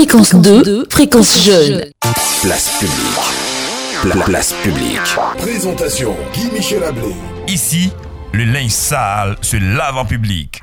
Fréquence 2, fréquence jeune. Place publique. Pla- place publique. Présentation Guy-Michel Ablé. Ici, le linge sale se lave en public.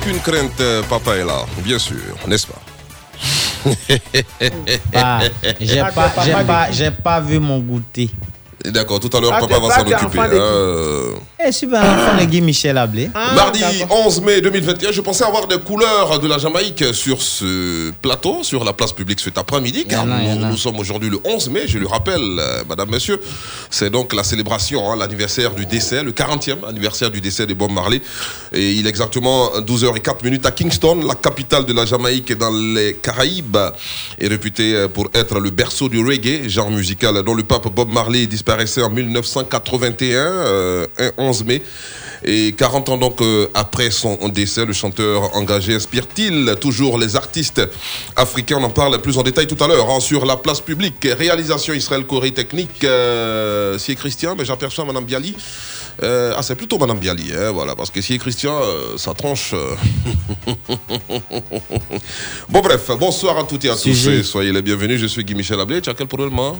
Aucune crainte, euh, papa est là, bien sûr, n'est-ce pas? J'ai pas, j'ai pas, j'ai pas vu mon goûter. D'accord, tout à l'heure, Ah, papa va s'en occuper. Euh, Eh, je suis pas un enfant de Guy Michel Ablé. Mardi d'accord. 11 mai 2021, je pensais avoir des couleurs de la Jamaïque sur ce plateau, sur la place publique cet après-midi, car il y en nous, sommes aujourd'hui le 11 mai, je le rappelle, euh, madame, monsieur, c'est donc la célébration, hein, l'anniversaire du décès, le 40e anniversaire du décès de Bob Marley. Et il est exactement 12h04 minutes à Kingston, la capitale de la Jamaïque dans les Caraïbes, est réputée euh, pour être le berceau du reggae, genre musical dont le pape Bob Marley disparaissait en 1981, euh, un 11 mai. Et 40 ans donc euh, après son décès, le chanteur engagé inspire-t-il toujours les artistes africains? On en parle plus en détail tout à l'heure hein, sur la place publique. Réalisation Israël Corée Technique, euh, si est Christian, mais j'aperçois Madame Bialy. Euh, ah, c'est plutôt Madame Bialy, hein, voilà, parce que si est Christian, euh, ça tranche. bon, bref, bonsoir à toutes et à tous. Soyez les bienvenus. Je suis Guy Michel Ablé. Tu as quel problème, hein?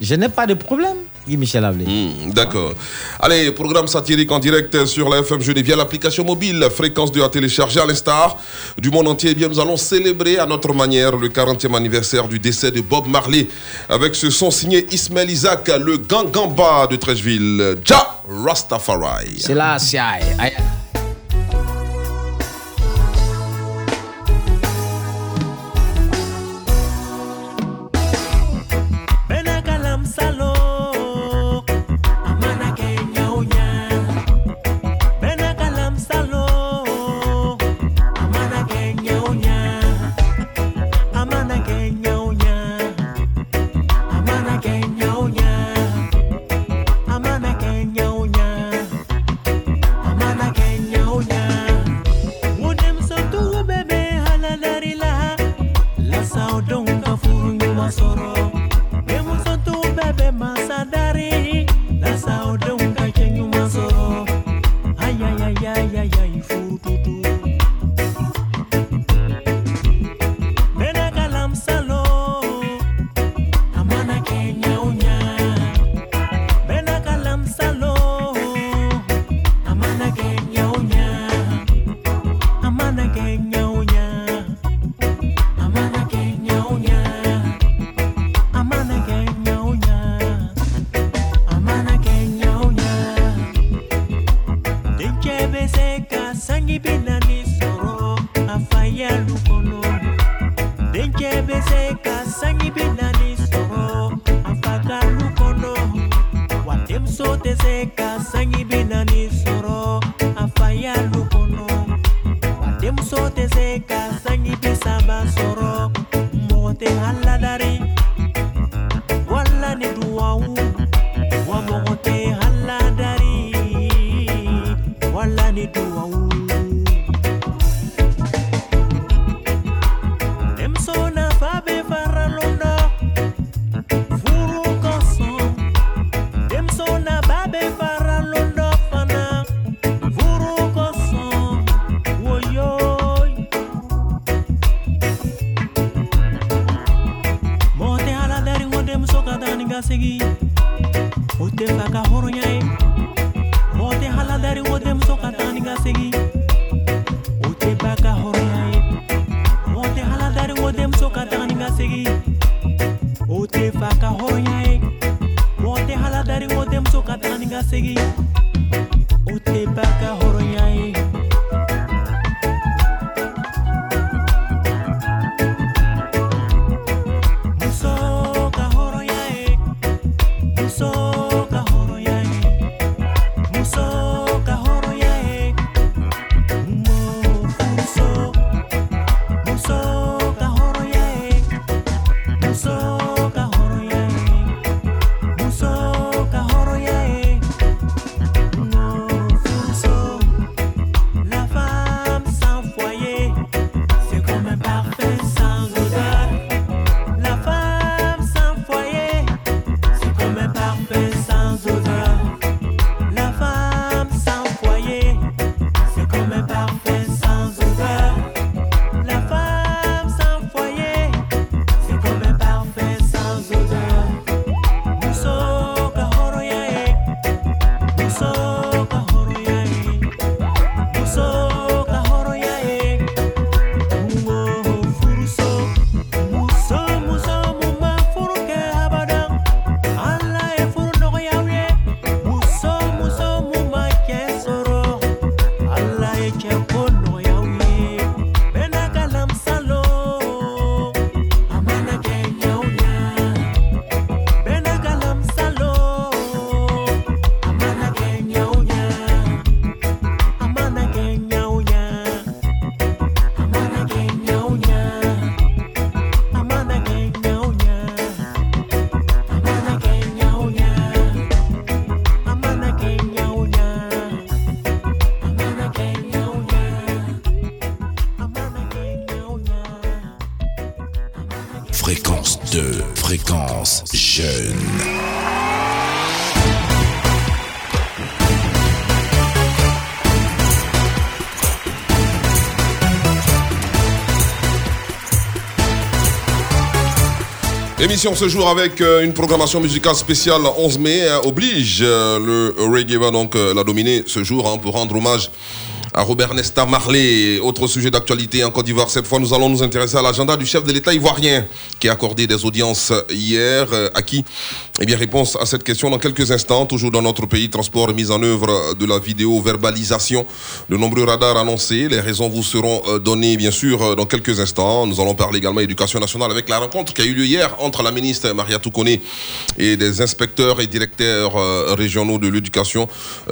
Je n'ai pas de problème, Guy Michel Ablé. Hmm, D'accord. Allez, programme satirique en direct sur la FM Jeudi via l'application mobile Fréquence 2 à télécharger à l'instar du monde entier. Eh bien, nous allons célébrer à notre manière le 40e anniversaire du décès de Bob Marley avec ce son signé Ismaël Isaac, le Gangamba de Trècheville, Ja Rastafari. C'est là, c'est Ce jour avec euh, une programmation musicale spéciale 11 mai hein, oblige. euh, le reggae va donc euh, la dominer ce jour hein, pour rendre hommage Robert Nesta Marley. Autre sujet d'actualité en Côte d'Ivoire. Cette fois, nous allons nous intéresser à l'agenda du chef de l'État ivoirien qui a accordé des audiences hier. euh, à qui Eh bien, réponse à cette question dans quelques instants. Toujours dans notre pays, transport mise en œuvre de la vidéo verbalisation. De nombreux radars annoncés. Les raisons vous seront euh, données, bien sûr, euh, dans quelques instants. Nous allons parler également éducation nationale avec la rencontre qui a eu lieu hier entre la ministre Maria Toukone et des inspecteurs et directeurs régionaux de l'éducation.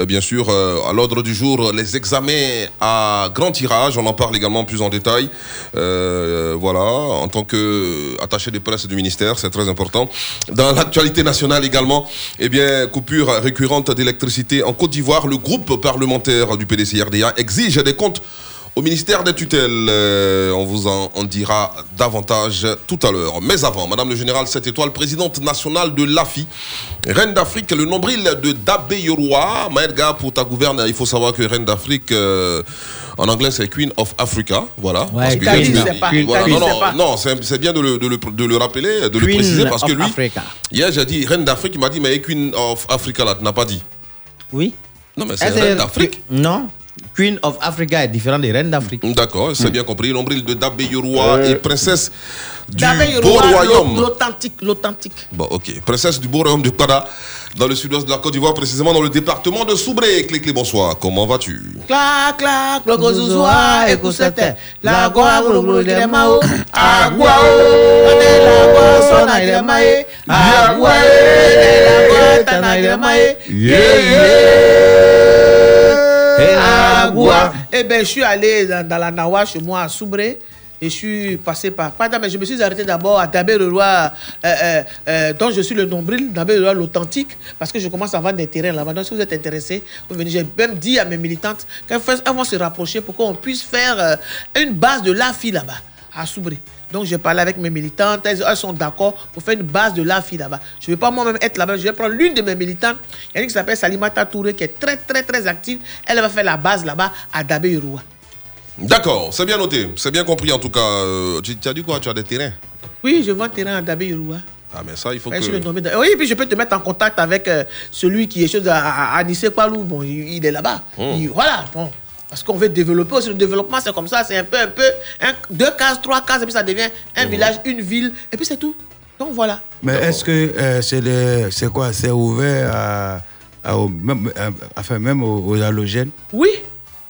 Bien sûr, à l'ordre du jour, les examens à grand tirage. On en parle également plus en détail. Euh, voilà, en tant que attaché de presse du ministère, c'est très important. Dans l'actualité nationale également, eh bien, coupure récurrente d'électricité en Côte d'Ivoire. Le groupe parlementaire du PDCRDA exige des comptes au ministère des tutelles. Euh, on vous en, dira davantage tout à l'heure. Mais avant, Madame le Général 7 étoiles, présidente nationale de l'AFI, Reine d'Afrique, le nombril de Dabé Yoroa. Maëlga, pour ta gouverne, il faut savoir que Reine d'Afrique, euh, en anglais, c'est Queen of Africa. Voilà. Ouais, Parce que- Queen, Queen- c'est pas- voilà. Queen, Non, c'est non, non, c'est c'est bien de le, de le- de le rappeler, de le préciser, parce que lui, Africa. hier, j'ai dit Reine d'Afrique, il m'a dit, mais Queen of Africa, là, tu n'as pas dit. Oui. Non, mais c'est Est-ce Reine que- d'Afrique. Non. Queen of Africa est différent des reines d'Afrique. D'accord, c'est bien compris. Nombril de Dabé Yoroa Euh, et princesse du beau royaume. L'authentique, l'authentique. Bon, ok. Princesse du beau royaume de Pada, dans le sud-ouest de la Côte d'Ivoire, précisément dans le département de Soubré. Clé, clé, bonsoir. Comment vas-tu? Clac, clac, le gozouzoua, écoutez, la goa, mao, agua, ane la goa, sona, il est maé, agua, la goa, tana, il est maé, yeah, yeah, agua. Eh ben, je suis allé dans, dans la Nawa chez moi à Soubré. Et je suis passé par Pada, mais je me suis arrêté d'abord à Dabé le Roi, euh, euh, euh, dont je suis le nombril, Dabé le Roi l'authentique, parce que je commence à vendre des terrains là-bas. Donc, si vous êtes intéressés, vous venez. J'ai même dit à mes militantes qu'elles vont se rapprocher pour qu'on puisse faire une base de la fille là-bas, à Soubré. Donc, j'ai parlé avec mes militantes, elles, elles sont d'accord pour faire une base de la fille là-bas. Je ne vais pas moi-même être là-bas, je vais prendre l'une de mes militantes, il y a une qui s'appelle Salimata Touré, qui est très, très, très active. Elle va faire la base là-bas à Dabé Roi. D'accord, c'est bien noté. C'est bien compris en tout cas. Euh, tu, tu as dit quoi? Tu as des terrains? Oui, je vends terrain à Dabé Roi. Ah, mais ça, il faut que. de- Oui, puis je peux te mettre en contact avec euh, celui qui est chose à, à, à Nice Kwalou. Bon, il, il est là-bas. Il- Voilà, bon. Parce qu'on veut développer aussi. Le développement, c'est comme ça. C'est un peu, un peu. un- deux cases, trois cases, et puis ça devient Oh. un village, une ville. Et puis c'est tout. Donc voilà. Mais est-ce que euh, c'est c'est quoi C'est ouvert à, à- au- même, à- enfin, même aux, aux halogènes? Oui,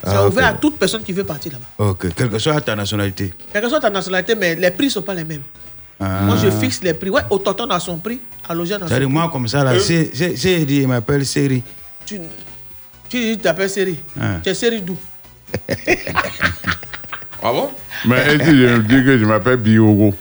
c'est Ah, ouvert ok. à toute personne qui veut partir là-bas. Ok, quelle que soit ta nationalité. Quelle que soit ta nationalité, mais les prix ne sont pas les mêmes. Ah. Moi, je fixe les prix. Ouais, Autochtone a son prix, Allogène a son C'est-à-dire, prix. moi, comme ça, là, Euh, c'est c'est- c'est dit, il m'appelle Série. Tu, tu t'appelles Série. Ah. Tu es Série d'où? Ah bon? Mais est-ce que je dis que je m'appelle Biogo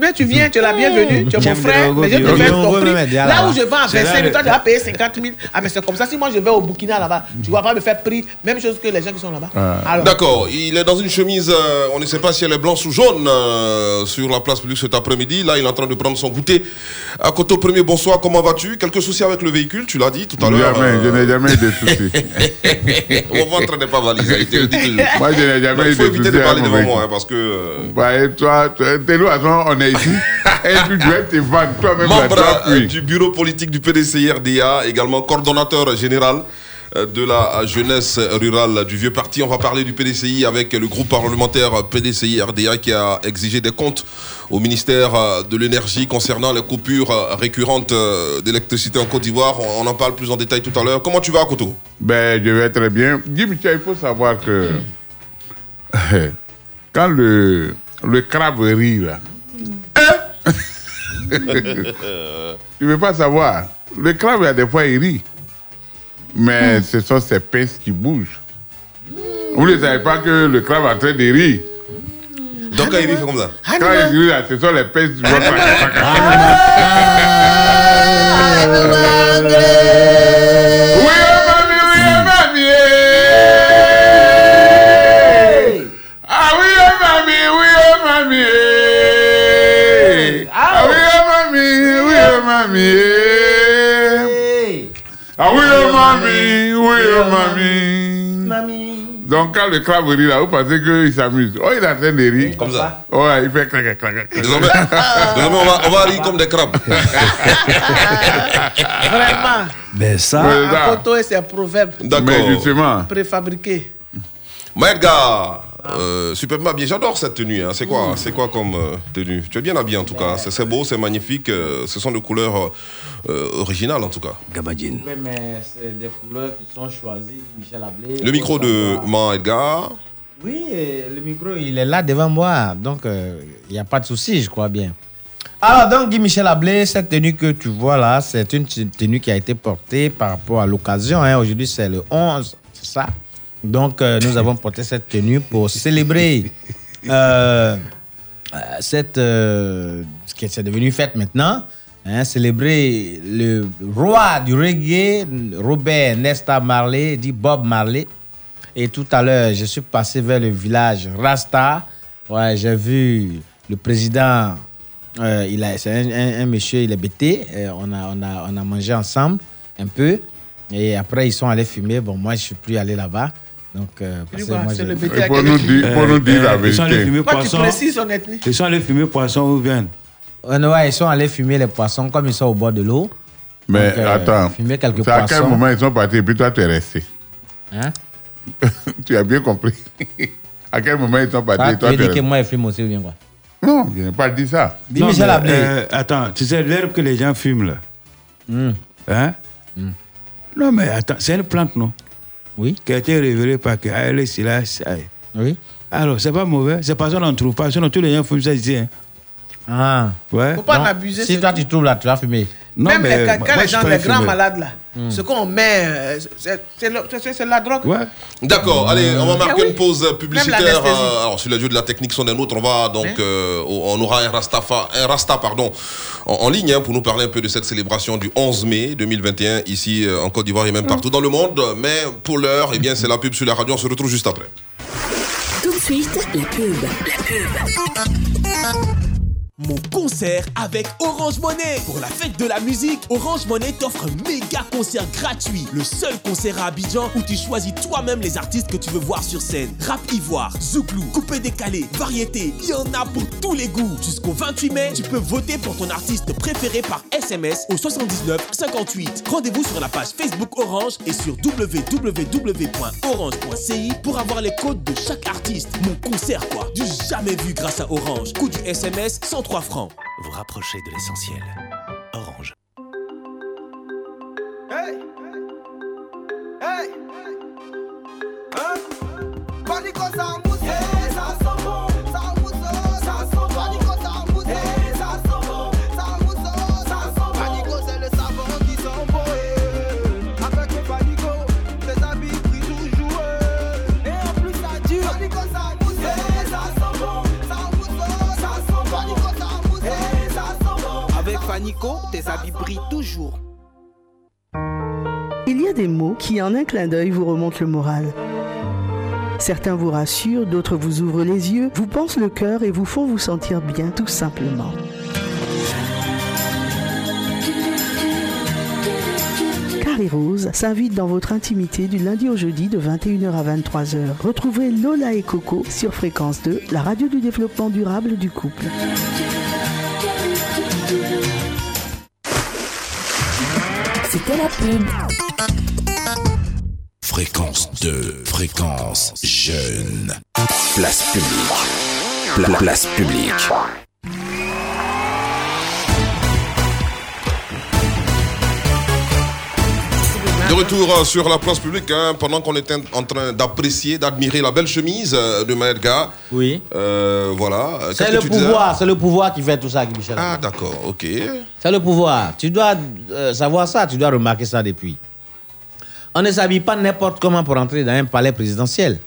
Mais tu viens, tu es la bienvenue, tu es mon frère, mais je te fais mais déjà Là où je vais verser, le- toi tu vas payer 50 000. Ah, mais c'est comme ça. Si moi je vais au Burkina là-bas, tu vas pas me faire prix, même chose que les gens qui sont là-bas. Alors, D'accord, il est dans une chemise, euh, on ne sait pas si elle est blanche ou jaune, euh, sur la place publique cet après-midi. Là, il est en train de prendre son goûter. À Koto Premier, bonsoir, comment vas-tu? Quelques soucis avec le véhicule, tu l'as dit tout à l'heure. Jamais, je n'ai jamais eu de soucis. Mon ventre n'est pas valise, il te le dit toujours. Moi, je n'ai jamais Mais eu Il faut de éviter soucis de parler devant moi, hein, parce que... euh, Bah, et toi, t'es nous, attends, on est ici. Et puis tu vas te vendre toi-même. là, membre euh, du bureau politique du PDCI-RDA, également coordonnateur général euh, de la jeunesse rurale du vieux parti. On va parler du PDCI avec le groupe parlementaire PDCI-RDA qui a exigé des comptes au ministère euh, de l'énergie concernant les coupures euh, récurrentes euh, d'électricité en Côte d'Ivoire. On en parle plus en détail tout à l'heure. Comment tu vas, Koto? Ben, je vais très bien. Michel, il faut savoir que quand le, le crabe rit, là, tu ne veux pas savoir. Le crabe, il y a des fois, il rit. Mais ce sont ses pinces qui bougent. Vous ne savez pas que le crabe est en train de rire. Donc, quand il rit, fait comme ça. Quand il rit, là, ce sont les pinces qui vont Oui, oh, mamie, oui, mamie. Ah oui, oh, mamie, oui, oh, mamie. Donc, quand le crabe rit là, vous pensez qu'il s'amuse. Oh, il est en train de rire. Comme ça. Ouais, il fait clac, clac, clac. Désormais, on, va, on va rire comme des crabes. Vraiment. Ben ça. Un photo et ses proverbes D'accord. Mais justement. préfabriqués. Maëdgar, euh, superbement habillé. J'adore cette tenue. hein. C'est quoi, c'est quoi comme euh, tenue? Tu es bien habillé en tout cas. C'est c'est beau, c'est magnifique. euh, ce sont des couleurs euh, originales en tout cas. Oui, mais c'est des couleurs qui sont choisies, Michel Ablé. Le micro de Maëdgar. Oui, euh, le micro, il est là devant moi, donc euh, il n'y a pas de souci, je crois bien. Alors, donc, Guy Michel Ablé, cette tenue que tu vois là, c'est une tenue qui a été portée par rapport à l'occasion. hein. Aujourd'hui, c'est le 11, c'est ça? Donc, euh, nous avons porté cette tenue pour célébrer euh, euh, cette, ce qui est devenu fête maintenant. hein, célébrer le roi du reggae, Robert Nesta Marley, dit Bob Marley. Et tout à l'heure, je suis passé vers le village Rasta. Ouais, j'ai vu le président. il c'est un, monsieur, il est bêté. On, a, on, on a mangé ensemble un peu. Et après, ils sont allés fumer. Bon, moi, je suis plus allé là-bas. Donc, euh, parce que quoi, moi, c'est je- le bêté à Pour nous dire, pour nous dire la Ils sont allés vérité. fumer Pourquoi tu poisson. précises ethnie Ils sont allés fumer poisson ou viande. Ouais, non, ouais, ils sont allés fumer les poissons comme ils sont au bord de l'eau. Mais Donc, euh, attends, fumer quelques à quel poissons. moment ils sont partis et puis toi tu es resté? Hein? Tu as bien compris. à quel moment ils sont partis et tu toi tu es dire que resté? moi, je fume aussi ou bien quoi? Non, je n'ai pas dit ça. Dis Non, Michel mais, euh, attends, tu sais, l'herbe que les gens fument là. Hmm. Hein? Non, mais attends, c'est une plante, non? Oui. Qui a été révélée par que Haile Selassie. Oui. Alors, c'est pas mauvais. C'est pas ça qu'on ne trouve pas. Sinon, tous les gens fument ça ici. Hein. Ah. Ouais. Faut pas en abuser. Si toi, tu trouves là, tu vas fumer. Non, Même mais les, quand moi, les gens, les fumer. grands malades là, ce qu'on met, euh, c'est- la drogue. Ouais. D'accord, allez, on va marquer Ah oui. une pause publicitaire. Euh, alors, sur les jeux de la technique sont des nôtres, on va donc, Hein euh, on aura un Rastafa, un Rasta, pardon, en, en ligne hein, pour nous parler un peu de cette célébration du 11 mai 2021 ici euh, en Côte d'Ivoire et même partout dans le monde. Mais pour l'heure, eh bien, c'est la pub sur la radio. On se retrouve juste après. Tout de suite, la pub. La pub. Mon concert avec Orange Monnaie. Pour la fête de la musique, Orange Monnaie t'offre un méga concert gratuit. Le seul concert à Abidjan où tu choisis toi-même les artistes que tu veux voir sur scène. Rap ivoire, zouglou, coupé décalé, variété, il y en a pour tous les goûts. Jusqu'au 28 mai, tu peux voter pour ton artiste préféré par SMS au 79 58. Rendez-vous sur la page Facebook Orange et sur www.orange.ci pour avoir les codes de chaque artiste. Mon concert quoi, du jamais vu grâce à Orange. Coût du SMS 103 francs. Vous rapprochez de l'essentiel. Orange. Hey! Hey! Hein? Panico, ça Fanico, tes habits brillent toujours. Il y a des mots qui, en un clin d'œil, vous remontent le moral. Certains vous rassurent, d'autres vous ouvrent les yeux, vous pensent le cœur et vous font vous sentir bien, tout simplement. Carrie Rose s'invite dans votre intimité du lundi au jeudi de 21h à 23h. Retrouvez Lola et Coco sur Fréquence 2, la radio du développement durable du couple. Fréquence 2, fréquence jeune. Place publique. Pla- place publique. Retour euh, sur la place publique, hein, pendant qu'on était en train d'apprécier, d'admirer la belle chemise euh, de Maëlga. Oui. voilà. Euh, C'est qu'est-ce le pouvoir, c'est le pouvoir qui fait tout ça, Guy Michel. Ah, d'accord, ok. C'est le pouvoir. Tu dois euh, savoir ça, tu dois remarquer ça depuis. On ne s'habille pas n'importe comment pour entrer dans un palais présidentiel.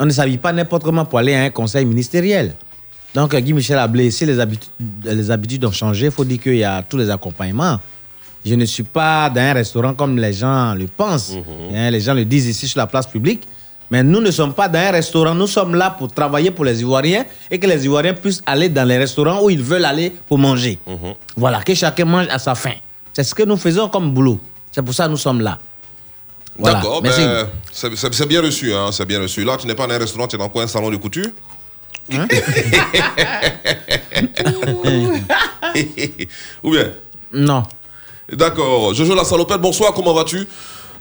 On ne s'habille pas n'importe comment pour aller à un conseil ministériel. Donc, Guy Michel Ablé, si les habitudes, les habitudes ont changé, il faut dire qu'il y a tous les accompagnements. Je ne suis pas dans un restaurant comme les gens le pensent. Hein, les gens le disent ici sur la place publique. Mais nous ne sommes pas dans un restaurant. Nous sommes là pour travailler pour les Ivoiriens et que les Ivoiriens puissent aller dans les restaurants où ils veulent aller pour manger. Voilà, que chacun mange à sa faim. C'est ce que nous faisons comme boulot. C'est pour ça que nous sommes là. Voilà. D'accord, ben, c'est bien reçu, hein, c'est bien reçu. Là, tu n'es pas dans un restaurant, tu es dans quoi Un salon de couture? Ou bien? Non. D'accord. Jojo la salopette, bonsoir, comment vas-tu?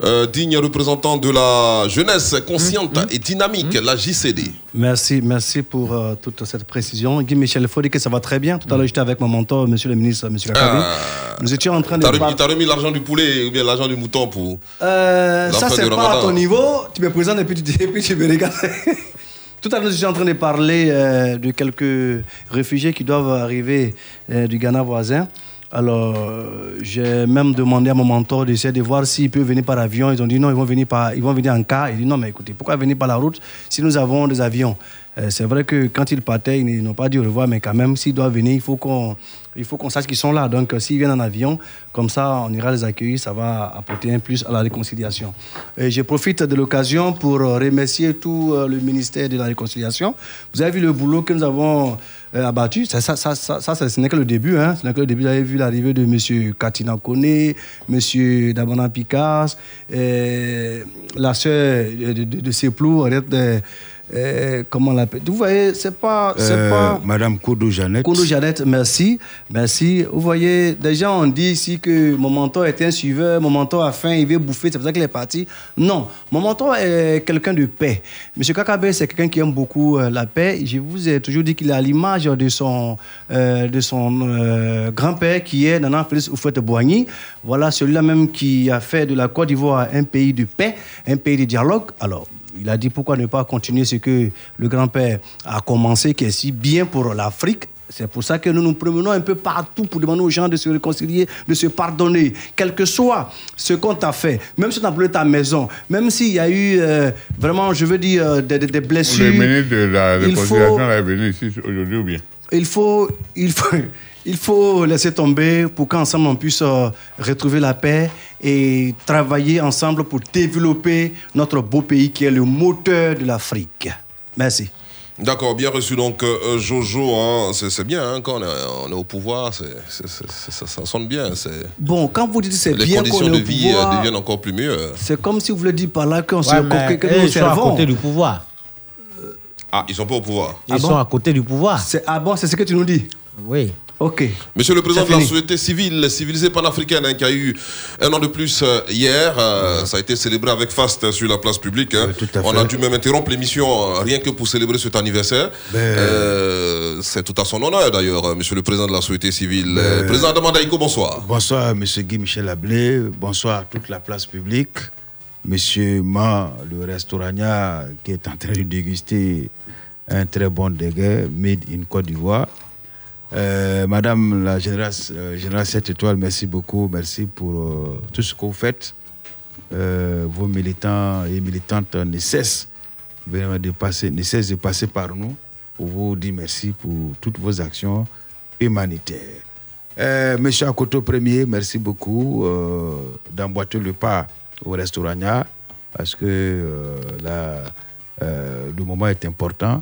Euh, Digne représentant de la jeunesse consciente Hum, et dynamique, la JCD. Merci, merci pour euh, toute cette précision. Guy Michel, il faut dire que ça va très bien. Tout à l'heure, j'étais avec mon mentor, monsieur le ministre, monsieur Kakabi. Ah. Nous étions en train de T'as remis, remis l'argent du poulet ou bien l'argent du mouton pour. Euh, ça, c'est pas à ton niveau. Tu me présentes et puis tu, et puis tu me regardes. Tout à l'heure, je suis en train de parler euh, de quelques réfugiés qui doivent arriver euh, du Ghana voisin. Alors, euh, j'ai même demandé à mon mentor d'essayer de voir s'il peut venir par avion. Ils ont dit non, ils vont venir, par, ils vont venir en car. Il dit non, mais écoutez, pourquoi venir par la route si nous avons des avions? Euh, C'est vrai que quand ils partaient, ils n'ont pas dit au revoir, mais quand même, s'ils doivent venir, il faut qu'on il faut qu'on sache qu'ils sont là. Donc, euh, s'ils viennent en avion, comme ça, on ira les accueillir. Ça va apporter un plus à la réconciliation. Je profite de l'occasion pour remercier tout le ministère de la Réconciliation. Vous avez vu le boulot que nous avons abattu. Ça, ça, ça, ça, ce n'est que le début. Hein. Ce n'est que le début. Avez vu l'arrivée de M. Katina Kone, M. Dabana Picasse, euh, la sœur de, de, de de- euh, comment on l'appelle? Vous voyez, c'est pas, Euh, pas. Madame Kodo Jeannette. Kondo Jeannette, merci. Merci. Vous voyez, des gens ont dit ici que mon mentor était un suiveur, mon mentor a faim, il veut bouffer, c'est pour ça qu'il est parti. Non, mon mentor est quelqu'un de paix. Monsieur Kakabe, c'est quelqu'un qui aime beaucoup euh, la paix. Je vous ai toujours dit qu'il est à l'image de son, euh, de son grand-père qui est Nana Félix Oufouette-Boigny. Voilà celui-là même qui a fait de la Côte d'Ivoire un pays de paix, un pays de dialogue. Alors, il a dit pourquoi ne pas continuer ce que le grand-père a commencé, qui est si bien pour l'Afrique. C'est pour ça que nous nous promenons un peu partout pour demander aux gens de se réconcilier, de se pardonner, quel que soit ce qu'on t'a fait, même si tu as brûlé ta maison, même s'il y a eu euh, vraiment, je veux dire, euh, des, blessures. Le ministre de la il Réconciliation faut- est venu ici aujourd'hui ou bien? Il faut, il faut, il faut laisser tomber pour qu'ensemble on puisse euh, retrouver la paix et travailler ensemble pour développer notre beau pays qui est le moteur de l'Afrique. Merci. D'accord, bien reçu donc euh, Jojo. hein. C'est bien hein, quand on est, on est au pouvoir, ça, ça sonne bien. Bon, quand vous dites c'est Les bien qu'on conditions de vie euh, pouvoir, deviennent encore plus mieux. c'est comme si vous voulez dire par là qu'on se Ouais, que nous sont à côté du pouvoir. Ah, ils sont pas au pouvoir. Ils sont à côté du pouvoir. C'est- Ah bon, c'est ce que tu nous dis? Oui. Ok. Monsieur le président de la société civile civilisée panafricaine hein, qui a eu un an de plus euh, hier, euh, ça a été célébré avec faste euh, sur la place publique. hein. On a dû même interrompre l'émission euh, rien que pour célébrer cet anniversaire. Ben- Euh, C'est tout à son honneur d'ailleurs, euh, monsieur le président de la société civile. Euh, président Damandaïko, bonsoir. Bonsoir, Monsieur Guy Michel Ablé. Bonsoir à toute la place publique. Monsieur Ma, le restaurant qui est en train de déguster un très bon dégueu made in Côte d'Ivoire. Euh, Madame la générale, euh, générale 7 étoiles, merci beaucoup. Merci pour euh, tout ce que vous faites. Euh, vos militants et militantes ne cessent, de passer, ne cessent de passer par nous pour vous dire merci pour toutes vos actions humanitaires. Monsieur Akoto Premier, merci beaucoup d'emboîter le pas au restaurant parce que le moment est important.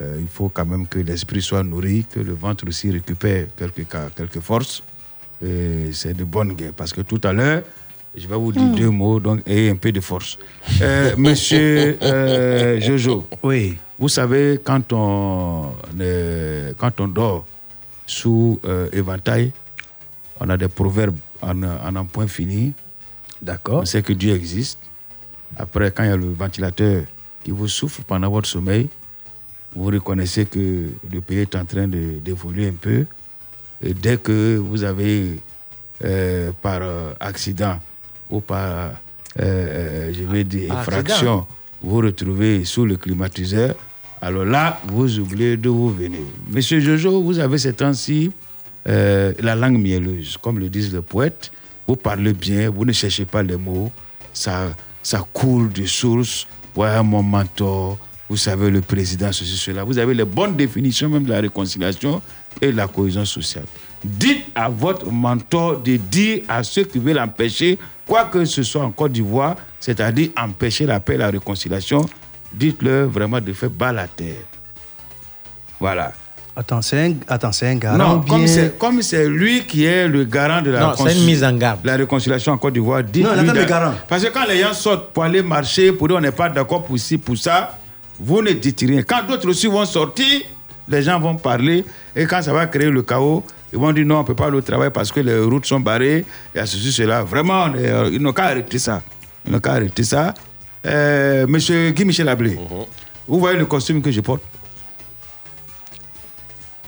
Euh, il faut quand même que l'esprit soit nourri, que le ventre aussi récupère quelques, quelques forces. C'est de bonne guerre parce que tout à l'heure, je vais vous dire Hmm. deux mots, donc ayez un peu de force. Euh, monsieur euh, Jojo, oui. vous savez, quand on, quand on dort sous éventail, on a des proverbes en, en un point fini. D'accord. On sait que Dieu existe. Après, quand il y a le ventilateur qui vous souffle pendant votre sommeil, vous reconnaissez que le pays est en train d'évoluer un peu. Et dès que vous avez, euh, par euh, accident ou par, euh, je vais dire, infraction, vous vous retrouvez sous le climatiseur, alors là, vous oubliez d'où vous venez. Monsieur Jojo, vous avez ces temps-ci euh, la langue mielleuse, comme le disent les poètes. Vous parlez bien, vous ne cherchez pas les mots, ça, ça coule de source. Ouais, mon mentor, vous savez, le président, ceci, cela. Vous avez les bonnes définitions même de la réconciliation et de la cohésion sociale. Dites à votre mentor de dire à ceux qui veulent empêcher, quoi que ce soit en Côte d'Ivoire, c'est-à-dire empêcher la paix et la réconciliation, dites-leur vraiment de faire bas la terre. Voilà. Attends, c'est un, attends, c'est un garant Non, bien... comme c'est, lui qui est le garant de la, Non, une mise en garde. la réconciliation en Côte d'Ivoire, dites Non, il attend le garant. Parce que quand les gens sortent pour aller marcher, pour dire on n'est pas d'accord pour ci, pour ça, vous ne dites rien. Quand d'autres aussi vont sortir, les gens vont parler et quand ça va créer le chaos, ils vont dire non, on ne peut pas aller au travail parce que les routes sont barrées, il y a ceci, cela. Vraiment, euh, ils n'ont qu'à arrêter ça. Ils n'ont qu'à arrêter ça. Euh, monsieur Guy Michel Ablé, Uh-huh. vous voyez le costume que je porte?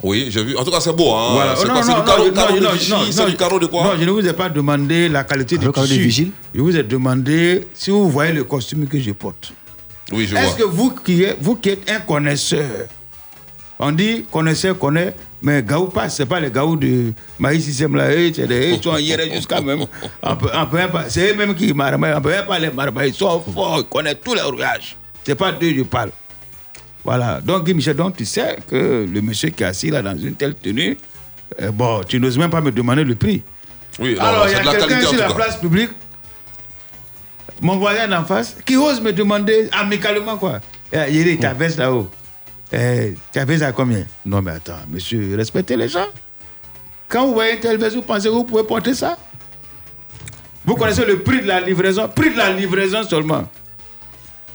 Oui, j'ai vu. En tout cas, c'est beau. Hein. Voilà. C'est quoi non, C'est non, du carreau, non, carreau non, de non, Vichy non, C'est non, du carreau de quoi? Non, je ne vous ai pas demandé la qualité du Le carreau de vigile Je vous ai demandé si vous voyez le costume que je porte. Oui, je Est-ce que vous qui, êtes, vous qui êtes un connaisseur, on dit connaisseur, connaît, mais Gaou passe, c'est pas les Gaou de Maïs Système là, eux, c'est des- ils sont hier jusqu'à même. On peut, on peut même pas, c'est eux même qui marmaillent, on peut pas les marmailler, ils sont forts, ils connaissent tous les rouages. C'est pas d'eux que je parle. Voilà. Donc, Guy Michel, donc tu sais que le monsieur qui est assis là dans une telle tenue, euh, bon, tu n'oses même pas me demander le prix. Oui, Alors, il y a quelqu'un sur la place publique, mon voisin en face, qui ose me demander amicalement quoi. Eh, Yeri, ta veste là-haut, eh, ta veste à combien? Non, mais attends, monsieur, respectez les gens. Quand vous voyez une telle veste, vous pensez que vous pouvez porter ça? Vous connaissez le prix de la livraison? Prix de la livraison seulement.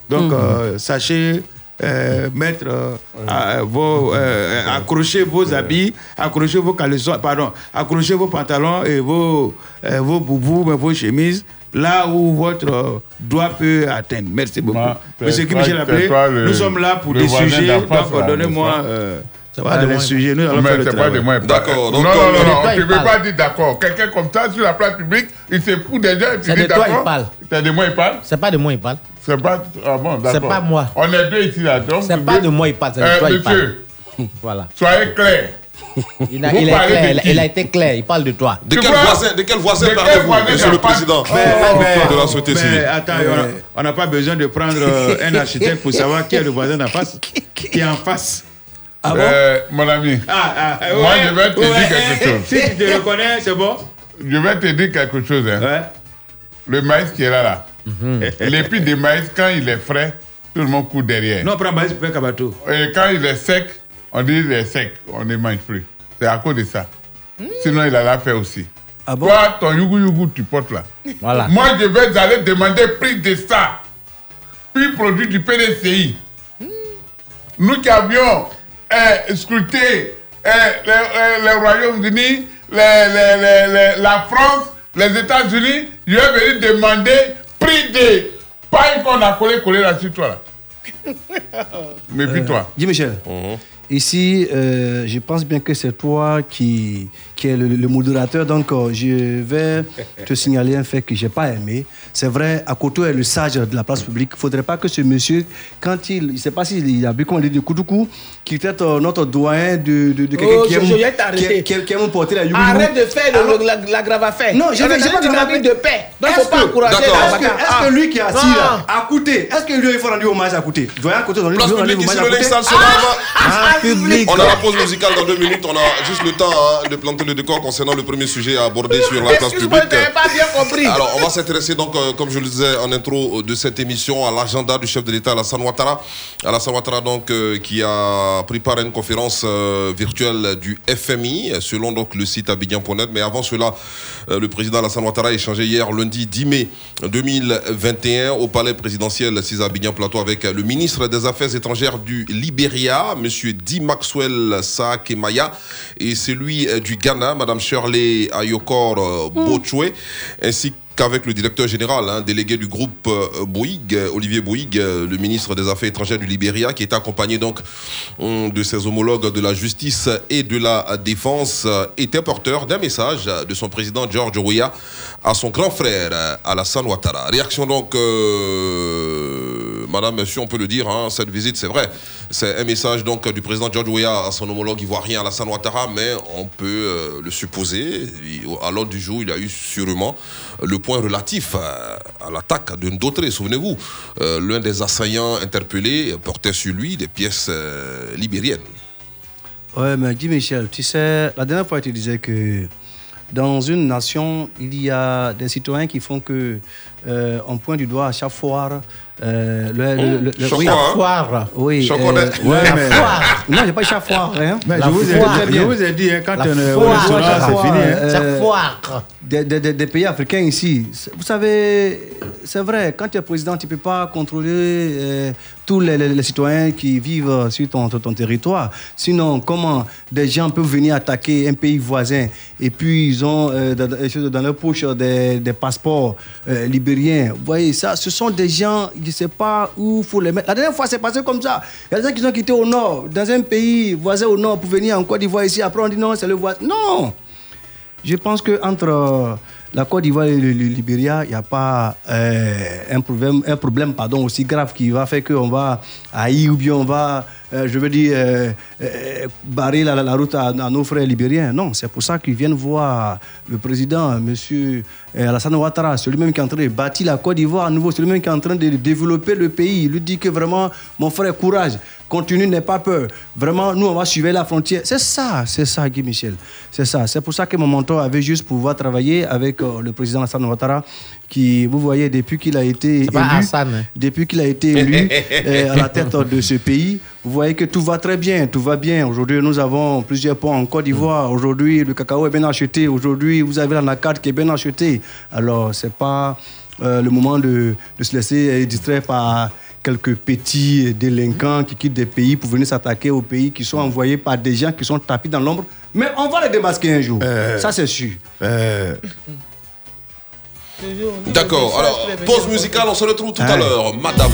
Donc, euh, sachez euh, mettre, euh, à- vos, accrocher vos habits, accrocher vos caleçons, pardon, accrocher vos pantalons et vos, vos boubous, vos chemises, là où votre doigt peut atteindre. Merci beaucoup. Ma- Monsieur Guy Michel Appelé, nous sommes là pour des sujets, donc donnez-moi euh, C'est voilà, pas de les moi. sujets, nous allons Mais faire le c'est pas de moi. D'accord, Non, non, non, tu ne peux pas dire d'accord. Quelqu'un comme ça sur la place publique, il se fout des gens et tu C'est dis de toi, d'accord. il parle. C'est de moi, il parle C'est pas de moi, il parle. C'est pas. Ah bon, d'accord. C'est pas moi. On est deux ici, là. donc C'est pas de moi, il parle, c'est de Euh, toi, il parle. Monsieur, Voilà. soyez clair. Il a, il clair, il été clair, il parle de toi. De Tu quel vois voisin, de quel voisin De quel parlez-vous, voisin monsieur le président Mais, mais, de la société mais civile? attends, on n'a pas besoin de prendre euh, un architecte pour savoir qui est le voisin d'en face, qui est en face. Ah bon? Euh, Mon ami, Ah, ah, Moi, ouais, je vais te ouais, dire quelque chose. Si tu te reconnais, c'est bon je vais te dire quelque chose. hein. Ouais. Le maïs qui est là, là. L'épi de maïs, quand il est frais, tout le monde court derrière. Non, prends maïs, prends kabato. Et quand il est sec, on dit il est sec, on ne mange plus. C'est à cause de ça. Sinon, il a la fait aussi. Toi, ton yougou yougou, tu portes là. Voilà. Moi, je vais aller demander prix de ça. Prix produit du PDCI. Nous qui avions euh, scruté euh, les- les- les- les- la France, les États-Unis, je vais venir demander prix de. Pas qu'on a collé, collé là sur toi là. Méfie-toi. Dis Michel. Ici, euh, je pense bien que c'est toi qui, qui es le, le modérateur. Donc, euh, je vais te signaler un fait que je n'ai pas aimé. C'est vrai, Akoto est le sage de la place publique. Il ne faudrait pas que ce monsieur, quand il. Je ne sais pas s'il a bu comme on dit de Koudoukou, qui traite euh, notre doyen de, de, de quelqu'un Oh, qui, je- aime, je qui, qui- qui porter la yougou. Arrête de faire le- la, la grave affaire. Non, je est dans pas dynamique de paix. Donc, il ne Est-ce faut pas que- encourager Est-ce que, est-ce que lui qui est assis là, à côté, est-ce que lui il faut rendre hommage à côté Doyen côté, Place publique, ici le Ah, lève. public. On a la pause musicale dans deux minutes. On a juste le temps hein, de planter le décor concernant le premier sujet à aborder sur la place publique. je n'avais pas bien compris. Alors, on va s'intéresser donc, euh, comme je le disais en intro euh, de cette émission, à l'agenda du chef de l'État Alassane Ouattara. Alassane Ouattara, donc, euh, qui a pris part à une conférence euh, virtuelle du FMI, selon donc le site abidjan.net. Mais avant cela, euh, le président Alassane Ouattara a échangé hier, lundi 10 mai 2021, au palais présidentiel 6 Abidjan Plateau avec le ministre des Affaires étrangères du Libéria, monsieur Di Maxwell Saakemaya, et celui euh, du Ghana, madame Shirley Ayokor euh, Bochwe, ainsi qu'avec le directeur général, hein, délégué du groupe euh, Bouygues, Olivier Bouygues, euh, le ministre des Affaires étrangères du Libéria, qui est accompagné donc hum, de ses homologues de la justice et de la défense, était porteur d'un message de son président George Weah à son grand frère Alassane Ouattara. Réaction donc, madame, monsieur, on peut le dire, hein, cette visite, c'est vrai, c'est un message donc du président George Weah à son homologue ivoirien Alassane Ouattara, mais on peut euh, le supposer. À l'ordre du jour, il a eu sûrement le point relatif à, l'attaque de Ndotré. Souvenez-vous, euh, l'un des assaillants interpellés portait sur lui des pièces euh, libériennes. Ouais, mais dis Michel, tu sais, la dernière fois tu disais que dans une nation, il y a des citoyens qui font que on pointe du doigt à chaque foire. Euh, le, le- le- le- oui, hein? foire. Oui. Euh, ouais, la mais- foire. Non, j'ai pas dit foire. Hein. Mais La je vous ai- foire. je vous ai dit, hein, quand La on est au restaurant, c'est fini, hein. euh, foire. Des, des- des- des pays africains ici. Vous savez, c'est vrai, quand tu es président, tu ne peux pas contrôler euh, tous les, les- les citoyens qui vivent sur ton, ton- ton territoire. Sinon, comment des gens peuvent venir attaquer un pays voisin et puis ils ont euh, dans, dans- dans leur poche des, des passeports euh, libériens. Vous voyez, ça, ce sont des gens, je ne sais pas où il faut les mettre. La dernière fois, c'est passé comme ça. Il y a des gens qui sont quittés au nord, dans un pays voisin au nord, pour venir en Côte d'Ivoire ici. Après, on dit non, c'est le voisin. Non! Je pense qu'entre euh, la Côte d'Ivoire et le, le Libéria, il n'y a pas euh, un problème, un problème pardon, aussi grave qui va faire qu'on va haïr ou bien on va, euh, je veux dire, euh, euh, barrer la, route à, nos frères libériens. Non, c'est pour ça qu'ils viennent voir le président, M. Alassane Ouattara, celui-même qui est en train de bâtir la Côte d'Ivoire à nouveau, celui-même qui est en train de développer le pays. Il lui dit que vraiment, mon frère, courage, continue, n'aie pas peur. Vraiment, nous, on va suivre la frontière. C'est ça, c'est ça, Guy Michel. C'est ça. C'est pour ça que mon mentor avait juste pouvoir travailler avec le président Hassan Ouattara, qui, vous voyez, depuis qu'il a été élu, Hassan, hein. depuis qu'il a été élu euh, à la tête de ce pays, vous voyez que tout va très bien, tout va bien. Aujourd'hui, nous avons plusieurs ponts en Côte d'Ivoire. Aujourd'hui, le cacao est bien acheté. Aujourd'hui, vous avez la nacade qui est bien achetée. Alors, c'est pas euh, le moment de, de se laisser euh, distraire par quelques petits délinquants qui quittent des pays pour venir s'attaquer aux pays qui sont envoyés par des gens qui sont tapis dans l'ombre. Mais on va les démasquer un jour. Ça, c'est sûr. D'accord, alors, pause musicale, on se retrouve tout à l'heure. Madame,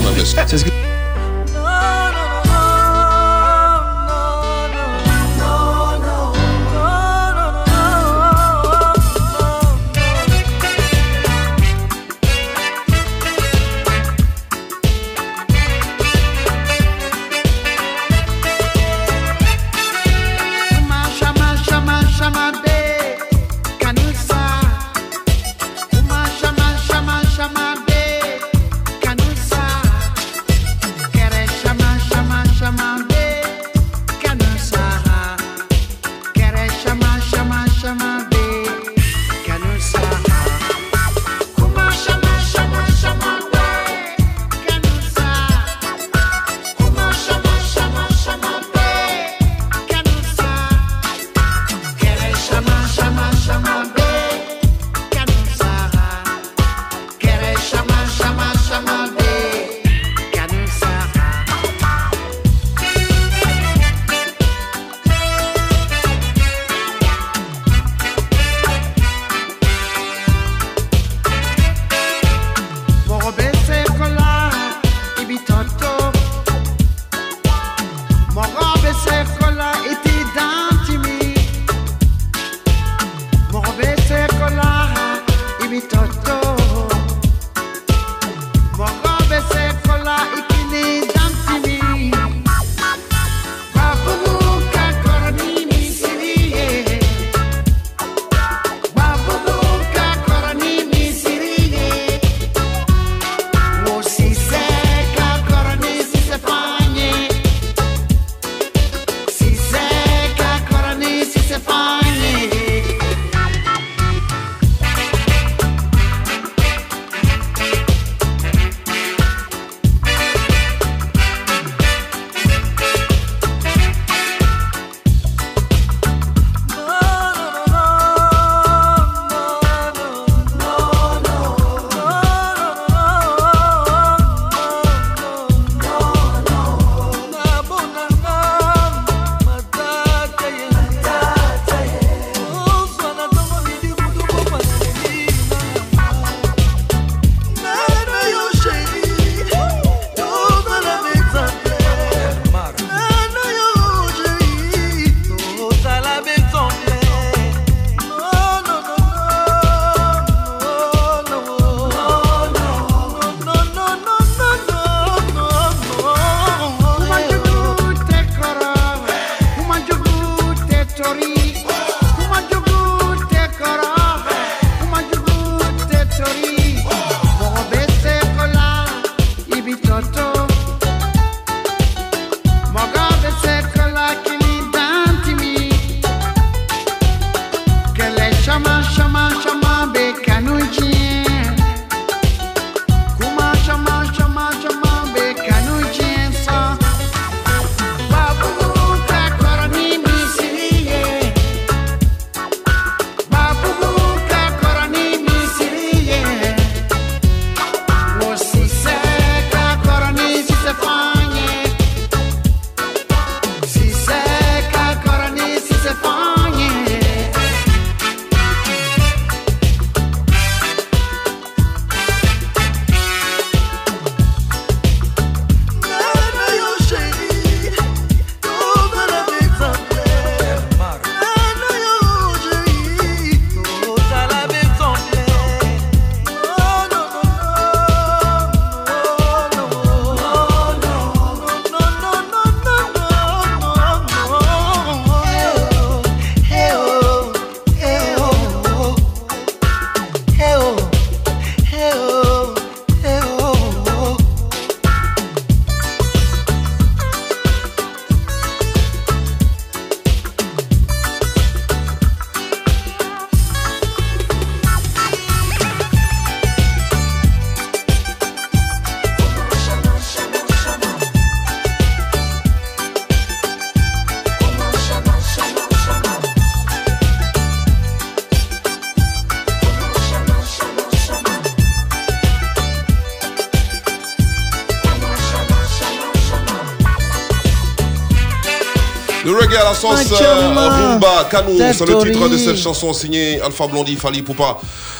la sauce euh. Rumba Kanou, c'est le titre de cette chanson signée Alpha Blondie, Fali Poupa.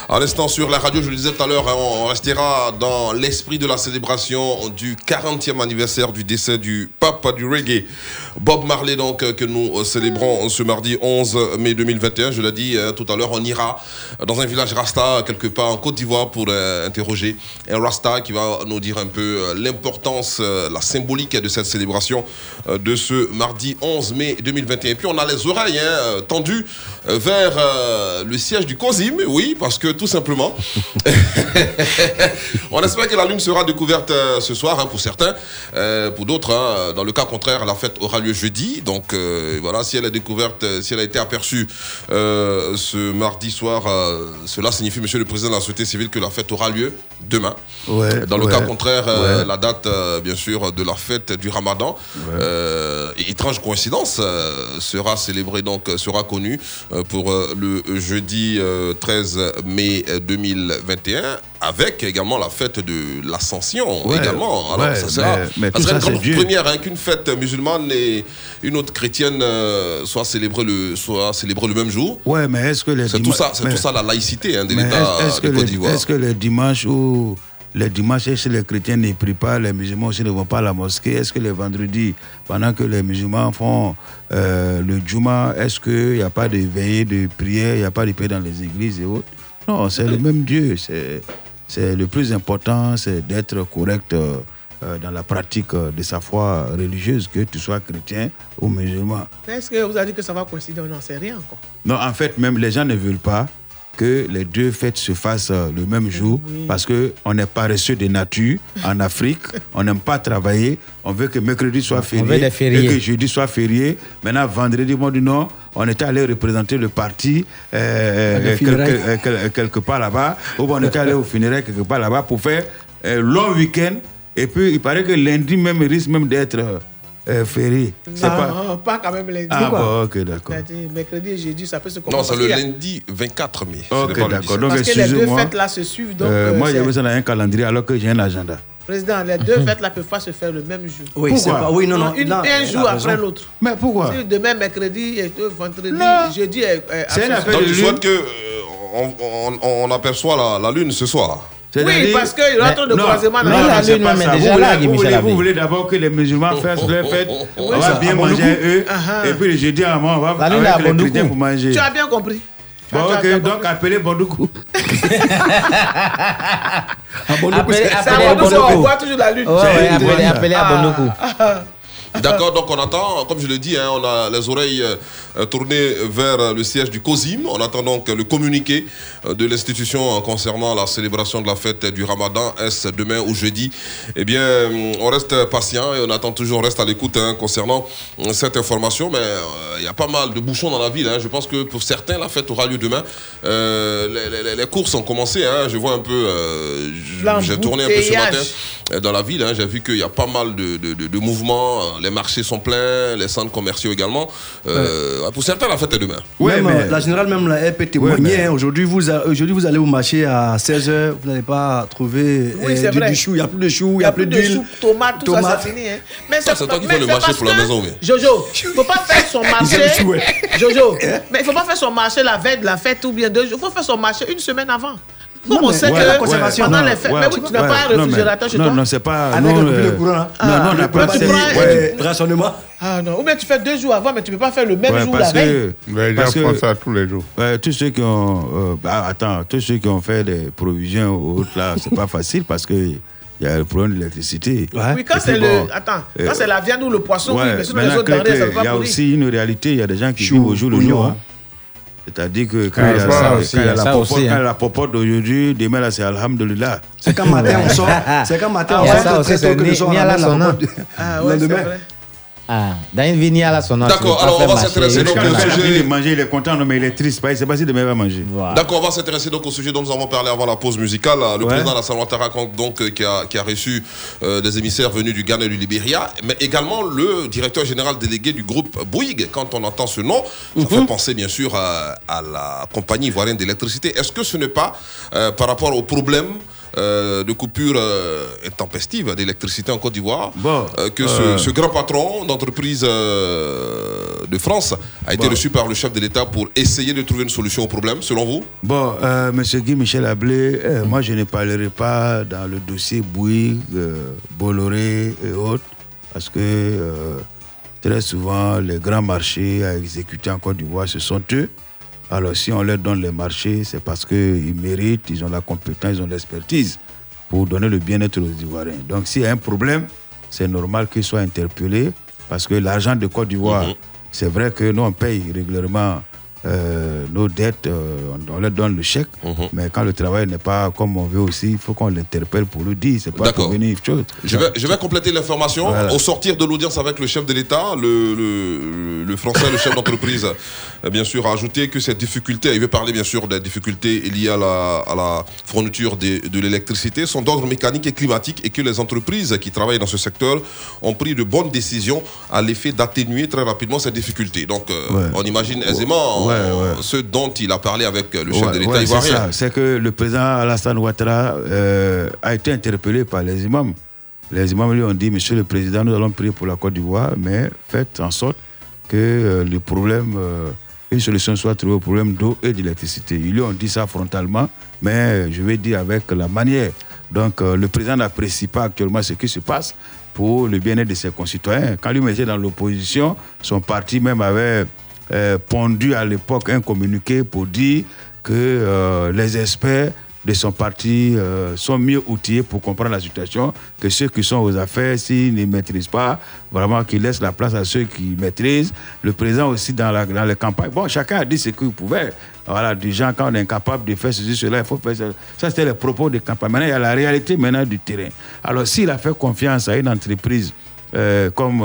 À l'instant sur la radio, je le disais tout à l'heure, hein, on restera dans l'esprit de la célébration du 40e anniversaire du décès du papa du reggae, Bob Marley, donc, euh, que nous euh, célébrons ce mardi 11 mai 2021. Je l'ai dit euh, tout à l'heure, on ira dans un village Rasta, quelque part en Côte d'Ivoire, pour euh, interroger un Rasta qui va nous dire un peu euh, l'importance, euh, la symbolique de cette célébration euh, de ce mardi 11 mai 2021. Et puis on a les oreilles hein, euh, tendues euh, vers euh, le siège du COSIM, oui, parce que tout simplement, on espère que la lune sera découverte euh, ce soir hein, pour certains, Euh, pour d'autres, hein, dans le cas contraire, la fête aura lieu jeudi. Donc euh, voilà, si elle est découverte, euh, si elle a été aperçue euh, ce mardi soir, cela signifie, Monsieur le Président de la Société civile, que la fête aura lieu demain. Ouais, Dans le ouais, cas contraire, ouais. la date, bien sûr, de la fête du Ramadan, étrange coïncidence, sera célébrée, donc sera connue pour le jeudi euh, 13 mai euh, 2021, avec également la fête de l'Ascension. Ouais, également. Alors, ouais, ça sera, mais- mais ça tout sera ça, une grande première hein, qu'une fête musulmane et une autre chrétienne euh, soit célébrée le, soit célébrée le même jour. Ouais, mais est-ce que les C'est tout ça, c'est tout ça la laïcité hein, de l'État est-ce- est-ce que de Côte d'Ivoire. Est-ce que les dimanches où les dimanches, est-ce que les chrétiens ne prient pas, les musulmans aussi ne vont pas à la mosquée Est-ce que les vendredis, pendant que les musulmans font euh, le Juma, est-ce qu'il n'y a pas de veillée de prière, il n'y a pas de prière dans les églises et autres? Non, c'est le même Dieu. C'est, c'est le plus important, c'est d'être correct euh, euh, dans la pratique euh, de sa foi religieuse, que tu sois chrétien ou musulman. Est-ce que vous avez dit que ça va coïncider? On n'en sait rien encore. Non, en fait, même les gens ne veulent pas que les deux fêtes se fassent euh, le même jour parce qu'on est paresseux de nature en Afrique. on n'aime pas travailler. On veut que mercredi soit férié et que jeudi soit férié. Maintenant, vendredi, on dit non. On était allé représenter le parti euh, euh, quelque, part là-bas. Ou on était allé au funérailles quelque part là-bas pour faire un long week-end. Et puis, il paraît que lundi même risque même d'être euh, euh, férié. C'est Non, pas... pas... quand même lundi. Ah, bon, ok, d'accord. Mercredi et jeudi, ça peut se Non, commencer. c'est le lundi 24 mai. Ok, d'accord. 17. Donc, Parce que les deux fêtes là se suivent. Donc, Euh, euh, moi, j'ai besoin d'un calendrier alors que j'ai un agenda. Président, les deux fêtes là peuvent pas se faire le même jour. Oui, Pourquoi c'est pas. Oui, non, non. Une, non, un jour après l'autre. Mais pourquoi Si demain, mercredi, et euh, vendredi, Non. jeudi. est- est C'est Donc tu souhaites que euh, on, on- on aperçoit la, la lune ce soir Oui, parce qu'il rentre de Non, croisement dans la déjà vous Michel voulez, Abbé. vous voulez d'abord que les musulmans fassent leur fête, on va ça, bien à manger eux, Ah, ah. et puis le jeudi à moment, on va avec les chrétiens pour manger. Tu as bien compris. Bon, ok, donc appelez Bondoukou. Appelez- à Bondoukou, on voit toujours la voilà. appelez à Bondoukou. D'accord, donc on attend, comme je l'ai dit, hein, on a les oreilles euh, tournées vers le siège du COSIM. On attend donc le communiqué euh, de l'institution euh, concernant la célébration de la fête du Ramadan. Est-ce demain ou jeudi? Eh bien, euh, on reste patient et on attend toujours, on reste à l'écoute hein, concernant cette information. Mais euh, il y a pas mal de bouchons dans la ville. hein. Je pense que pour certains, la fête aura lieu demain. Euh, les, les- les courses ont commencé. hein. Je vois un peu, euh, j'ai tourné un peu ce matin dans la ville. hein, j'ai vu qu'il y a pas mal de, de- de- de mouvements. Les marchés sont pleins, les centres commerciaux également. Euh, Pour certains, la fête est demain. Même, mais- euh, La générale, même là, elle peut témoigner. mais- hein. Aujourd'hui, vous, a- aujourd'hui, vous allez au marché à 16h, vous n'allez pas trouver Oui, euh, du, chou, il n'y a plus de chou, il n'y a plus de d'huile. tomate, tout ça, Tomate. c'est fini. Hein. Mais c'est toi qui fais le marché pour la maison, oui. Jojo, il ne faut pas faire son marché. ouais. Jojo, mais il ne faut pas faire son marché la veille de la fête ou bien deux jours. Il faut faire son marché une semaine avant. Comme Non, on sait Ouais, que la conservation. pendant Non, les fêtes, ouais, mais oui, tu n'as ouais, pas un non, réfrigérateur chez non, toi Non, c'est pas. Avec non, coupé euh, de courant. hein. Non, non, on n'a pas tu fait- prends- ouais, Euh, rationnement. Ah non, ou bien tu fais deux jours avant, mais tu ne peux pas faire le même ouais, jour la veille. Les gens parce que- font ça tous les jours. Ouais, tous ceux qui ont, euh, bah, attends, tous ceux qui ont fait des provisions ou autres là, c'est pas facile parce que il y a le problème de l'électricité. Oui, quand Et puis c'est bon, le. Attends, euh, quand c'est la viande ou le poisson, oui, Ouais, mais sinon les autres denrées, ça ne que- peut il pas y a aussi une réalité, il y a des gens qui Chou, vivent au jour le jour. hein. C'est-à-dire que quand Ah, il y a, ça ça, aussi, quand il y a la ça popote, aussi, quand il y a hein. la popote d'aujourd'hui, demain là c'est Alhamdulillah. C'est quand matin on sort. C'est quand matin Ah on ouais, sort. c'est que le ni on à la la popote. Ah Le ouais, c'est lendemain. Ah, dans une à la sonore. D'accord, alors on va s'intéresser donc quand le il a sujet- de manger, il est content, non, mais il est triste. parce qu'il sait pas si demain il va manger. Voilà. D'accord, on va s'intéresser donc au sujet dont nous avons parlé avant la pause musicale. Le Ouais. président Alassane Ouattara donc euh, qui a, qui a reçu euh, des émissaires venus du Ghana et du Libéria, mais également le directeur général délégué du groupe Bouygues. Quand on entend ce nom, ça fait penser bien sûr à, à la compagnie ivoirienne d'électricité. Est-ce que ce n'est pas euh, par rapport au problème euh, de coupures euh, intempestives d'électricité en Côte d'Ivoire, Bon, euh, que euh, ce, ce grand patron d'entreprise de France a été Bon. reçu par le chef de l'État pour essayer de trouver une solution au problème, selon vous? Bon, Monsieur Guy Michel Ablé, euh, moi je ne parlerai pas dans le dossier Bouygues, Bolloré et autres, parce que très souvent les grands marchés à exécuter en Côte d'Ivoire, ce sont eux. Alors si on leur donne les marchés, c'est parce qu'ils méritent, ils ont la compétence, ils ont l'expertise pour donner le bien-être aux Ivoiriens. Donc s'il y a un problème, c'est normal qu'ils soient interpellés, parce que l'argent de Côte d'Ivoire, c'est vrai que nous on paye régulièrement euh, nos dettes, euh, on, on leur donne le chèque, mais quand le travail n'est pas comme on veut aussi, il faut qu'on l'interpelle pour le dire. C'est pas pour venir chose. Je vais, je vais compléter l'information. Voilà. Au sortir de l'audience avec le chef de l'État, le, le, le français, le chef d'entreprise, euh, bien sûr, a ajouté que ces difficultés, il veut parler bien sûr des difficultés liées à la, à la fourniture de, de l'électricité, sont d'ordre mécanique et climatique et que les entreprises qui travaillent dans ce secteur ont pris de bonnes décisions à l'effet d'atténuer très rapidement ces difficultés. Donc, euh, Ouais. on imagine aisément Ouais, ce dont il a parlé avec euh, le chef de l'État ivoirien. C'est que le président Alassane Ouattara euh, a été interpellé par les imams. Les imams lui ont dit, Monsieur le Président, nous allons prier pour la Côte d'Ivoire, mais faites en sorte que euh, le problème, euh, une solution soit trouvée au problème d'eau et d'électricité. Ils lui ont dit ça frontalement, mais je vais dire avec la manière. Donc le président n'apprécie pas actuellement ce qui se passe pour le bien-être de ses concitoyens. Quand lui était dans l'opposition, son parti même avait euh, pondu à l'époque un communiqué pour dire que euh, les experts de son parti euh, sont mieux outillés pour comprendre la situation que ceux qui sont aux affaires, s'ils ne maîtrisent pas, vraiment qu'ils laissent la place à ceux qui maîtrisent. Le président aussi dans, les campagnes. Bon, chacun a dit ce qu'il pouvait. Voilà, des gens, quand on est incapable de faire ceci, cela, il faut faire ça. Ça, c'était les propos des campagnes. Maintenant, il y a la réalité maintenant du terrain. Alors, s'il a fait confiance à une entreprise comme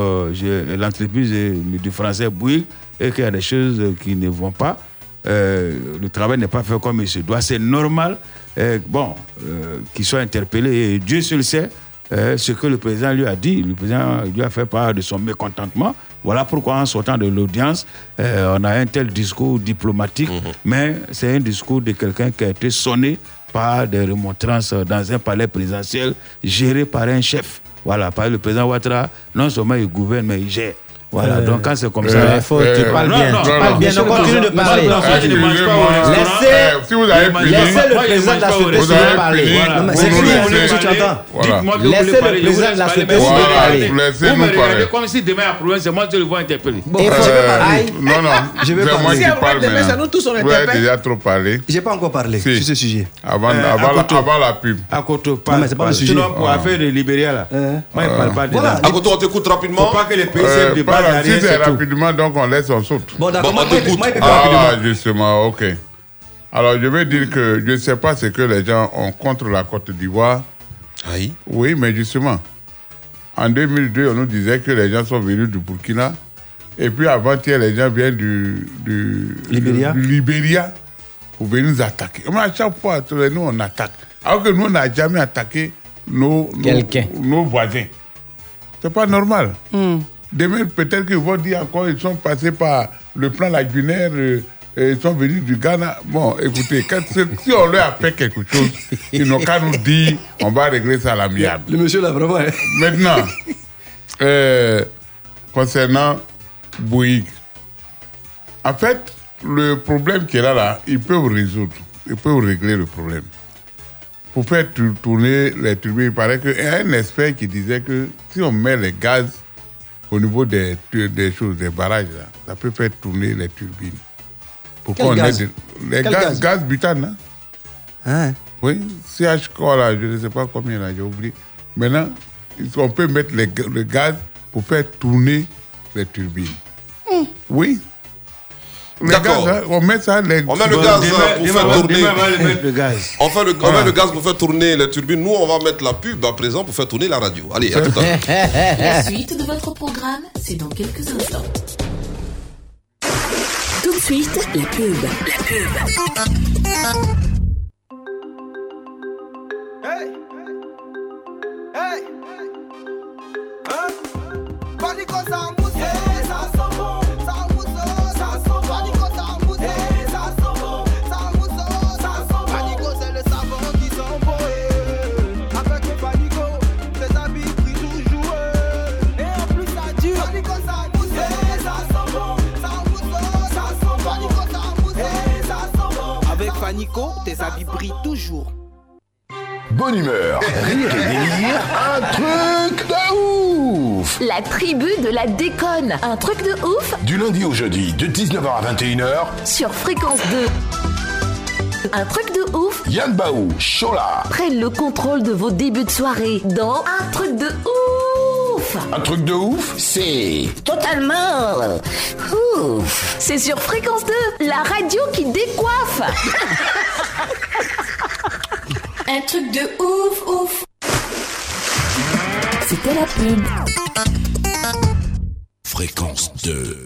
l'entreprise du français Bouygues et qu'il y a des choses qui ne vont pas, euh, le travail n'est pas fait comme il se doit. C'est normal, euh, bon, euh, qu'il soit interpellé. Et Dieu seul sait ce que le président lui a dit. Le président lui a fait part de son mécontentement. Voilà pourquoi, en sortant de l'audience, on a un tel discours diplomatique, mais c'est un discours de quelqu'un qui a été sonné par des remontrances dans un palais présidentiel géré par un chef. Voilà, par le président Ouattara, non seulement il gouverne, mais il gère. Voilà, Euh, donc quand c'est comme euh, ça. il faut- tu parles bien, tu parles bien, donc continue de parler. Laissez- si vous avez laissez le président de la société parler. c'est on est- tu entends? Laissez voulez le président de la société parler. Vous me regardez comme si demain il y a problème, c'est moi qui le vois interpeller. Bon, je vais Euh, parler. non, non, Je moi parler. qui Si on va demain, c'est nous tous, on Vous avez interpelle. déjà trop parlé. J'ai pas encore parlé Si. sur ce sujet. Avant, Euh, avant, à la, côté. avant la pub. À côté, Non, mais c'est pas le sujet. Sinon, pour l'affaire de Libéria, là, moi, il ne parle pas de Voilà. ça. À côté, on t'écoute rapidement. Faut pas que les pays Euh, pas- si c'est rapidement, donc on laisse, on saute. Bon, d'accord. Bon, Moi, je Ah, justement, ok. Alors, je vais dire que je ne sais pas ce que les gens ont contre la Côte d'Ivoire. Aïe. Oui, mais justement, en 2002, on nous disait que les gens sont venus du Burkina. Et puis avant-hier, les gens viennent du, du, Libéria. du Libéria pour venir nous attaquer. Mais à chaque fois, nous, on attaque. Alors que nous, on n'a jamais attaqué nos, nos, nos voisins. C'est pas normal. Demain, peut-être qu'ils vont dire encore ils sont passés par le plan lagunaire, euh, et ils sont venus du Ghana. Bon, écoutez, quand, si on leur a fait quelque chose, ils n'ont qu'à nous dire on va régler ça à l'amiable. Le monsieur là, vraiment. hein. Maintenant, euh, concernant Bouygues, en fait, le problème qu'il a là, ils peuvent résoudre, ils peuvent régler le problème. Pour faire tour- tourner les turbines, il paraît qu'il y a un expert qui disait que si on met les gaz au niveau des, des choses, des barrages, là, ça peut faire tourner les turbines. Pour Quel qu'on ait gaz des- les Quel gaz, gaz gaz butane, hein. Hein? Oui, CH là, je ne sais pas combien là, j'ai oublié. Maintenant, on peut mettre les le gaz pour faire tourner les turbines. Oui. D'accord. hein, on met ça, les... On met le gaz demain- pour demain, faire on va- tourner. demain, on va le gaz. On, fait le, on Voilà. met le gaz pour faire tourner les turbines. Nous, on va mettre la pub à présent pour faire tourner la radio. Allez, à tout à l'heure. La suite de votre programme, c'est dans quelques instants. Tout de suite, la pub. La pub. Hey! Hey! Hein? Panico, tes habits brillent toujours. Bonne humeur, rire et délire, un truc de ouf La tribu de la déconne. Un truc de ouf Du lundi au jeudi, de 19h à 21h, sur Fréquence 2. Un truc de ouf Yann Baou, Chola. prennent le contrôle de vos débuts de soirée dans Un truc de ouf Un truc de ouf, c'est... Totalement ouf C'est sur Fréquence 2, la radio qui décoiffe Un truc de ouf, ouf C'était la pub. Fréquence 2.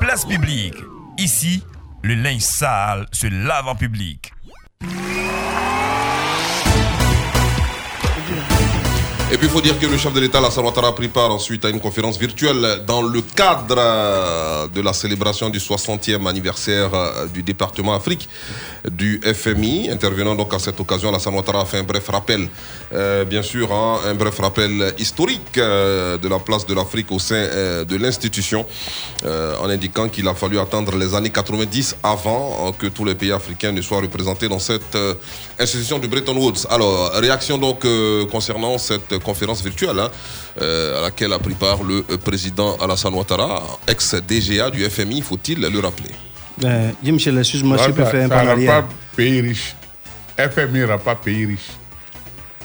Place publique. Ici, le linge sale se lave en public. Et puis il faut dire que le chef de l'État, Alassane Ouattara, a pris part ensuite à une conférence virtuelle dans le cadre euh, de la célébration du 60e anniversaire euh, du département Afrique du FMI. Intervenant donc à cette occasion, Alassane Ouattara a fait un bref rappel, euh, bien sûr, hein, un bref rappel historique de la place de l'Afrique au sein de l'institution, en indiquant qu'il a fallu attendre les années 90 avant que tous les pays africains ne soient représentés dans cette institution de Bretton Woods. Alors, réaction donc concernant cette conférence virtuelle hein, euh, à laquelle a pris part le euh, président Alassane Ouattara, ex-DGA du FMI, faut-il le rappeler? Euh, Jim Michel, excuse-moi, je peux faire un ça pas pays riche. FMI rend pas pays riche.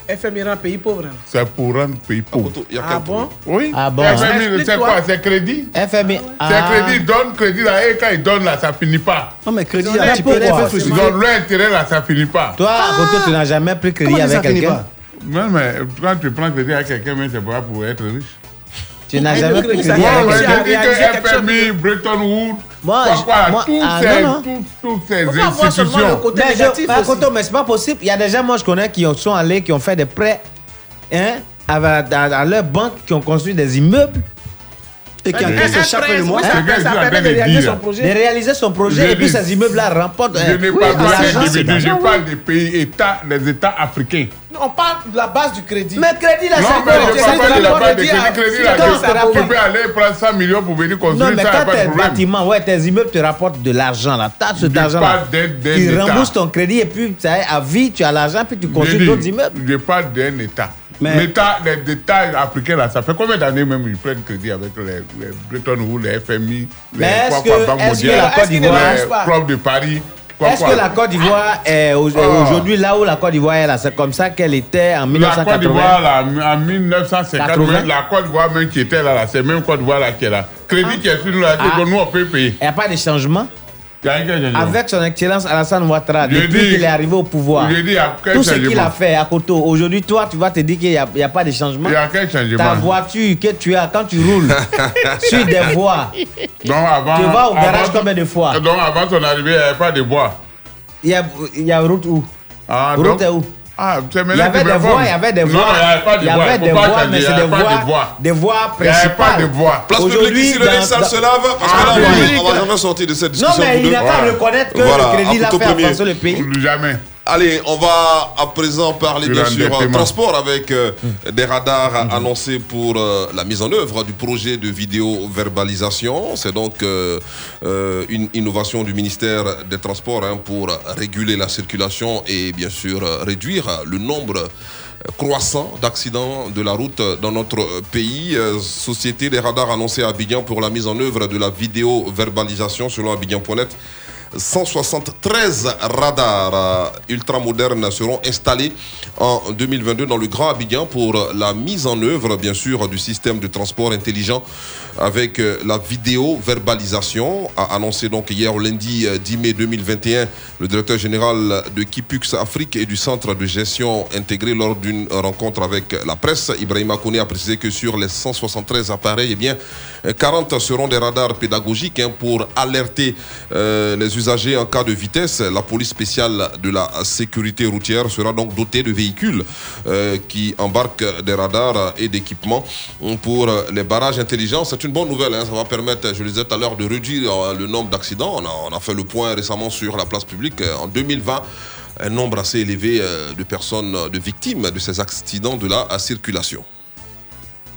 FMI rend pays pauvre. hein. C'est pour rendre pays pauvre. Ah bon? Oui. Ah bon FMI, c'est quoi? C'est crédit? FMI. C'est Ah. crédit, donne crédit là, et quand il donne là, ça finit pas. Non, mais crédit, là, tu peux les faire Ils ont leur intérêt là, ça finit pas. Toi, Goto, tu n'as jamais pris crédit Comment avec quelqu'un? Non, mais quand tu prends crédit avec quelqu'un, mais c'est pas pour être riche. Tu n'as jamais pris crédit, veut quelqu'un dire que FMI, Bretton Woods, Moi, quoi, ah, toutes ces institutions. Mais c'est pas possible. Il y a des gens, moi, je connais, qui ont- sont allés, qui ont fait des prêts hein, à, à- à leur banque, qui ont construit des immeubles. Et qui encaissent chaque mois. Hein? Ça permet de réaliser son projet. De réaliser son projet. Je Et puis ces immeubles-là remportent. Je euh, n'ai oui, pas c'est d'individus, je parle des pays, États, des États africains. On parle de la base du crédit. Mais crédit, là, Non, c'est mais parle pas de la base dire, crédit. Crédit, là, tu- c'est rapport- tu peux aller prendre 100 millions pour venir Non, construire mais ça, y a quand tes bâtiments, ouais, tes immeubles te rapportent de l'argent, là. T'as cet argent-là. parle Tu rembourses ton crédit et puis, ça à vie, tu as l'argent, puis tu construis d'autres immeubles. Je parle d'un État. Mais- L'État, les États africains, là, ça fait combien d'années même ils prennent crédit avec les, les Bretton Woods, les FMI, les Mais est-ce quoi, que- quoi, Banque est-ce que mondiale, la Côte d'Ivoire- les clubs de Paris, Est-ce que la Côte d'Ivoire est au- Oh. aujourd'hui là où la Côte d'Ivoire est là? C'est comme ça qu'elle était en La 1980 Côte d'Ivoire, là, en 1950, 80. même la Côte d'Ivoire même qui était là, là c'est même Côte d'Ivoire là qui est là. Crédit qui est sur nous là, c'est Ah. que nous on peut payer. Il n'y a pas de changement? Avec son excellence Alassane Ouattara, Je depuis qu'il est arrivé au pouvoir, je dis, tout ce qu'il a fait à Koto, aujourd'hui, toi, tu vas te dire qu'il n'y a, pas de changement. Il y a quel changement? Ta voiture que tu as, quand tu roules sur des voies, Donc avant, tu vas au garage avant- combien de fois? Donc avant son arrivée, il n'y avait pas de bois. il y a, il y a route où? Ah, Route donc- est où? Ah, Il y avait des m'informe. il y avait des Non, voies. il n'y avait pas de Il y avait des pas changer, mais il y c'est avait des pas des voies Il n'y avait pas principales. de voies. Place publique Aujourd'hui, ici, le linge sale se lave, parce que Ah, là, on va- jamais sortir de cette Non, discussion. mais tous il n'a qu'à reconnaître que le crédit à l'a fait avancer le pays. Jamais. Allez, on va à présent parler bien sûr transport avec euh, des radars annoncés pour euh, la mise en œuvre du projet de vidéo-verbalisation. C'est donc euh, une innovation du ministère des Transports hein, pour réguler la circulation et bien sûr réduire le nombre croissant d'accidents de la route dans notre pays. Société des radars annoncée à Abidjan pour la mise en œuvre de la vidéo-verbalisation selon Abidjan.net. 173 radars ultramodernes seront installés en 2022 dans le Grand Abidjan pour la mise en œuvre, bien sûr, du système de transport intelligent avec euh, la vidéo-verbalisation, a annoncé donc hier lundi euh, 10 mai 2021 le directeur général de Kipux Afrique et du centre de gestion intégré lors d'une rencontre avec la presse. Ibrahima Kone a précisé que sur les 173 appareils, eh bien, euh, 40 seront des radars pédagogiques hein, pour alerter euh, les usagers en cas de vitesse. La police spéciale de la sécurité routière sera donc dotée de véhicules euh, qui embarquent des radars et d'équipements pour les barrages intelligents. C'est une bonne nouvelle. hein. Ça va permettre, je le disais tout à l'heure, de réduire euh, le nombre d'accidents. On a, on a fait le point récemment sur la place publique. Euh, En 2020, un nombre assez élevé euh, de personnes, de victimes de ces accidents de la circulation.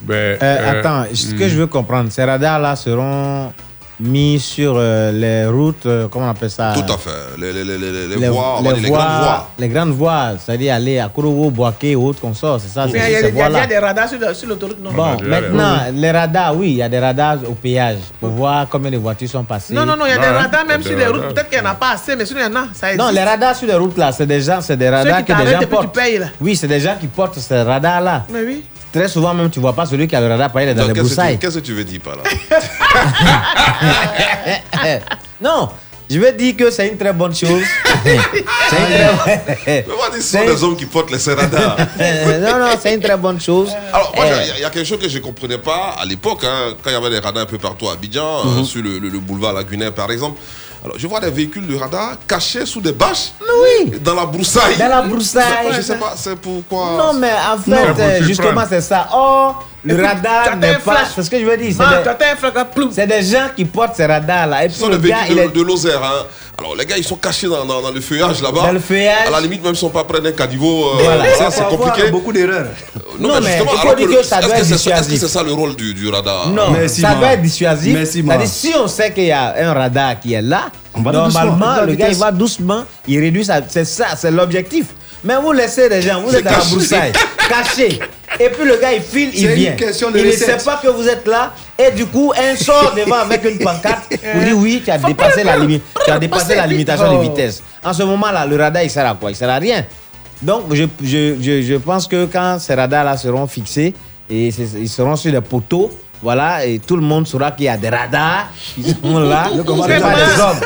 Ben, Euh, attends, ce que je veux comprendre, ces radars-là seront mis sur euh, les routes, euh, comment on appelle ça? Tout à fait. Les, les, les, les, les les, voies, grandes voies- les grandes voies, c'est-à-dire aller à Korogo, Boaké ou autre qu'on sort, c'est ça, Mais il y, il y a des radars sur, l'autoroute, non? Bon, maintenant, les radars, oui, il y a des radars au péage pour voir combien de voitures sont passées. Non, non, non, il y a des radars même sur les routes. Peut-être qu'il n'y en a pas assez, mais sinon il y en a. Ça Non, les radars sur les routes là, c'est des gens, c'est des radars qui que des t'arrêtent gens et puis tu portent. payes, là. Oui, c'est des gens qui portent ces radars là. Mais oui. Très souvent même, tu vois pas celui qui a le radar, par exemple, il est dans Donc, les broussailles. qu'est-ce que tu veux dire par là? Non, je veux dire que c'est une très bonne chose. c'est une ce sont des hommes qui portent les radars. non, non, c'est une très bonne chose. Alors, moi, Eh. il y a- il y, a quelque chose que je ne comprenais pas à l'époque, hein, quand il y avait des radars un peu partout à Abidjan, euh, Mhm. sur le, le- le boulevard Lagunet, par exemple. Alors, je vois des véhicules de radar cachés sous des bâches. Oui. Dans la broussaille. Dans la broussaille. Je sais pas, c'est pourquoi. Non, mais en fait, euh, justement, c'est ça. Oh, le puis, radar t'as n'est un pas. flash. C'est ce que je veux dire. C'est des... c'est des gens qui portent ces radars-là. Et puis Ce sont le des gars, il de, est. de Lozère. Hein. Alors, les gars, ils sont cachés dans, dans- dans le feuillage là-bas. Dans le feuillage. À la limite, même, ils ne sont pas près d'un caniveau. euh, Voilà. Ça, c'est compliqué. beaucoup d'erreurs. Non, Non, mais justement, il faut alors dire que que ça doit que être c'est ça- Est-ce que dissuasif. c'est ça le rôle du, du radar? Non, ça doit être dissuasif. Merci, C'est-à-dire, si on sait qu'il y a un radar qui est là, normalement, doucement, le gars, il va doucement, il réduit sa. C'est ça, c'est l'objectif. Mais vous laissez les gens, vous êtes dans la caché. broussaille, caché. Et puis le gars, il file, il vient. question de il ne sait pas que vous êtes là. Et du coup, un sort devant avec une pancarte pour dire oui, tu as dépassé la limite. Tu as dépassé la limitation de Oh. vitesse. En ce moment-là, le radar, il sert à quoi? Il sert à rien. Donc, je, je, je, je pense que quand ces radars-là seront fixés, et ils seront sur les poteaux, voilà, et tout le monde saura qu'il y a des radars qui sont là. C'est pas des hommes.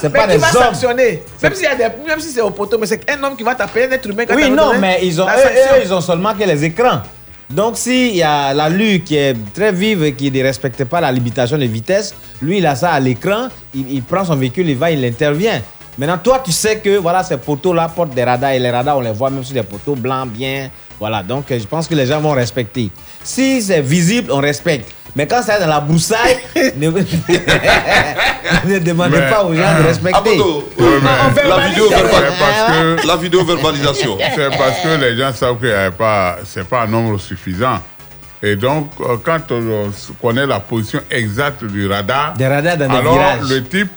C'est pas qui des hommes. sanctionner? Même, s'il y a des- même si c'est au poteau, mais c'est un homme qui va taper un être humain. quand Oui, non, donné mais ils ont, eux, eux, ils ont seulement que les écrans. Donc, s'il y a la lue qui est très vive et qui ne respecte pas la limitation de vitesse, lui, il a ça à l'écran, il, il prend son véhicule, il va, il intervient. Maintenant, toi, tu sais que voilà, ces poteaux-là portent des radars et les radars, on les voit même sur des poteaux blancs, bien. Voilà, donc je pense que les gens vont respecter. Si c'est visible, on respecte. Mais quand c'est dans la broussaille, ne, ne demandez Mais- pas aux gens de respecter. Abodo, Ouais, mais- la vidéo parce que- La vidéo verbalisation. C'est parce que les gens savent n'y a pas, c'est pas un nombre suffisant. Et donc, euh, quand on connaît la position exacte du radar, Des radars dans des alors le type,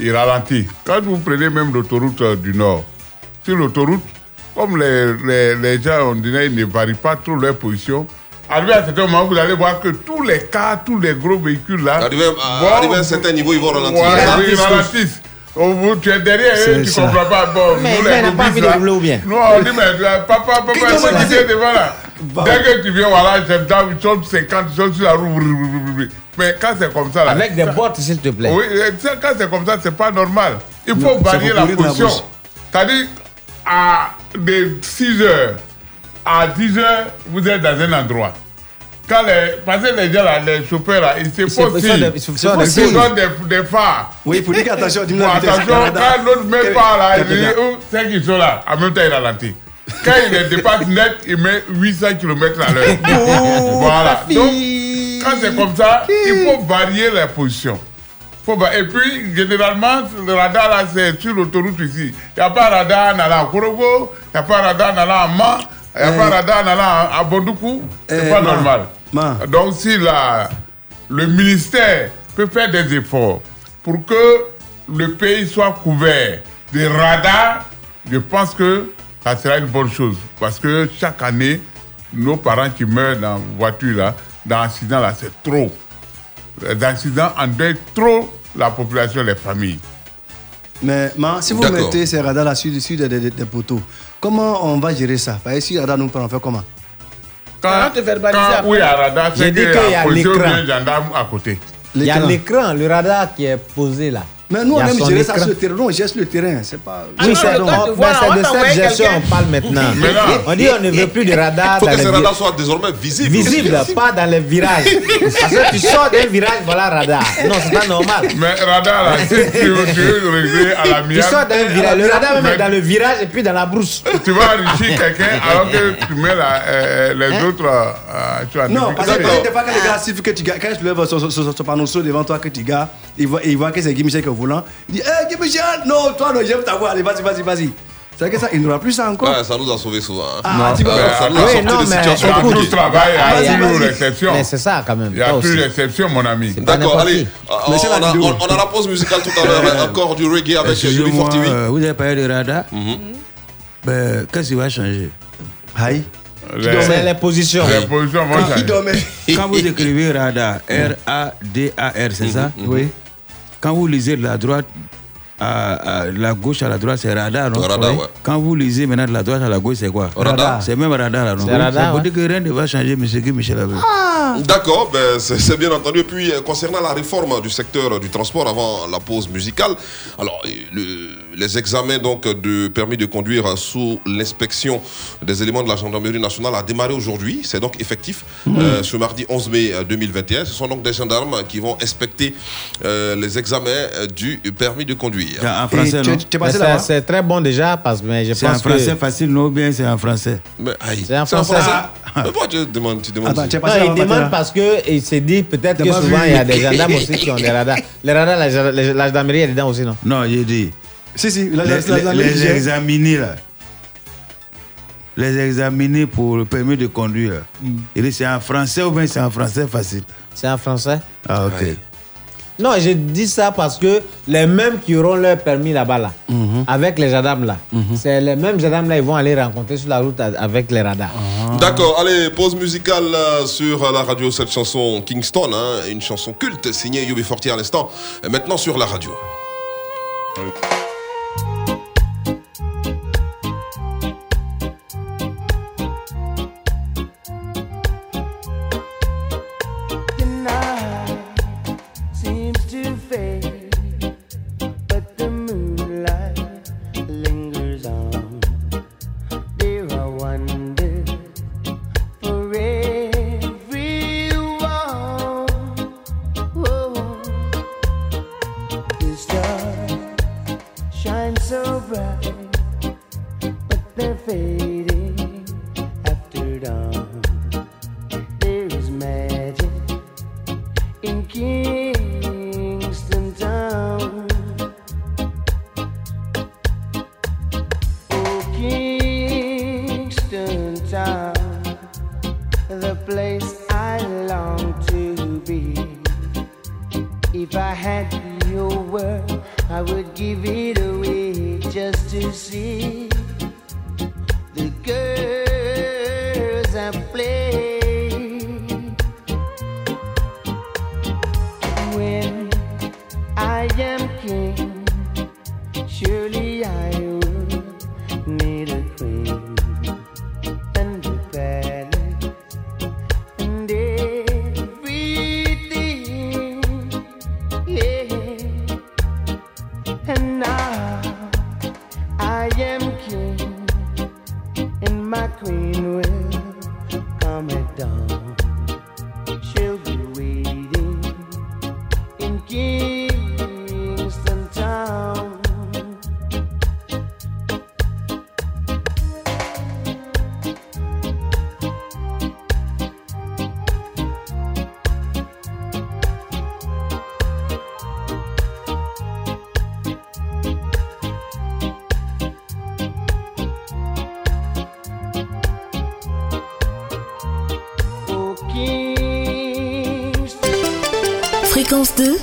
il ralentit. Quand vous prenez même l'autoroute euh, du Nord, sur l'autoroute, comme les, les, les gens, on dirait, ils ne varient pas trop leur position, arrivé à un certain moment, vous allez voir que tous les cars, tous les gros véhicules là, Arrivé à- arrivé à un certain niveau, ils vont ralentir. Ouais, Ils oui, ralentissent ils tous. ralentissent. Oh, vous, tu es derrière C'est eux, tu ne comprends pas. Bon, Mais- nous, les n'a pas envie de rouler ou bien Nous, on dit, mais euh, papa, papa, Qui papa, te tu m'a dit es devant là. Dès que tu viens, voilà, j'aime ça, ils sont 50, ils sont sur la roue. Mais quand c'est comme ça, là. Avec des bottes, s'il te plaît. Oui, quand c'est comme ça, c'est pas normal. Il faut Non, varier la position. C'est-à-dire, à de 6 heures à 10 heures, vous êtes dans un endroit. Quand les, parce que les gens, là, les chauffeurs, là, ils se posent ils font des- ils se donnent des, des phares. Oui, il faut dire qu'attention, dis-moi attention, quand l'autre met pas là, il dit, oh, c'est qu'ils sont là. En même temps, il ralentit. Quand il les dépasse net, il met 800 km à l'heure. voilà. Donc, quand c'est comme ça, il faut varier la position. Faut va- Et puis, généralement, le radar là, c'est sur l'autoroute ici. Il n'y a pas de radar en allant à Korogo, il n'y a pas de radar en allant à Man, il n'y a pas de radar en allant à Bondoukou. C'est Eh, pas normal. Donc, si la, le ministère peut faire des efforts pour que le pays soit couvert de radars, je pense que ça sera une bonne chose. Parce que chaque année, nos parents qui meurent dans la voiture, là, dans l'accident, là, c'est trop. Les accidents endeuillent trop la population, les familles. Mais si vous mettez ces radars là sur, sur des, des- des poteaux, comment on va gérer ça? Parce que si radars nous prennent, on fait comment? Quand, quand oui, à radar, J'ai c'est dit qu'il qu'il y a l'écran. bien gendarme à côté. Il y a l'écran, le radar qui est posé là. Mais nous, on aime gérer ça sur le terrain. Nous, on geste le terrain. C'est pas. Oui, c'est c'est pas oh, donc. ben, c'est de cette gestion on parle maintenant. On dit on ne veut plus de radar Il faut dans que les ces radars soient désormais visibles. visibles, pas dans les virages. Parce que tu sors d'un virage, voilà radar. Non, c'est pas normal. Mais radar, là, si tu veux, tu veux régler à la Tu mienne. sors d'un virage, le radar même est dans le virage et puis dans la brousse. Tu vas enrichir quelqu'un alors que tu mets la- euh, les autres euh, la Non, parce que des fois, quand les gars sifflent que tu gagnes, quand tu lèves son, panneau devant toi, que tu gars, il voit, il voit que c'est Guy Michel qui est au volant. Il dit Hé Guy Michel, non, toi, non, j'aime ta voix, allez, vas-y, vas-y, vas-y. C'est que ça, il n'aura plus ça encore. Ouais, ça nous a sauvés souvent. hein. Ah, tu vois. ça nous a Oui, sorti non, de mais situations compliquées. tout travail, il y a Ah, toujours l'exception. Mais c'est ça quand même. Il y a plus aussi. d'exception, mon ami. D'accord, allez. On, la on a, on- on a la pause musicale tout à l'heure. Encore du reggae avec Excusez-moi, Fortiwi. euh, vous avez parlé de radar? Mhm. Ben, Qu'est-ce qui va changer? Aïe. C'est les positions. Les positions vont changer. Quand vous écrivez radar, R-A-D-A-R, c'est ça? Oui. Quand vous lisez de la droite à, à la gauche à la droite, c'est radar, non? Radar, Oui. ouais. Quand vous lisez maintenant de la droite à la gauche, c'est quoi? Radar. C'est même radar, là, non? C'est radar, Ça veut ouais. dire que rien ne va changer, monsieur Guy Michel Abbé. D'accord, ben, c'est c'est bien entendu. Et puis, euh, concernant la réforme du secteur du transport avant la pause musicale, alors, euh, le- les examens donc, de permis de conduire euh, sous l'inspection des éléments de la gendarmerie nationale a démarré aujourd'hui. C'est donc effectif euh, ce mardi 11 mai euh, 2021. Ce sont donc des gendarmes qui vont inspecter euh, les examens euh, du permis de conduire. En Et français, tu, non c'est- C'est très bon déjà parce que mais je C'est en français que. facile, non ou bien c'est en français? Mais, aïe, C'est en français. Mais pourquoi tu demandes, tu demandes Attends, ça tu es Non, il demande parce que il s'est dit peut-être que souvent il y a des gendarmes aussi qui ont des radars. Les radars, la, la- la gendarmerie est dedans aussi, non? Non, j'ai dit. Si, si, la, Les, la, la, la, les- la- les examinés, là. Les examinés pour le permis de conduire. Il dit c'est en français ou bien c'est en français facile? C'est en français Ah, ok. Non, je dis ça parce que les mêmes qui auront leur permis là-bas, là, avec les gendarmes là, c'est les mêmes gendarmes là, ils vont aller rencontrer sur la route avec les radars. D'accord, allez, pause musicale euh, sur la radio, cette chanson Kingston, hein, une chanson culte signée Yubi Fortier à l'instant, maintenant sur la radio.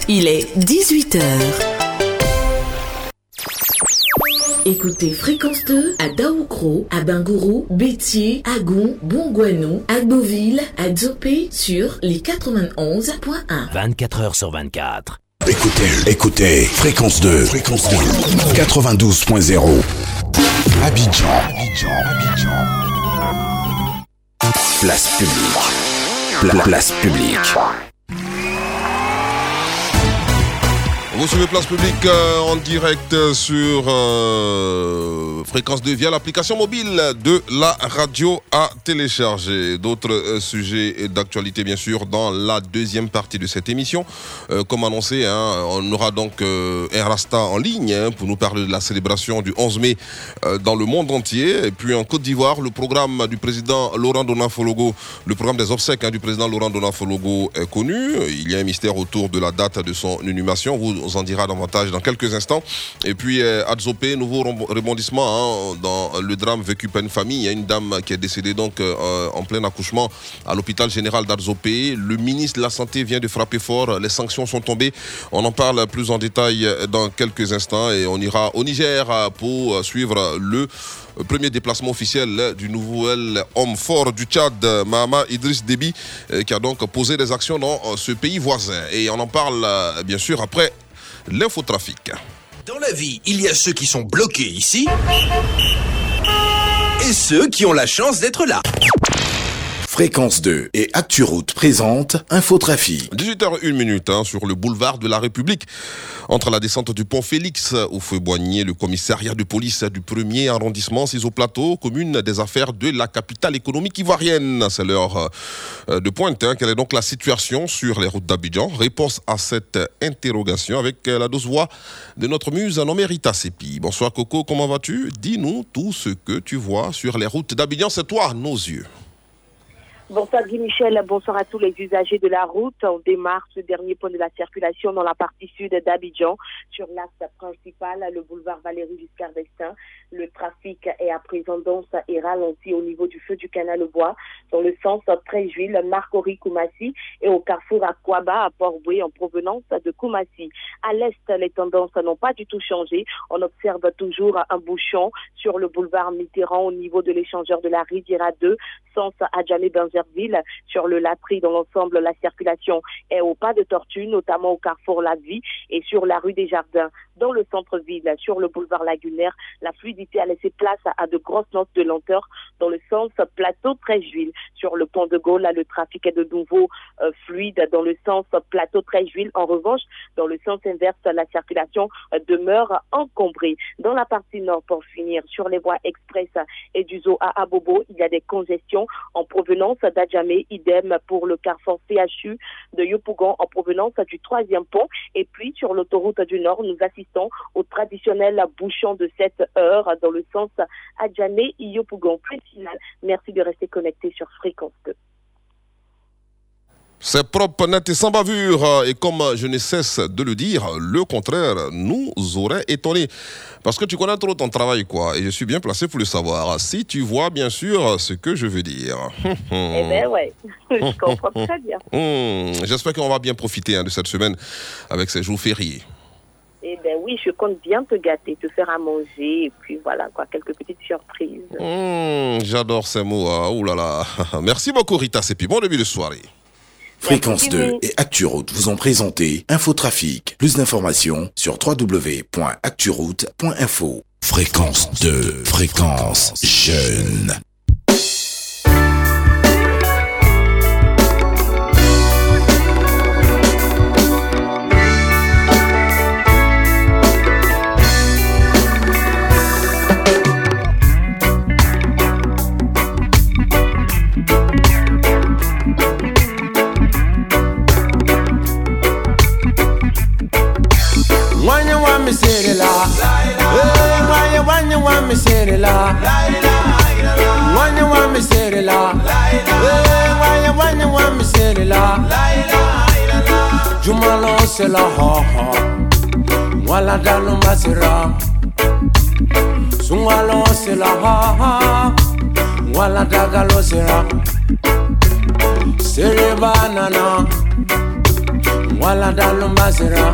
Il est 18h. Écoutez Fréquence 2 à Daoukro, à Bingourou, Bétier, Agon, Bongouano, Agboville, à Dzopé sur les 91.1. 24 heures sur 24. Écoutez, écoutez, fréquence 2, fréquence 2, 92.0. Abidjan, Abidjan, Abidjan. Place publique. Pla- place publique. Vous suivez Place Publique euh, en direct sur euh, Fréquence 2 via l'application mobile de la radio à télécharger. D'autres euh, sujets d'actualité, bien sûr, dans la deuxième partie de cette émission. Euh, comme annoncé, hein, on aura donc euh, un Rasta en ligne hein, pour nous parler de la célébration du 11 mai euh, dans le monde entier. Et puis en Côte d'Ivoire, le programme du président Laurent Donafologo, le programme des obsèques hein, du président Laurent Donafologo est connu. Il y a un mystère autour de la date de son inhumation. Vous en dira davantage dans quelques instants. Et puis, Adzopé, nouveau rebond- rebondissement dans le drame vécu par une famille. Il y a une dame qui est décédée donc euh, en plein accouchement à l'hôpital général d'Adzopé. Le ministre de la Santé vient de frapper fort. Les sanctions sont tombées. On en parle plus en détail dans quelques instants et on ira au Niger pour suivre le premier déplacement officiel du nouvel homme fort du Tchad, Mahama Idriss Déby, euh, qui a donc posé des actions dans ce pays voisin. Et on en parle euh, bien sûr après l'infotrafic. Dans la vie, il y a ceux qui sont bloqués ici et ceux qui ont la chance d'être là. Fréquence 2 et ActuRoute présente Infotrafic. 18h01 minute hein, sur le boulevard de la République, entre la descente du pont Félix au feu Boigné, le commissariat de police du premier arrondissement, au plateau, commune des affaires de la capitale économique ivoirienne. C'est l'heure euh, de pointe. hein. Quelle est donc la situation sur les routes d'Abidjan? Réponse à cette interrogation avec euh, la dose voix de notre muse nommée Rita Sepi. Bonsoir Coco, comment vas-tu? Dis-nous tout ce que tu vois sur les routes d'Abidjan. C'est toi, nos yeux. Bonsoir Guy Michel, bonsoir à tous les usagers de la route. On démarre ce dernier point de la circulation dans la partie sud d'Abidjan, sur l'axe principal, le boulevard Valérie Giscard d'Estaing. Le trafic est à présent dense et ralenti au niveau du feu du canal Bois, dans le sens Tréjuil, Marcory, Koumassi et au carrefour à Kouaba, à Port-Boué, en provenance de Koumassi. À l'est, les tendances n'ont pas du tout changé. On observe toujours un bouchon sur le boulevard Mitterrand au niveau de l'échangeur de la Riviera 2, sens Adjamé Benzerville. Sur le Latry, dans l'ensemble, la circulation est au pas de tortue, notamment au carrefour La Vie et sur la rue des Jardins. Dans le centre-ville, sur le boulevard Lagunaire, la fluidité a laissé place à de grosses notes de lenteur dans le sens plateau Tréjuil. Sur le pont de Gaulle, là, le trafic est de nouveau euh, fluide dans le sens plateau Tréjuil. En revanche, dans le sens inverse, la circulation euh, demeure encombrée. Dans la partie nord, pour finir, sur les voies express et du zoo à Abobo, il y a des congestions en provenance d'Adjamé, idem pour le carrefour CHU de Yopougon en provenance du troisième pont. Et puis, sur l'autoroute du Nord, nous assistons au traditionnel bouchon de 7 heures dans le sens Adjamé-Yopougon. Plus merci de rester connecté sur Fréquence 2. C'est propre, net et sans bavure. Et comme je ne cesse de le dire, le contraire nous aurait étonné. Parce que tu connais trop ton travail, quoi. Et je suis bien placé pour le savoir. Si tu vois, bien sûr, ce que je veux dire. Eh bien, ouais, je comprends très bien. Hmm, J'espère qu'on va bien profiter hein, de cette semaine avec ces jours fériés. Eh bien, oui, je compte bien te gâter, te faire à manger, et puis voilà, quoi, quelques petites surprises. Hmm, J'adore ces mots. hein. Ouh là là. Merci beaucoup, Rita. Et puis bon début de soirée. Fréquence 2 et ActuRoute vous ont présenté Infotrafic. Plus d'informations sur www.acturoute.info. Fréquence 2, fréquence jeune. na daga lo sera. Sere banana wala dalumba sera.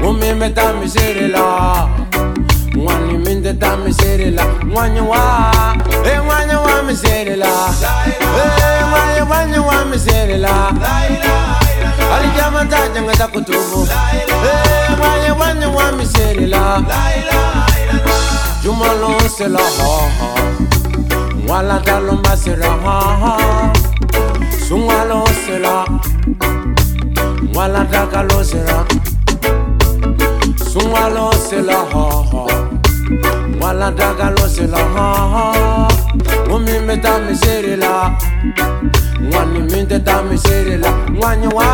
Mumi meta mi sere la mwani minde ta mi la. Mwani wa e mwani wa mi la. E mwani mwani wa mi sere la. Alijama ta janga ta kutubu. E mwani mwani wa mi la. Jumalo se la ha ha. wala dalumba sila sungalo sila wala dakalo sila sungalo sila wala dakalo sila mumi mi ta mi seri la. Wani mi tɛ ta mi seri la. Ŋwani wa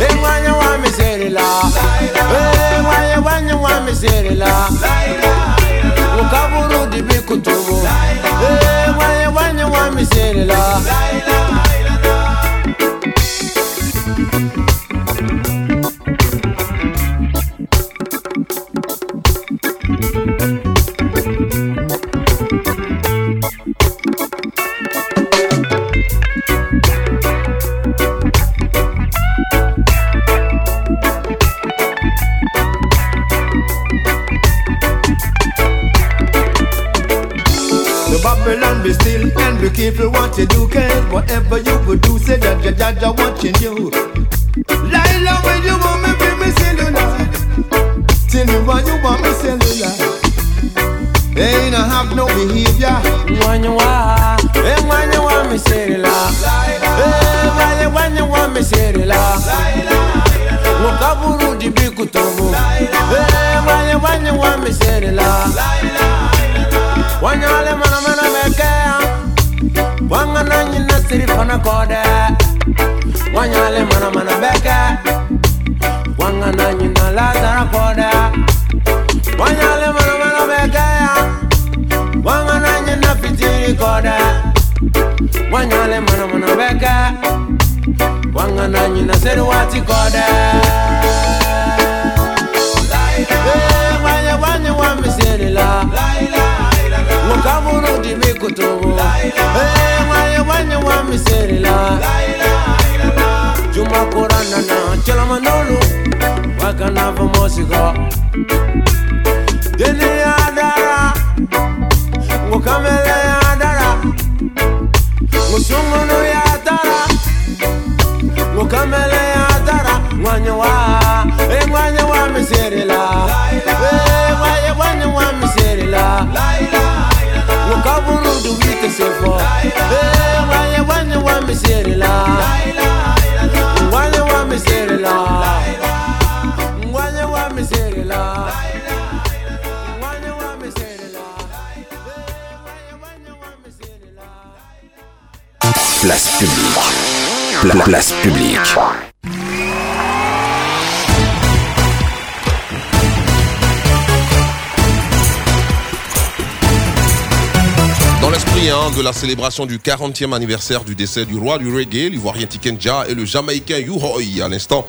e ŋwani wa mi seri la. E ŋwani wa e mi seri la. Ukaburu di bi kutubu Eh you do, cause whatever you would do, say that your judge are watching you. Lila, when you want me, bring me cellular. Tell me why you want me cellular. They ain't have no behavior. When you want, eh, when you want me cellular. Eh, when you- want me cellular. Mukaburu di bikutomo. Eh, when you- when you want me cellular. Wanyale mana mana wanga na nyina siri fana koda wanyale mana mana beka wanga na nyina lazara koda wanyale mana mana beka ya. Wanga na nyina fitiri koda wanyale mana mana beka wanga na nyina siri wati koda Hey, wanya wanya wamisiri la. Laila. ngoka mulungi mikutubu eh, mwali wanyi wa miserera jumakuranana celamanolu wakanava mosigo dini yadara ngokamele yadara ngosungunu yadara ngokamele yadara mwanya wa eh, mwanya wa miserera eh, mwanya wa miserera la. La. La. La. La. Place publique. Pla- place publique. De la célébration du 40e anniversaire du décès du roi du reggae, l'ivoirien Tikenja et le jamaïcain Yuhoi, à l'instant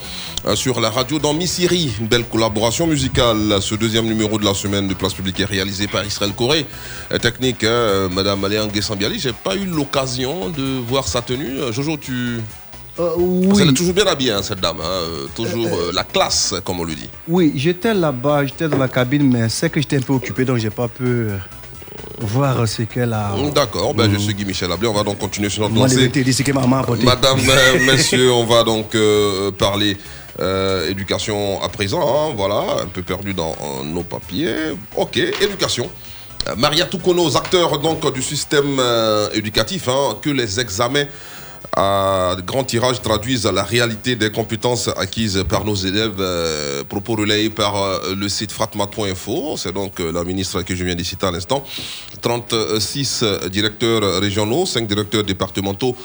euh, sur la radio dans Misiri. Une belle collaboration musicale. Ce deuxième numéro de la semaine de Place Publique est réalisé par Israël Corée. Euh, technique, hein, euh, Madame Aléang Sambiali. J'ai pas eu l'occasion de voir sa tenue. Euh, Jojo, tu. oui. Elle est toujours bien habillée, hein, cette dame. hein, euh, toujours euh, la classe, comme on le dit. Oui, j'étais là-bas, j'étais dans la cabine, mais c'est que j'étais un peu occupé, donc j'ai pas pu euh, voir ce qu'elle a. D'accord, ben, je suis Guy Michel Ablé. On va donc continuer sur notre Moi, lancée. Madame, euh, messieurs, on va donc euh, parler euh, éducation à présent. hein, voilà, un peu perdu dans euh, nos papiers. Ok, éducation. Maria Toukono, acteurs donc du système éducatif, hein, que les examens à grand tirage traduisent la réalité des compétences acquises par nos élèves. euh, propos relayés par euh, le site fratmat.info. C'est donc euh, la ministre que je viens de citer à l'instant. 36 directeurs régionaux, 5 directeurs départementaux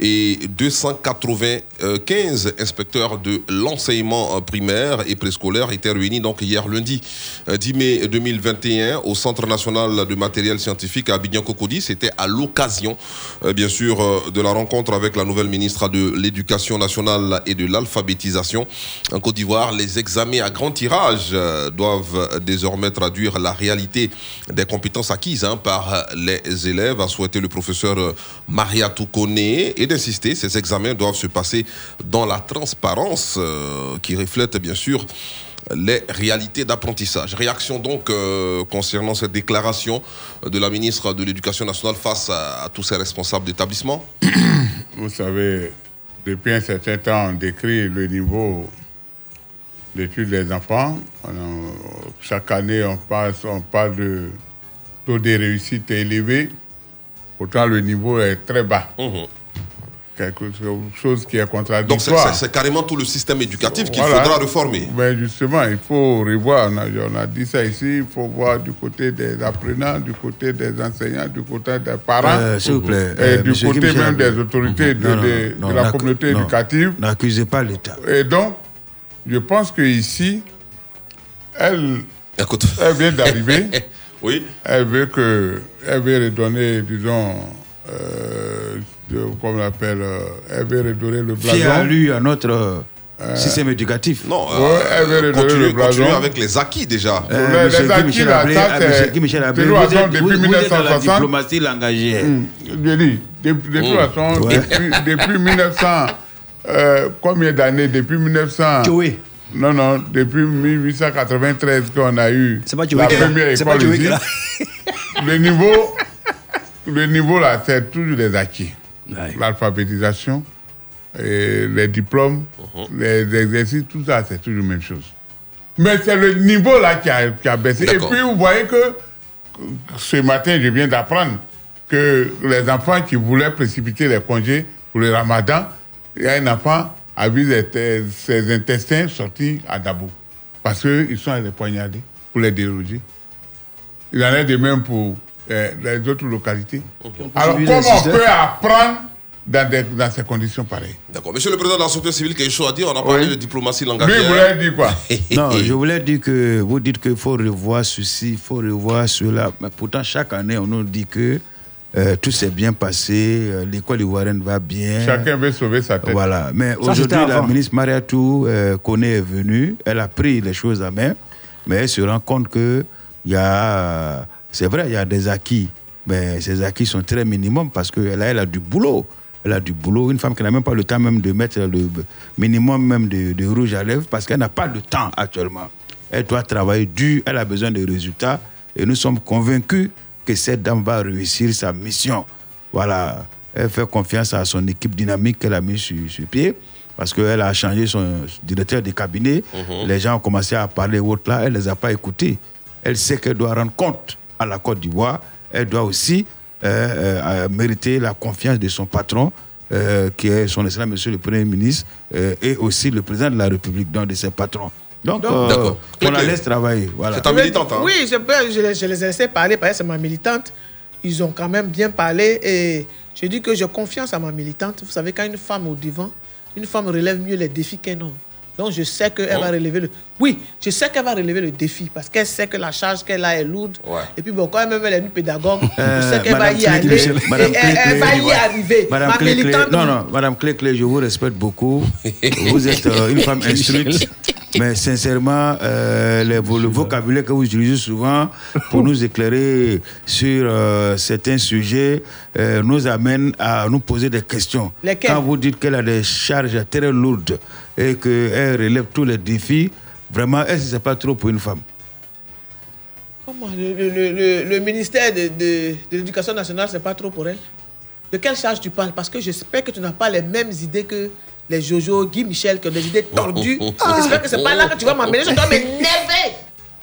et 295 inspecteurs de l'enseignement euh, primaire et préscolaire étaient réunis donc hier lundi euh, 10 mai 2021 au Centre national de matériel scientifique à Abidjan-Cocody. C'était à l'occasion, euh, bien sûr, euh, de la rencontre avec la nouvelle ministre de l'Éducation nationale et de l'alphabétisation. En Côte d'Ivoire, les examens à grand tirage euh, doivent désormais traduire la réalité des compétences acquises hein, par euh, les élèves, a souhaité le professeur euh, Maria Toukone, d'insister, ces examens doivent se passer dans la transparence euh, qui reflète bien sûr les réalités d'apprentissage. Réaction donc euh, concernant cette déclaration de la ministre de l'Éducation nationale face à, à tous ces responsables d'établissement Vous savez, depuis un certain temps, on décrit le niveau d'études des enfants. On chaque année, on, passe, on parle de taux de réussite élevé. Pourtant, le niveau est très bas. Quelque chose qui est Donc c'est- contradictoire. c'est c'est carrément tout le système éducatif qu'il Voilà. faudra réformer. Ben justement, il faut revoir. On a, on a dit ça ici. Il faut voir du côté des apprenants, du côté des enseignants, du côté des parents, Euh, s'il vous plaît, et euh, du monsieur côté même des autorités de, Non, non, de- non, de la communauté non, éducative. N'accusez pas l'État. Et donc, je pense que ici, elle, elle vient d'arriver. oui. Elle veut que, elle veut redonner, disons, euh, de- comment on l'appelle, euh, elle veut redonner le blason. Fier à lui, à notre euh, système éducatif. Non, veut redonner continuer, le blason. continuer avec les acquis déjà. Euh, Les- monsieur les acquis, Michel là, ça, ah, c'est- façon, êtes- depuis vous- vous êtes dans la 1960. diplomatie langagière. Hum, Je dis, de, de toute Hum. façon, Ouais. depuis, depuis 1900, euh, combien d'années? Depuis 1900. Non, non, depuis 1893 qu'on a eu pas la Joey qui est là. première C'est pas école qui ici. Le niveau, le niveau là, c'est toujours des acquis. L'alphabétisation, les diplômes, les exercices, tout ça, c'est toujours la même chose. Mais c'est le niveau là qui a, qui a baissé. Et puis vous voyez que ce matin, je viens d'apprendre que les enfants qui voulaient précipiter les congés pour le ramadan, il y a un enfant a vu ses, ses intestins sortis à Dabou. Parce qu'ils sont allés poignarder pour les déroger. Il en est de même pour euh, les autres localités. Alors comment on peut apprendre dans, des- dans ces conditions pareilles? D'accord. Monsieur le président de la société civile, quelque chose à dire? On a parlé de diplomatie Lui, langagière. il voulait dire quoi? Non, je voulais dire que vous dites qu'il faut revoir ceci, il faut revoir cela. Mais pourtant, chaque année, on nous dit que euh, tout s'est bien passé, euh, l'école ivoirienne va bien. Chacun veut sauver sa tête. Voilà. Mais aujourd'hui, la ministre Mariatou euh, Kone est venue, elle a pris les choses à main, mais elle se rend compte que il y a, c'est vrai, il y a des acquis, mais ces acquis sont très minimums parce qu'elle a, elle a du boulot. Elle a du boulot. Une femme qui n'a même pas le temps même de mettre le minimum même de, de rouge à lèvres parce qu'elle n'a pas le temps actuellement. Elle doit travailler dur, elle a besoin de résultats et nous sommes convaincus que cette dame va réussir sa mission. Voilà, elle fait confiance à son équipe dynamique qu'elle a mis sur, sur pied parce qu'elle a changé son directeur de cabinet. Mhm. Les gens ont commencé à parler autres là, elle ne les a pas écoutés. Elle sait qu'elle doit rendre compte à la Côte d'Ivoire. Elle doit aussi euh, euh, euh, mériter la confiance de son patron, euh, qui est son excellent monsieur le Premier ministre, euh, et aussi le président de la République, donc de ses patrons. Donc, euh, on la laisse travailler. Voilà. hein. Oui, je, peux- je, les- je les ai laissés parler parce que c'est ma militante. Ils ont quand même bien parlé et je dis que j'ai confiance à ma militante. Vous savez, quand une femme au devant, une femme relève mieux les défis qu'un homme. Donc je sais qu'elle Oh. va relever le. Oui, je sais qu'elle va relever le défi parce qu'elle sait que la charge qu'elle a est lourde. Et puis bon, quand même elle est une pédagogue, je Euh, sais qu'elle va y aller. Michel- et Madame elle, elle Clé- va y arriver. Madame ma Clé- non, non, Madame Clé, je vous respecte beaucoup. vous êtes euh, une femme instruite. Mais sincèrement, euh, le, vo- le vocabulaire que vous utilisez souvent pour nous éclairer sur euh, certains sujets euh, nous amène à nous poser des questions. Lesquelles? Quand vous dites qu'elle a des charges très lourdes et qu'elle relève tous les défis, vraiment, est-ce que ce n'est pas trop pour une femme Comment le, le- le- le- le ministère de, de- de l'Éducation nationale, c'est pas trop pour elle? De quelle charge tu parles? Parce que j'espère que tu n'as pas les mêmes idées que les Jojo, Guy Michel, qui ont des idées tordues. J'espère que c'est pas là que tu vas m'amener. Je dois m'énerver.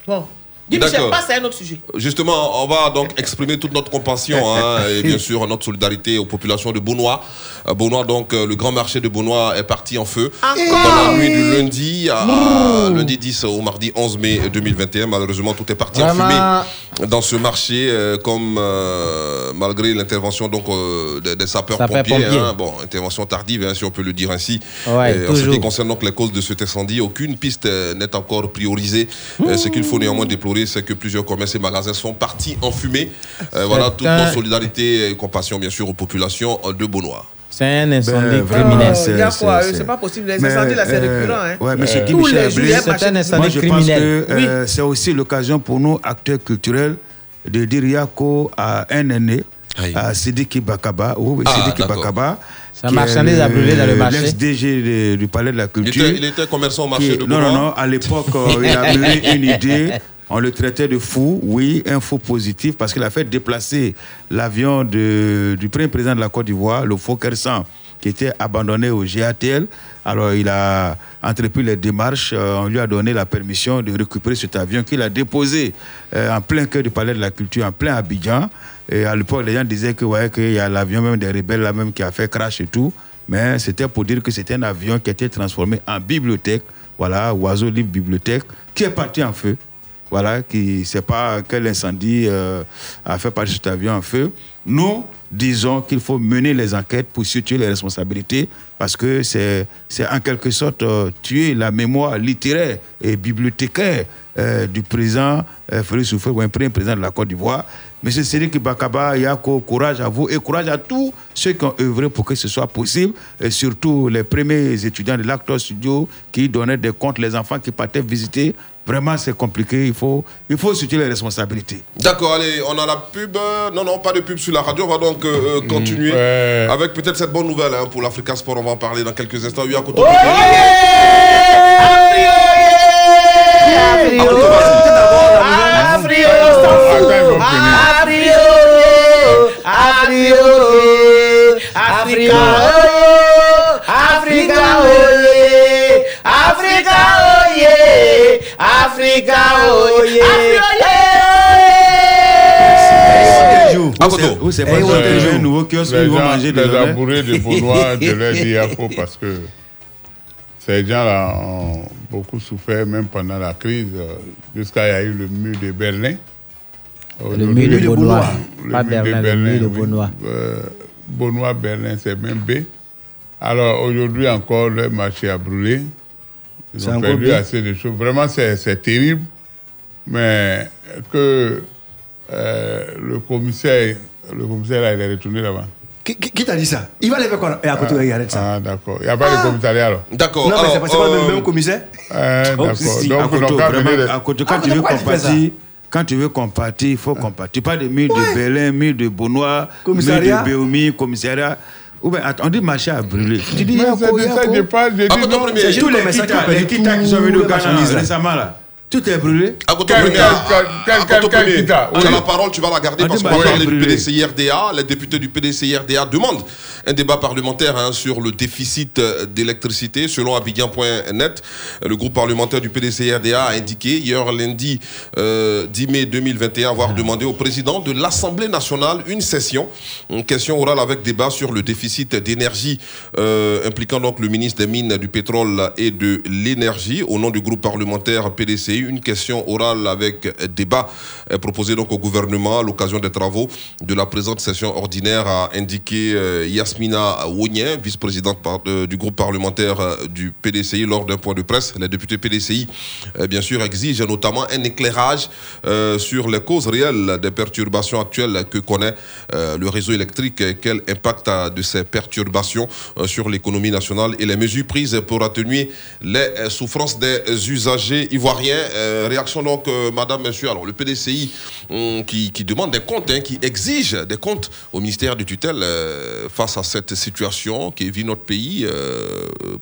Bon. Guy Michel, passe à un autre sujet. Justement, on va donc exprimer toute notre compassion hein, et bien sûr notre solidarité aux populations de Beaunois. Euh, Beaunois, donc euh, le grand marché de Beaunois est parti en feu dans la nuit du lundi à, à lundi 10 au mardi 11 mai 2021. Malheureusement, tout est parti en fumée dans ce marché, euh, comme euh, malgré l'intervention donc euh, des, des sapeurs-pompiers. Hein. bon, intervention tardive, hein, si on peut le dire ainsi. Ouais, en ce qui concerne donc les causes de cet incendie, aucune piste n'est encore priorisée. Euh, ce qu'il faut néanmoins déplorer, c'est que plusieurs commerces et magasins sont partis en fumée. Euh, voilà, toute un- notre solidarité et compassion, bien sûr, aux populations euh, de Beaunois. C'est un incendie Ben, vraiment, criminel. a quoi c'est- pas possible. Les Mais, incendies, là, c'est euh, récurrent. Hein. Ouais, juillet, c'est un incendie Moi, je pense criminel. que euh, c'est aussi l'occasion pour nous, acteurs culturels, de dire Yako à un aîné, à Sidiki Bakaba, ou Ah, Sidiki. Bakaba. Est marchandise à brûler dans le marché. L'ex-DG du Palais de la Il Culture. était, il était commerçant au marché qui- de non, Beaunois. non, non, à l'époque, euh, il a mené une idée. On le traitait de fou, oui, un faux positif, parce qu'il a fait déplacer l'avion du premier président de la Côte d'Ivoire, le Fokker 100, qui était abandonné au GATL. Alors, il a entrepris les démarches. euh, on lui a donné la permission de récupérer cet avion qu'il a déposé euh, en plein cœur du Palais de la Culture, en plein Abidjan. Et à l'époque, les gens disaient que, ouais, qu'il y a l'avion même des rebelles là même qui a fait crash et tout. Mais c'était pour dire que c'était un avion qui a été transformé en bibliothèque. Voilà, oiseau livre bibliothèque, qui est parti en feu. Voilà, qui ne sait pas quel incendie euh, a fait partir cet avion en feu. Nous disons qu'il faut mener les enquêtes pour situer les responsabilités parce que c'est c'est en quelque sorte euh, tuer la mémoire littéraire et bibliothécaire euh, du président euh, Félix Houphouët, premier président de la Côte d'Ivoire. Monsieur Sédik Bakaba, Yako, courage à vous et courage à tous ceux qui ont œuvré pour que ce soit possible, et surtout les premiers étudiants de l'Actor Studio qui donnaient des comptes, les enfants qui partaient visiter. Vraiment, c'est compliqué. Il faut, il faut situer les responsabilités. D'accord, allez, on a la pub. Non, non, pas de pub sur la radio. On va donc euh, euh, continuer avec peut-être cette bonne nouvelle hein, pour l'Africa Sport. On va en parler dans quelques instants. Oui, à côté. Africa, oye, Africa, oye, Africa, oye, Africa, oye, Africa, oye, Où c'est un nouveau kiosque Les ils vont gens, manger les des abourés de Benoît de leur diapo parce que ces gens-là ont beaucoup souffert, même pendant la crise, jusqu'à il y a eu le mur de Berlin. Le mur de Benoît. Le Pas mur de Berlin, le mur de. Benoît. Euh, Benoît, Berlin, c'est même B. Alors aujourd'hui encore, le marché a brûlé. Ils ont perdu assez de choses. Vraiment, c'est c'est terrible. Mais que euh, le commissaire, le commissaire là, il est retourné là-bas. Qui, qui- qui t'a dit ça? Il va aller faire quoi Et à côté, il arrête ça. Ah, d'accord. Il n'y a pas de commissariat alors D'accord. Non, mais c'est pas, le même, même commissaire? Euh, d'accord. si, Donc, à côté, donc, quand vraiment, venez de- à côté, quand À tu veux ça compatir, quand tu veux compatir, il faut compatir. Pas de mur de Berlin, mur de Benoît, Commissariat. mur de Béoumi, commissariat. Ou bien, attends, on dit marché à brûler. Tu dis, attends, non. premier. C'est tous les qui sont venus au Ghana récemment là. Tout est brûlé. À côté la parole, tu vas la garder parce qu'on va parler du. PDCIRDA. Les députés du PDCIRDA demandent un débat parlementaire hein, sur le déficit euh, d'électricité. Selon Abidjan.net, le groupe parlementaire du PDCIRDA a indiqué hier lundi euh, 10 mai 2021 avoir demandé au président de l'Assemblée nationale une session, une question orale avec débat sur le déficit d'énergie euh, impliquant donc le ministre des Mines, du Pétrole et de l'Énergie au nom du groupe parlementaire Une question orale avec débat euh, proposé donc au gouvernement à l'occasion des travaux de la présente session ordinaire a indiqué euh, Yasmina Wonien, vice-présidente euh, du groupe parlementaire euh, du PDCI lors d'un point de presse. Les députés PDCI, bien sûr, exigent notamment un éclairage sur les causes réelles des perturbations actuelles que connaît le réseau électrique, quel impact de ces perturbations sur l'économie nationale et les mesures prises pour atténuer les souffrances des usagers ivoiriens. Euh, réaction donc, euh, madame, monsieur. Alors, le PDCI hum, qui, demande des comptes, hein, qui exige des comptes au ministère du tutelle euh, face à cette situation qui vit notre pays,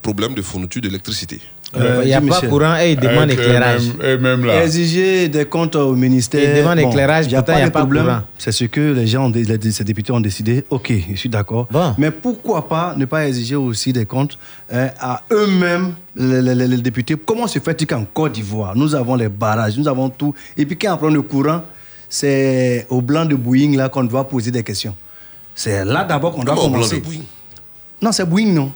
problème de fourniture d'électricité. Euh, Il n'y a pas Michel. courant et il demande Et éclairage. même- Et même là. Exiger des comptes au ministère. Il demande éclairage, il y a pas il y a de problème. C'est ce que les gens, les- ces députés ont décidé. Ok, je suis d'accord. Bon. Mais pourquoi pas ne pas exiger aussi des comptes hein, à eux-mêmes, les, les- les- les députés? Comment se fait-il qu'en Côte d'Ivoire, nous avons les barrages, nous avons tout, et puis quand on prend le courant, c'est au blanc de Boeing là qu'on doit poser des questions. C'est là d'abord qu'on doit Comment au blanc commencer. de Boeing Non, c'est Boeing, non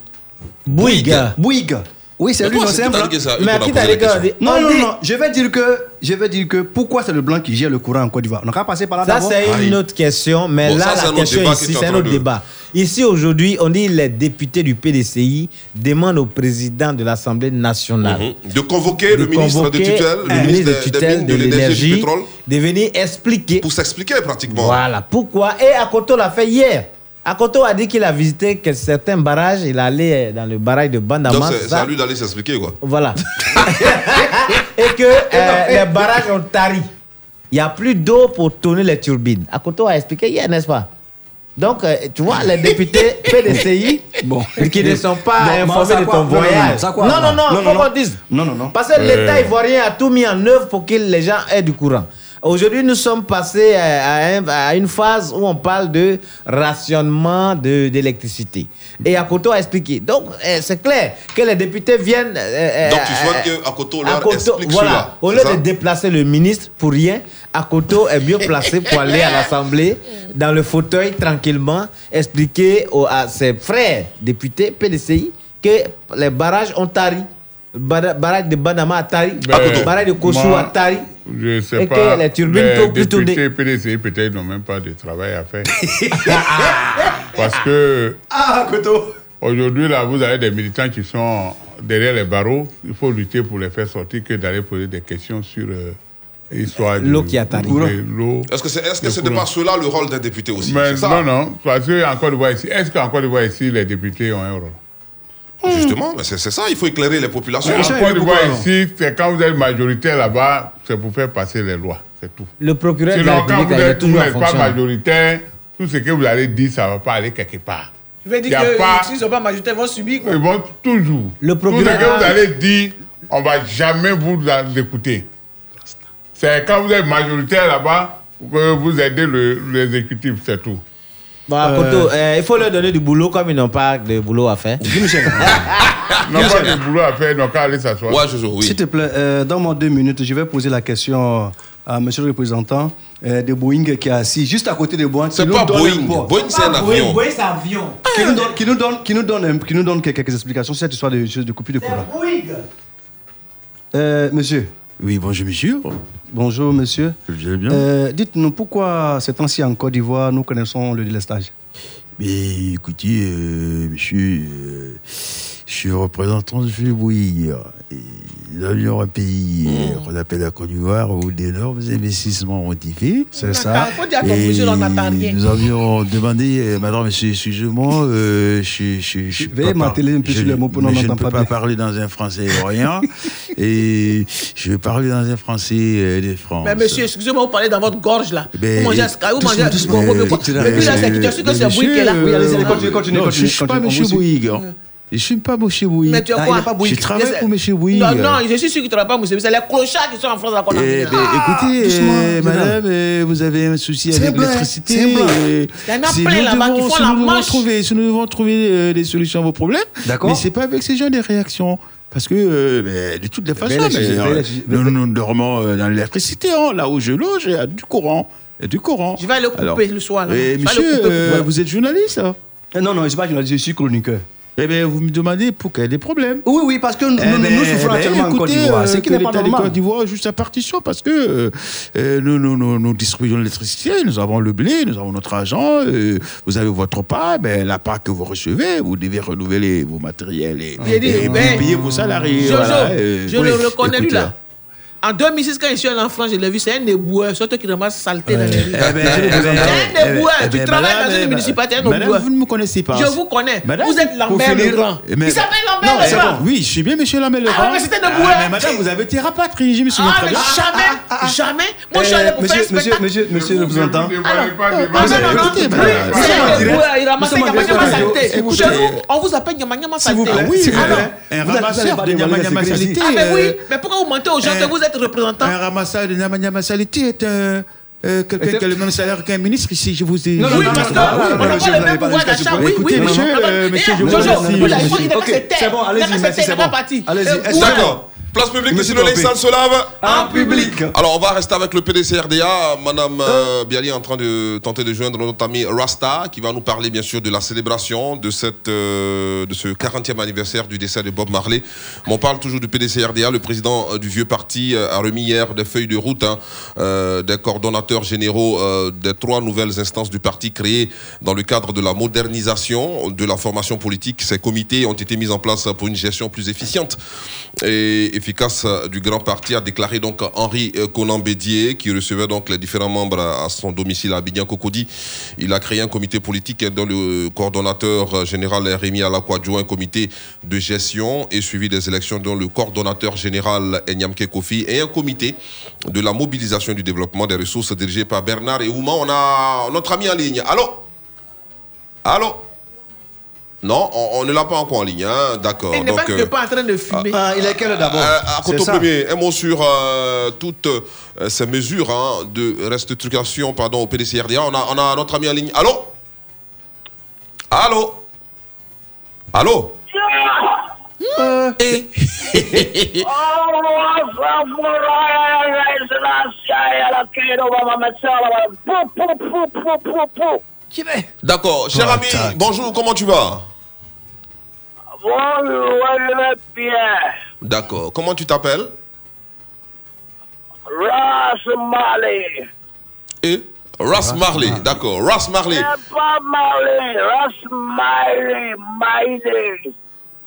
Bouygues. Bouygues. Oui, c'est lui, c'est c'est un t'a blanc. ça, Mais qui que- question. Non, On non, non, je vais dire que, je vais dire que pourquoi c'est le blanc qui gère le courant en Côte d'Ivoire? On n'a qu'à passer par là Ça, c'est une Aïe. autre question, mais Bon, là, ça, c'est un la autre question ici, c'est un autre de- débat. Ici, aujourd'hui, on dit les députés du PDCI demandent au président de l'Assemblée nationale Mhm. De convoquer le ministre de tutelle, le ministre de tutelle mines, de de l'énergie et du l'énergie pétrole, de venir expliquer. pour s'expliquer pratiquement. Voilà, pourquoi? Et Akoto l'a fait hier. Akoto a dit qu'il a visité que certains barrages, il allait dans le barrage de Donc Bandama. c'est à lui d'aller s'expliquer quoi. Voilà. et que euh, les barrages ont tari. Il n'y a plus d'eau pour tourner les turbines. Akoto a expliqué hier, n'est-ce pas? Donc, euh, tu vois, les députés PDCI Bon. qui ne sont pas informés de quoi? ton Non, non, non, voyage. non, non, non, Non, non, non. Non, non, non. Parce que Euh. l'État ivoirien a tout mis en œuvre pour que les gens aient du courant. Aujourd'hui, nous sommes passés à, à un- à une phase où on parle de rationnement de- d'électricité. Et Akoto a expliqué. Donc, euh, c'est clair que les députés viennent. euh, Donc euh, tu souhaites que Akoto leur Akoto, explique voilà. cela. Au lieu ça? de déplacer le ministre pour rien, Akoto est mieux placé pour aller à l'Assemblée, dans le fauteuil, tranquillement, expliquer aux- à ses frères députés PDCI que les barrages ont tari. Barrage de Banama a tari, barrage de moi, a tari. Je ne sais Et que pas. les turbines peuvent plus tourner. députés PDCI peut-être n'ont même pas de travail à faire. Parce que Ah, Koto aujourd'hui, là, vous avez des militants qui sont derrière les barreaux. Il faut lutter pour les faire sortir que d'aller poser des questions sur euh, l'histoire de L'eau qui a tari. de l'eau. Est-ce que c'est est-ce que Le ce n'est pas cela le rôle d'un député aussi? Mais C'est ça? non, non, parce qu'en Côte d'Ivoire ici, est-ce qu'en Côte d'Ivoire ici, les députés ont un rôle? Justement, mais c'est c'est ça, il faut éclairer les populations. En Côte d'Ivoire ici, c'est quand vous êtes majoritaire là-bas, c'est pour faire passer les lois, c'est tout. Le procureur de la Sinon, quand République vous êtes- vous toujours en n'êtes pas majoritaire, tout ce que vous allez dire, ça ne va pas aller quelque part. Tu veux Y dire a que pas- s'ils ne sont pas majoritaires, ils vont subir quoi Ils vont toujours. Le Tout ce procureur- que vous allez dire, on ne va jamais vous écouter. C'est quand vous êtes majoritaire là-bas que vous aidez le- l'exécutif, c'est tout. Bon, Koto, euh, il faut leur donner du boulot comme ils n'ont pas de boulot à faire. Non, pas de boulot à faire, donc allez s'asseoir. S'il te plaît, euh, dans mon deux minutes, je vais poser la question à monsieur le représentant euh, de Boeing qui est assis juste à côté de Boeing. C'est pas Boeing. Boeing, c'est un avion. Boeing, c'est un avion. Qui nous donne, qui nous donne, qui nous donne, un- qui nous donne quelques, quelques explications sur cette histoire de, de coupure de courant. Euh, monsieur. Oui, bonjour monsieur. Bonjour monsieur. Bien. Euh, Dites-nous pourquoi ces temps-ci en Côte d'Ivoire nous connaissons le délestage? Mais écoutez, euh, monsieur, euh, je suis représentant de Bouygues. Et Nous avions un pays euh, qu'on appelle la Côte d'Ivoire où d'énormes investissements ont été faits. C'est ça. Rien. nous avions demandé, euh, madame, monsieur, excusez-moi, euh, je, je, je, pas marteler un peu je- sur les mots pour Je ne peux pas pas bien. parler dans un français rien. et je vais parler dans un français euh, de France. Mais monsieur, excusez-moi, vous parlez dans votre gorge là. Ben, vous mangez à Sky, vous mangez à mais quoi Euh, Mais puis là, c'est qui su que c'est Bouygues qui est là Oui, allez-y, non, continue, continue, non, continue, Je ne suis pas monsieur. Bouygues. Hein. Je ne suis pas monsieur Bouygues. Mais tu es Ah, quoi pas. Je travaille pour monsieur Bouygues. Non, non, je suis sûr que tu ne travailles pas monsieur. C'est les clochards qui sont en France à Eh Conakry. ben, écoutez, doucement, euh, madame. euh, vous avez un souci C'est avec l'électricité. c'est blanc. euh, Il y en a si plein là-bas qui font si la nous devons manche. trouver, si nous devons trouver euh, des solutions à vos problèmes, D'accord. mais c'est pas avec ces gens des réactions. Parce que, euh, ben, de toutes les façons, nous, nous, nous dormons euh, dans l'électricité. hein. Là où je loge, il y a du courant. Il y a du courant. Je vais le couper Alors, le soir. là. eh, le monsieur, couper. euh, Voilà. vous êtes journaliste hein Non, non, je ne suis pas journaliste, je suis chroniqueur. Eh bien, vous me demandez pour qu'il y ait des problèmes. Oui, oui, parce que nous, Eh nous, ben, nous souffrons eh actuellement en Côte écoutez, d'Ivoire. euh, Ce qui n'est pas normal. Côte d'Ivoire juste sa partition parce que euh, euh, nous, nous, nous, nous distribuons l'électricité, nous avons le blé, nous avons notre argent, euh, vous avez votre part, ben, la part que vous recevez, vous devez renouveler vos matériels et, ben, payer vos salariés. Jojo, voilà, euh, je oui, le reconnais lui là. En 2006, quand je suis allé en France, je l'ai vu, c'est un éboueur, surtout qui ramasse saleté dans les rues. Eh ben, eh ben, C'est un éboueur. eh Tu ben, travailles madame, dans une municipalité, un éboueur. vous ne me connaissez pas. Je vous connais. Madame, vous êtes Lambert Legrand. Il s'appelle Lambert c'est Legrand? Oui, je suis bien monsieur Lambert Legrand. Ah, mais c'était un Ah, éboueur. mais madame, vous avez été rapatrié, je me souviens Ah, très mais bien. jamais, jamais. Moi, je suis allé pour faire un monsieur, monsieur, spectacle. monsieur, monsieur le représentant. Ah c'est éboueur, on vous appelle Nyama Nyama S'il vous saleté. Oui, s'il vous un- ramasseur de dévoiler Nyama les Nyama secrets ici. saleté. Ah, mais oui, mais pourquoi vous mentez aux gens que vous êtes représentant Un ramassage de Nyama Nyama saleté est un. euh, quelqu'un qui a le même salaire qu'un ministre ici, je vous ai Non, non, Oui, non, parce non, n'a non, pas le même pouvoir d'achat. Oui, Écoutez, oui, monsieur, oui. euh, monsieur, Eh, je vous remercie, c'est bon, allez-y, merci, c'est bon. Allez-y, Eh. D'accord. Place publique, Monsieur le l'instant se lave. En public. Alors, on va rester avec le PDCRDA. Madame euh, Bialy est en train de tenter de joindre notre ami Rasta, qui va nous parler, bien sûr, de la célébration de, cette, euh, de ce 40e anniversaire du décès de Bob Marley. Mais on parle toujours du PDCRDA. Le président euh, du vieux parti euh, a remis hier des feuilles de route hein, euh, des coordonnateurs généraux euh, des trois nouvelles instances du parti créées dans le cadre de la modernisation de la formation politique. Ces comités ont été mis en place pour une gestion plus efficiente et efficace euh, du grand parti, a déclaré donc Henri euh, Conan Bédier, qui recevait donc les différents membres à son domicile à Abidjan Cocody. Il a créé un comité politique dont le coordonnateur euh, général Rémi Alakwadjo, un comité de gestion et suivi des élections dont le coordonnateur général est Nyamke Kofi et un comité de la mobilisation du développement des ressources dirigé par Bernard et Ouma. On a notre ami en ligne. Allô? Allô? Non, on, on ne l'a pas encore en ligne, hein, d'accord. Il n'est pas, euh, pas en train de fumer. Ah, il est quelle heure d'abord? Euh, à ça. Premier, un mot sur euh, toutes euh, ces mesures hein, de restructuration pardon, au PDCRDA. On a, on a notre ami en ligne. Allô? Allô? Allô? Euh, Qui D'accord, cher ami, bonjour, comment tu vas D'accord, comment tu t'appelles Ras Marley. Et Ras Marley, d'accord, Ras Marley. C'est pas Marley, Ras Marley, Marley.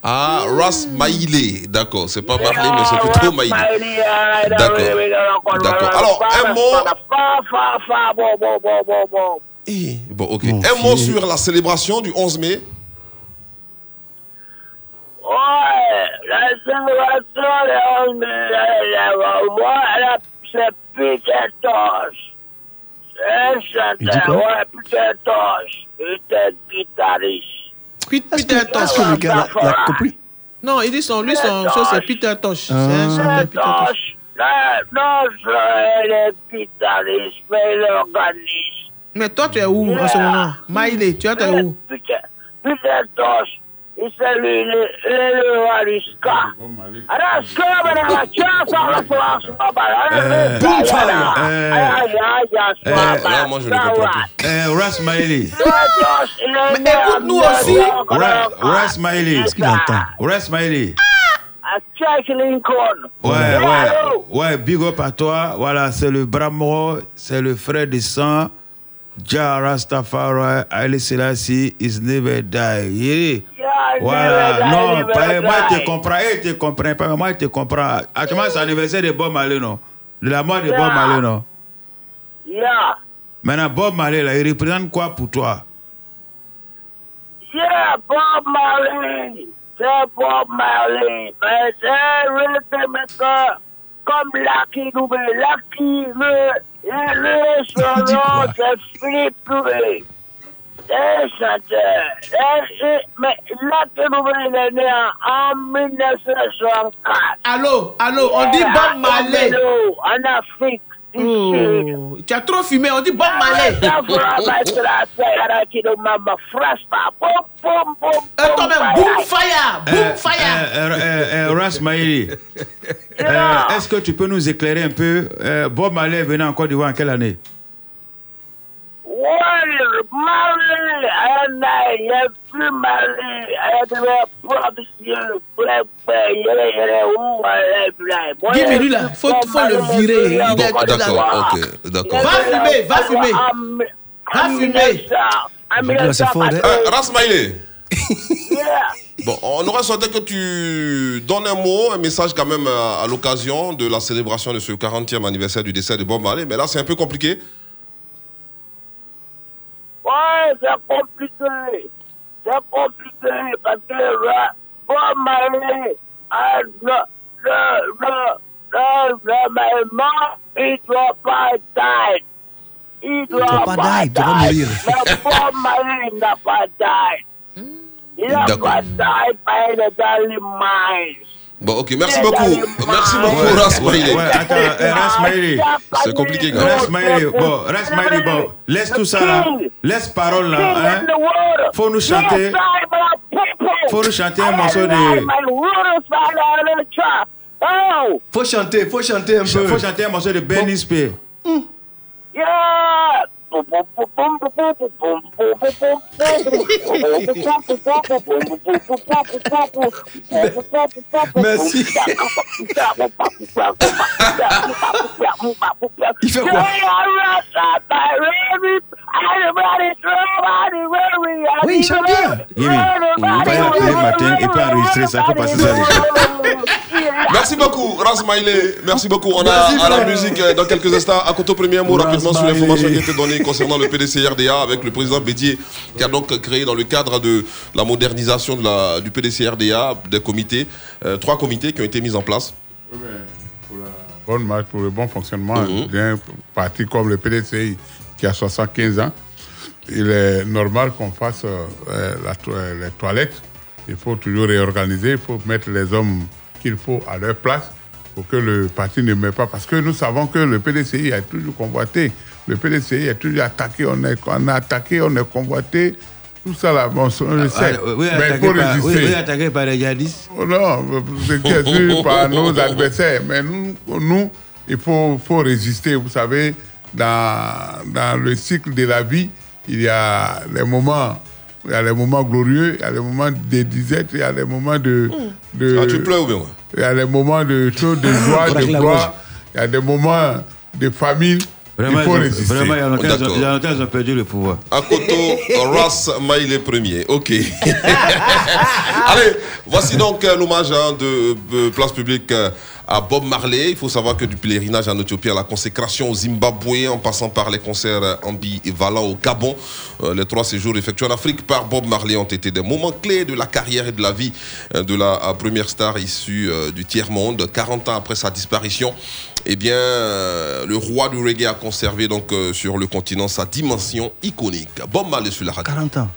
Ah, Ras Maïlé, d'accord, c'est pas Marley, mais c'est plutôt Maïlé. D'accord. D'accord. Alors, un mot. Bon, ok. un mot sur la célébration du 11 mai. Ouais, la célébration de 11 mai, moi, c'est Peter Tosh. C'est ouais, Peter Tosh. Peter guitariste. Peter Tosh. Est-ce que le gars l'a- l'a compris Non, il dit son, lui, son chose, c'est Peter Tosh. C'est Ah. un chanteur non, c'est le guitariste, mais l'organiste. Mais toi, tu es où en ce moment? Maïlé, tu es où? Putain, putain. Il s'allume le, le, le roi du ska. Alors, ska, madame, tu as par la France, papa. Euh, Boum, ça, Aïe, euh, aïe, aïe, aïe, Euh, là, moi, je ne comprends plus. Eh, Ras Maïli. Mais écoute-nous aussi. Ra- Ras Maïli. Est-ce qu'il entend Ras Maïli. À Jack Lincoln. Ouais, ouais, ouais, big up à toi. Voilà, c'est le Bramoro, c'est le frère de sang. Jah Rastafari, Haile Selassie is never die. Yeah. Voilà, never die, non, never pas, moi je die. te comprends, eh, je te comprends pas, moi je te comprends. Actuellement, c'est l'anniversaire de Bob Marley, non? De la mort de Bob Yeah. Marley, non? Yeah, Maintenant, Bob Marley, là, il représente quoi pour toi? Yeah, Bob Marley. C'est Bob Marley. Mais c'est le comme Lucky Dubé. Lucky, le, le, son nom, c'est Philippe Dubé. C'est chanteur. Et- et- Mais né en, en 1964. Allô, allô, on dit Bob. En Afrique. Oh, tu as trop fumé, on dit Bob Marley. Et toi-même, boom fire, boom Euh, fire. euh, euh, Ras Maïli, est-ce que tu peux nous éclairer un peu? Euh, Bob Marley est venu en Côte d'Ivoire en quelle année? Warrior, Marley, and I have I promise you, mais lui, là, faut- faut le virer. D'accord, ok, d'accord. Va fumer, va fumer. Va fumer. Là, c'est fort, hein. Euh. Yeah. Bon, on aurait souhaité que tu donnes un mot, un message quand même à, à l'occasion de la célébration de ce 40e anniversaire du décès de Bob Marley, mais là c'est un peu compliqué. Ouais, c'est compliqué. C'est compliqué parce que le Bob Marley, ah, le, le, le, le, le, le, il doit pas die. Il doit, doit pas il doit mourir. Le Bob Marley n'a pas die. Il n'a pas mais il est dans les mines. Bon, ok, merci beaucoup. Merci beaucoup, Ras Maïlé. Ouais, attends, euh, Ras Maïli. C'est compliqué quand même. Ras Maïli, bon, Ras Maïli, bon, laisse tout ça là, laisse parole là, hein. Faut nous chanter, faut nous chanter un morceau de. Oh, Faut chanter, faut chanter un peu. Faut chanter un morceau de Benny Spee. yeah. Merci. Il fait quoi Oui, il chante bien. Yémi, il va y appeler matin et puis enregistrer ça, faut passer ça. Merci beaucoup, Ras Maïlé. Merci beaucoup. On a à la musique euh, dans quelques instants. À côté premier mot rapidement sur l'information qui a été concernant le PDCRDA avec le président Bédier qui a donc créé dans le cadre de la modernisation de la, du PDCRDA des comités, euh, trois comités qui ont été mis en place. bonne marche, pour le bon fonctionnement d'un parti comme le PDCI qui a 75 ans, il est normal qu'on fasse euh, la to- euh, les toilettes. Il faut toujours réorganiser, il faut mettre les hommes qu'il faut à leur place pour que le parti ne meure pas. Parce que nous savons que le PDCI a toujours convoité. Le PDCI a toujours attaqué, on, est, on a attaqué, on est convoité. Tout ça là, bon, on le sait. Ah, oui, Mais il faut par, oui, résister. oui, attaqué par les djihadistes. Oh Non, c'est bien sûr par nos adversaires. Mais nous, nous il faut, faut résister. Vous savez, dans, dans le cycle de la vie, il y a les moments, il y a les moments glorieux, il y a les moments de disette, il y a les moments de. de Ah, tu pleures ou bien Il y a les moments de choses, de joie, de gloire. Il y a des moments de famine. Vraiment, ils ont- résister. vraiment, il y y a ils ont perdu le pouvoir. Akoto Ras Maïlé premier. Ok. Allez, voici donc l'hommage hein, de euh, Place Publique euh, à Bob Marley. Il faut savoir que du pèlerinage en Éthiopie à la consécration au Zimbabwe, en passant par les concerts ambivalents au Gabon, euh, les trois séjours effectués en Afrique par Bob Marley ont été des moments clés de la carrière et de la vie euh, de la euh, première star issue du tiers-monde. 40 ans après sa disparition, eh bien, le roi du reggae a conservé donc sur le continent sa dimension iconique. Bob Marley sur la radio. 40 ans.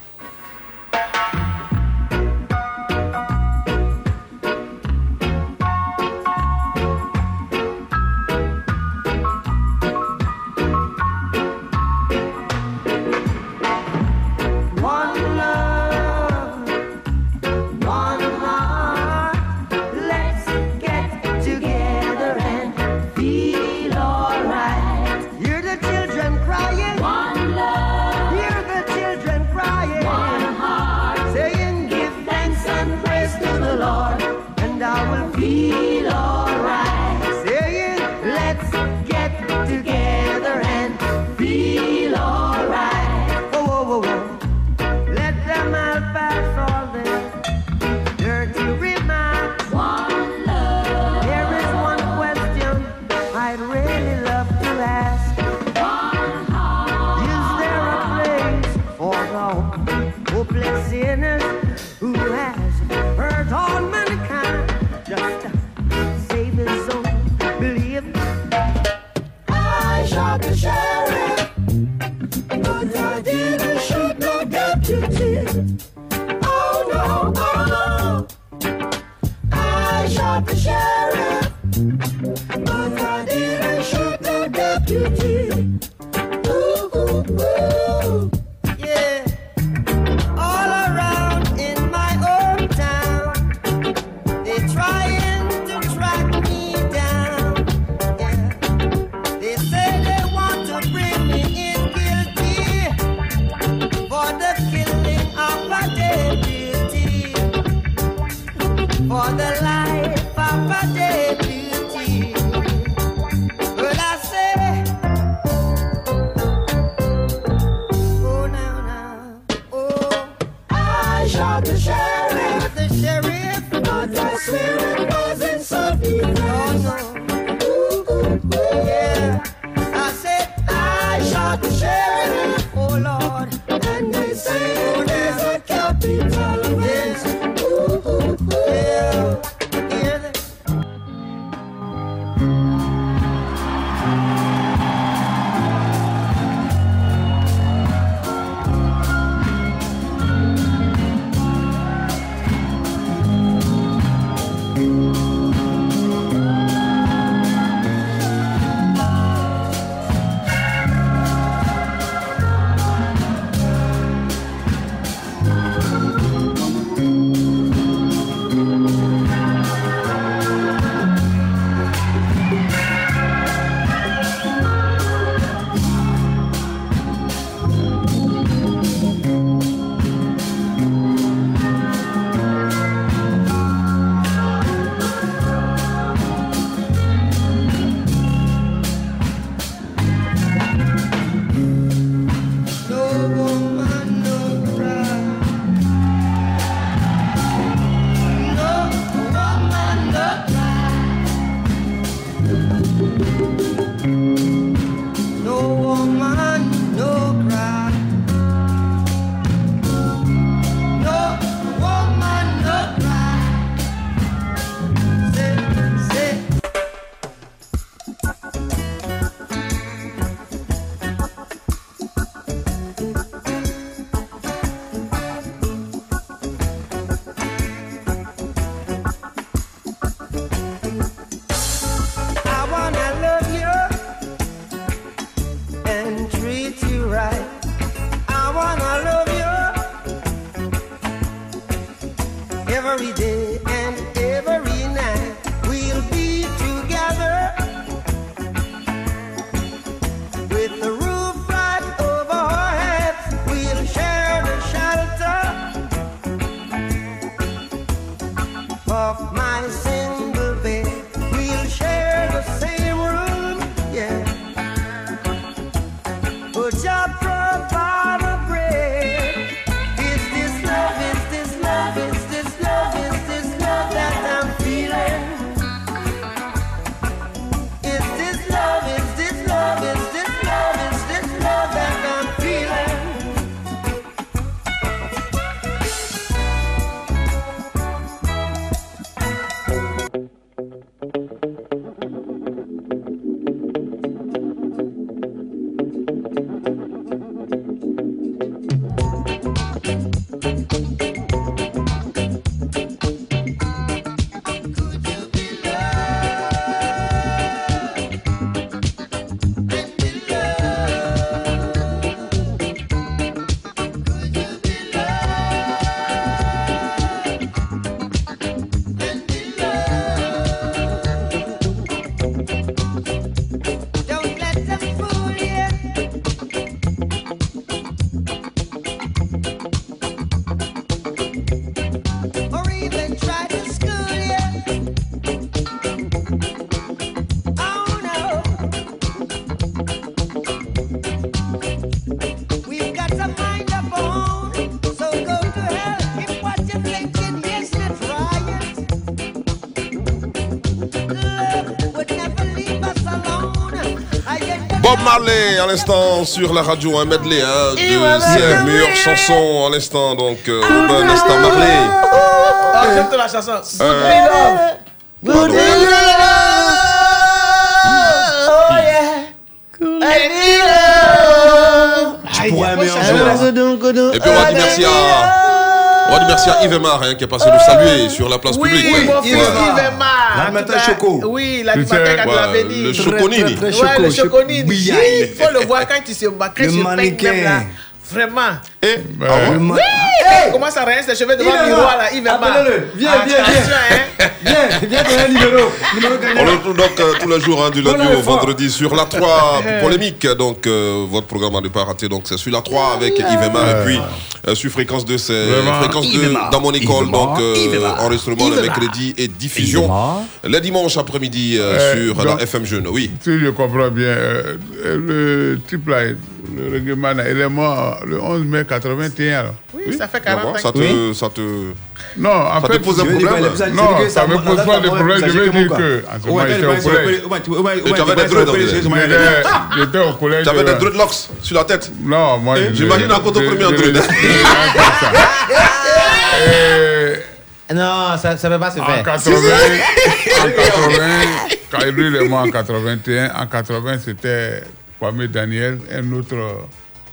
Marley à l'instant sur la radio, un medley hein, de voilà, ses meilleures chansons à l'instant, donc euh, Urban Marley. Ah, euh, la chanson. Euh, Good Oh yeah. Hein. Et puis on va dire merci à... On va dire merci à Yves Mar, qui est passé nous saluer sur la place publique. Ouais. Yves, Yves Mar. Cas, Choco. Oui, l'animateur quand tu l'avais dit. le Choconini. Ouais, le Choco, Choconini. Choco. Il faut le voir quand il se mannequin. même là. Vraiment. Et, Ben, ah? Oui, hey, comment ça reste ses cheveux devant le miroir là, Emar. Appelez-le. Viens, viens, Attention, hein. Viens, viens donner un numéro. On le retrouve donc euh, tous les jours, hein, du lundi au le vendredi, sur la 3 polémique. Donc, euh, votre programme à ne pas rater. Donc, c'est sur la 3 avec Yves Emar. Et puis, euh, sur fréquence 2, c'est fréquence Yves 2 Emar. dans mon école. Donc, euh, enregistrement le mercredi et diffusion les dimanches après-midi sur donc- la FM Jeune. Oui. Si je comprends bien, euh, le type là, le règlement, il est mort le 11 mai 81. alors. Oui, ça fait Tu vas 40 voir, ans. ça te, ça te, Non, en ça fait, te pose un problème. il non, ça me pose pas de problème. Je veux dire que, en Ouais, j'étais au collège. Avais des dirait. J'étais- au collège. Tu avais des euh, dreadlocks sur la tête. Non, moi. J'imagine un coton je- premier en dread. Non, ça ne peut pas se En faire. 80, en 80, quand lui est mort en 81, en 80, c'était Kwame Daniel, un autre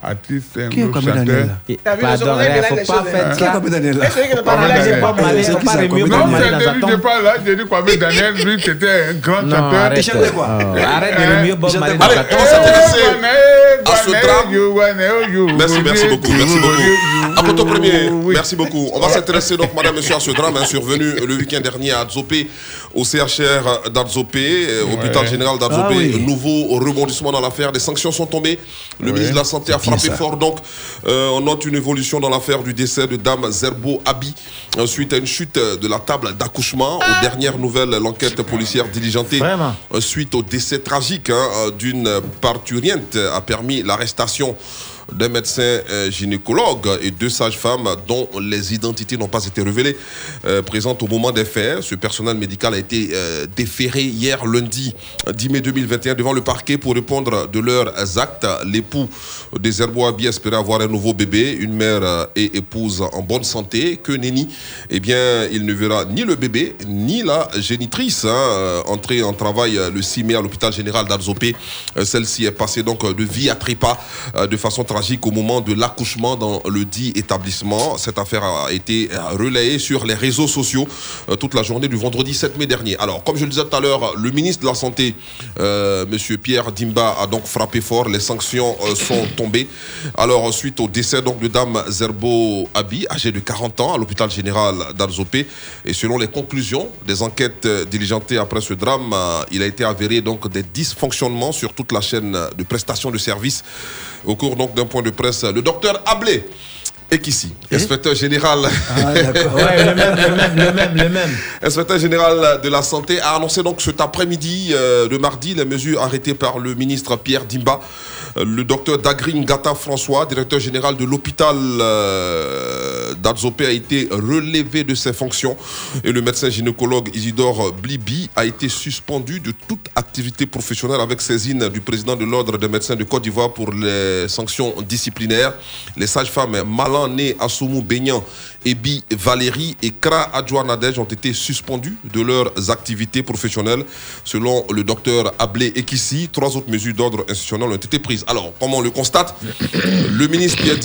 artiste, un Qui est chanteur. Daniel? Le Pardon, secondaire, il il a faut des pas faire hein. Qui est Kwame Daniel? Et celui qui ne Kwame parle pas, c'est pas. Il C'est pas ça, Non, c'est je parle là, j'ai dit Kwame Daniel, lui, c'était un grand Non, chanteur. arrête. chantait quoi? Oh, Arrête de remuer Bob Marley Allez, on Eh, à ce drame. Merci, merci beaucoup, merci beaucoup. À Poto Premier, merci beaucoup. On va s'intéresser donc, madame, monsieur, à ce drame hein, survenu le week-end dernier à Adzopé, au CHR d'Adzopé, euh, hôpital général d'Adzopé. Ah oui. Nouveau rebondissement dans l'affaire. Des sanctions sont tombées. Le Oui. ministre de la Santé a frappé ça. fort. Donc, euh, on note une évolution dans l'affaire du décès de Dame Zerbo Abi suite à une chute de la table d'accouchement. Aux dernières nouvelles, l'enquête policière diligentée Vraiment. euh, suite au décès tragique hein, euh, d'une parturiente a permis l'arrestation d'un médecin euh, gynécologue et deux sages-femmes dont les identités n'ont pas été révélées euh, présentes au moment des faits. Ce personnel médical a été euh, déféré hier lundi 10 mai 2021 devant le parquet pour répondre de leurs actes. L'époux des Herboabi espérait avoir un nouveau bébé, une mère et épouse en bonne santé. Que nenni, eh bien, il ne verra ni le bébé ni la génitrice. hein, entrée en travail le 6 mai à l'hôpital général d'Arzopé. Celle-ci est passée donc de vie à trépas de façon au moment de l'accouchement dans le dit établissement. Cette affaire a été relayée sur les réseaux sociaux euh, toute la journée du vendredi 7 mai dernier. Alors, comme je le disais tout à l'heure, le ministre de la Santé, euh, Monsieur Pierre Dimba, a donc frappé fort. Les sanctions euh, sont tombées. Alors, suite au décès donc de Dame Zerbo Abi, âgée de 40 ans, à l'hôpital général d'Arzopé, et selon les conclusions des enquêtes diligentées après ce drame, il a été avéré donc des dysfonctionnements sur toute la chaîne de prestation de services. Au cours donc d'un point de presse, le docteur Ablé est ici, inspecteur général. Ouais, le même, le même, le même, le même. Inspecteur général de la Santé a annoncé donc cet après-midi, euh, le mardi, les mesures arrêtées par le ministre Pierre Dimba. Euh, Le docteur Dagrin Gata François, directeur général de l'hôpital euh, d'Adzopé, a été relevé de ses fonctions. Et le médecin gynécologue Isidore Blibi a été suspendu de toute activité professionnelle avec saisine du président de l'Ordre des médecins de Côte d'Ivoire pour les sanctions disciplinaires. Les sages-femmes Malan Né Assoumou Beignan, Ebi Valérie et Kra Adjoua Nadej ont été suspendus de leurs activités professionnelles. Selon le docteur Ablé Ekissi, trois autres mesures d'ordre institutionnel ont été prises. Alors, comme on le constate, le ministre Pierre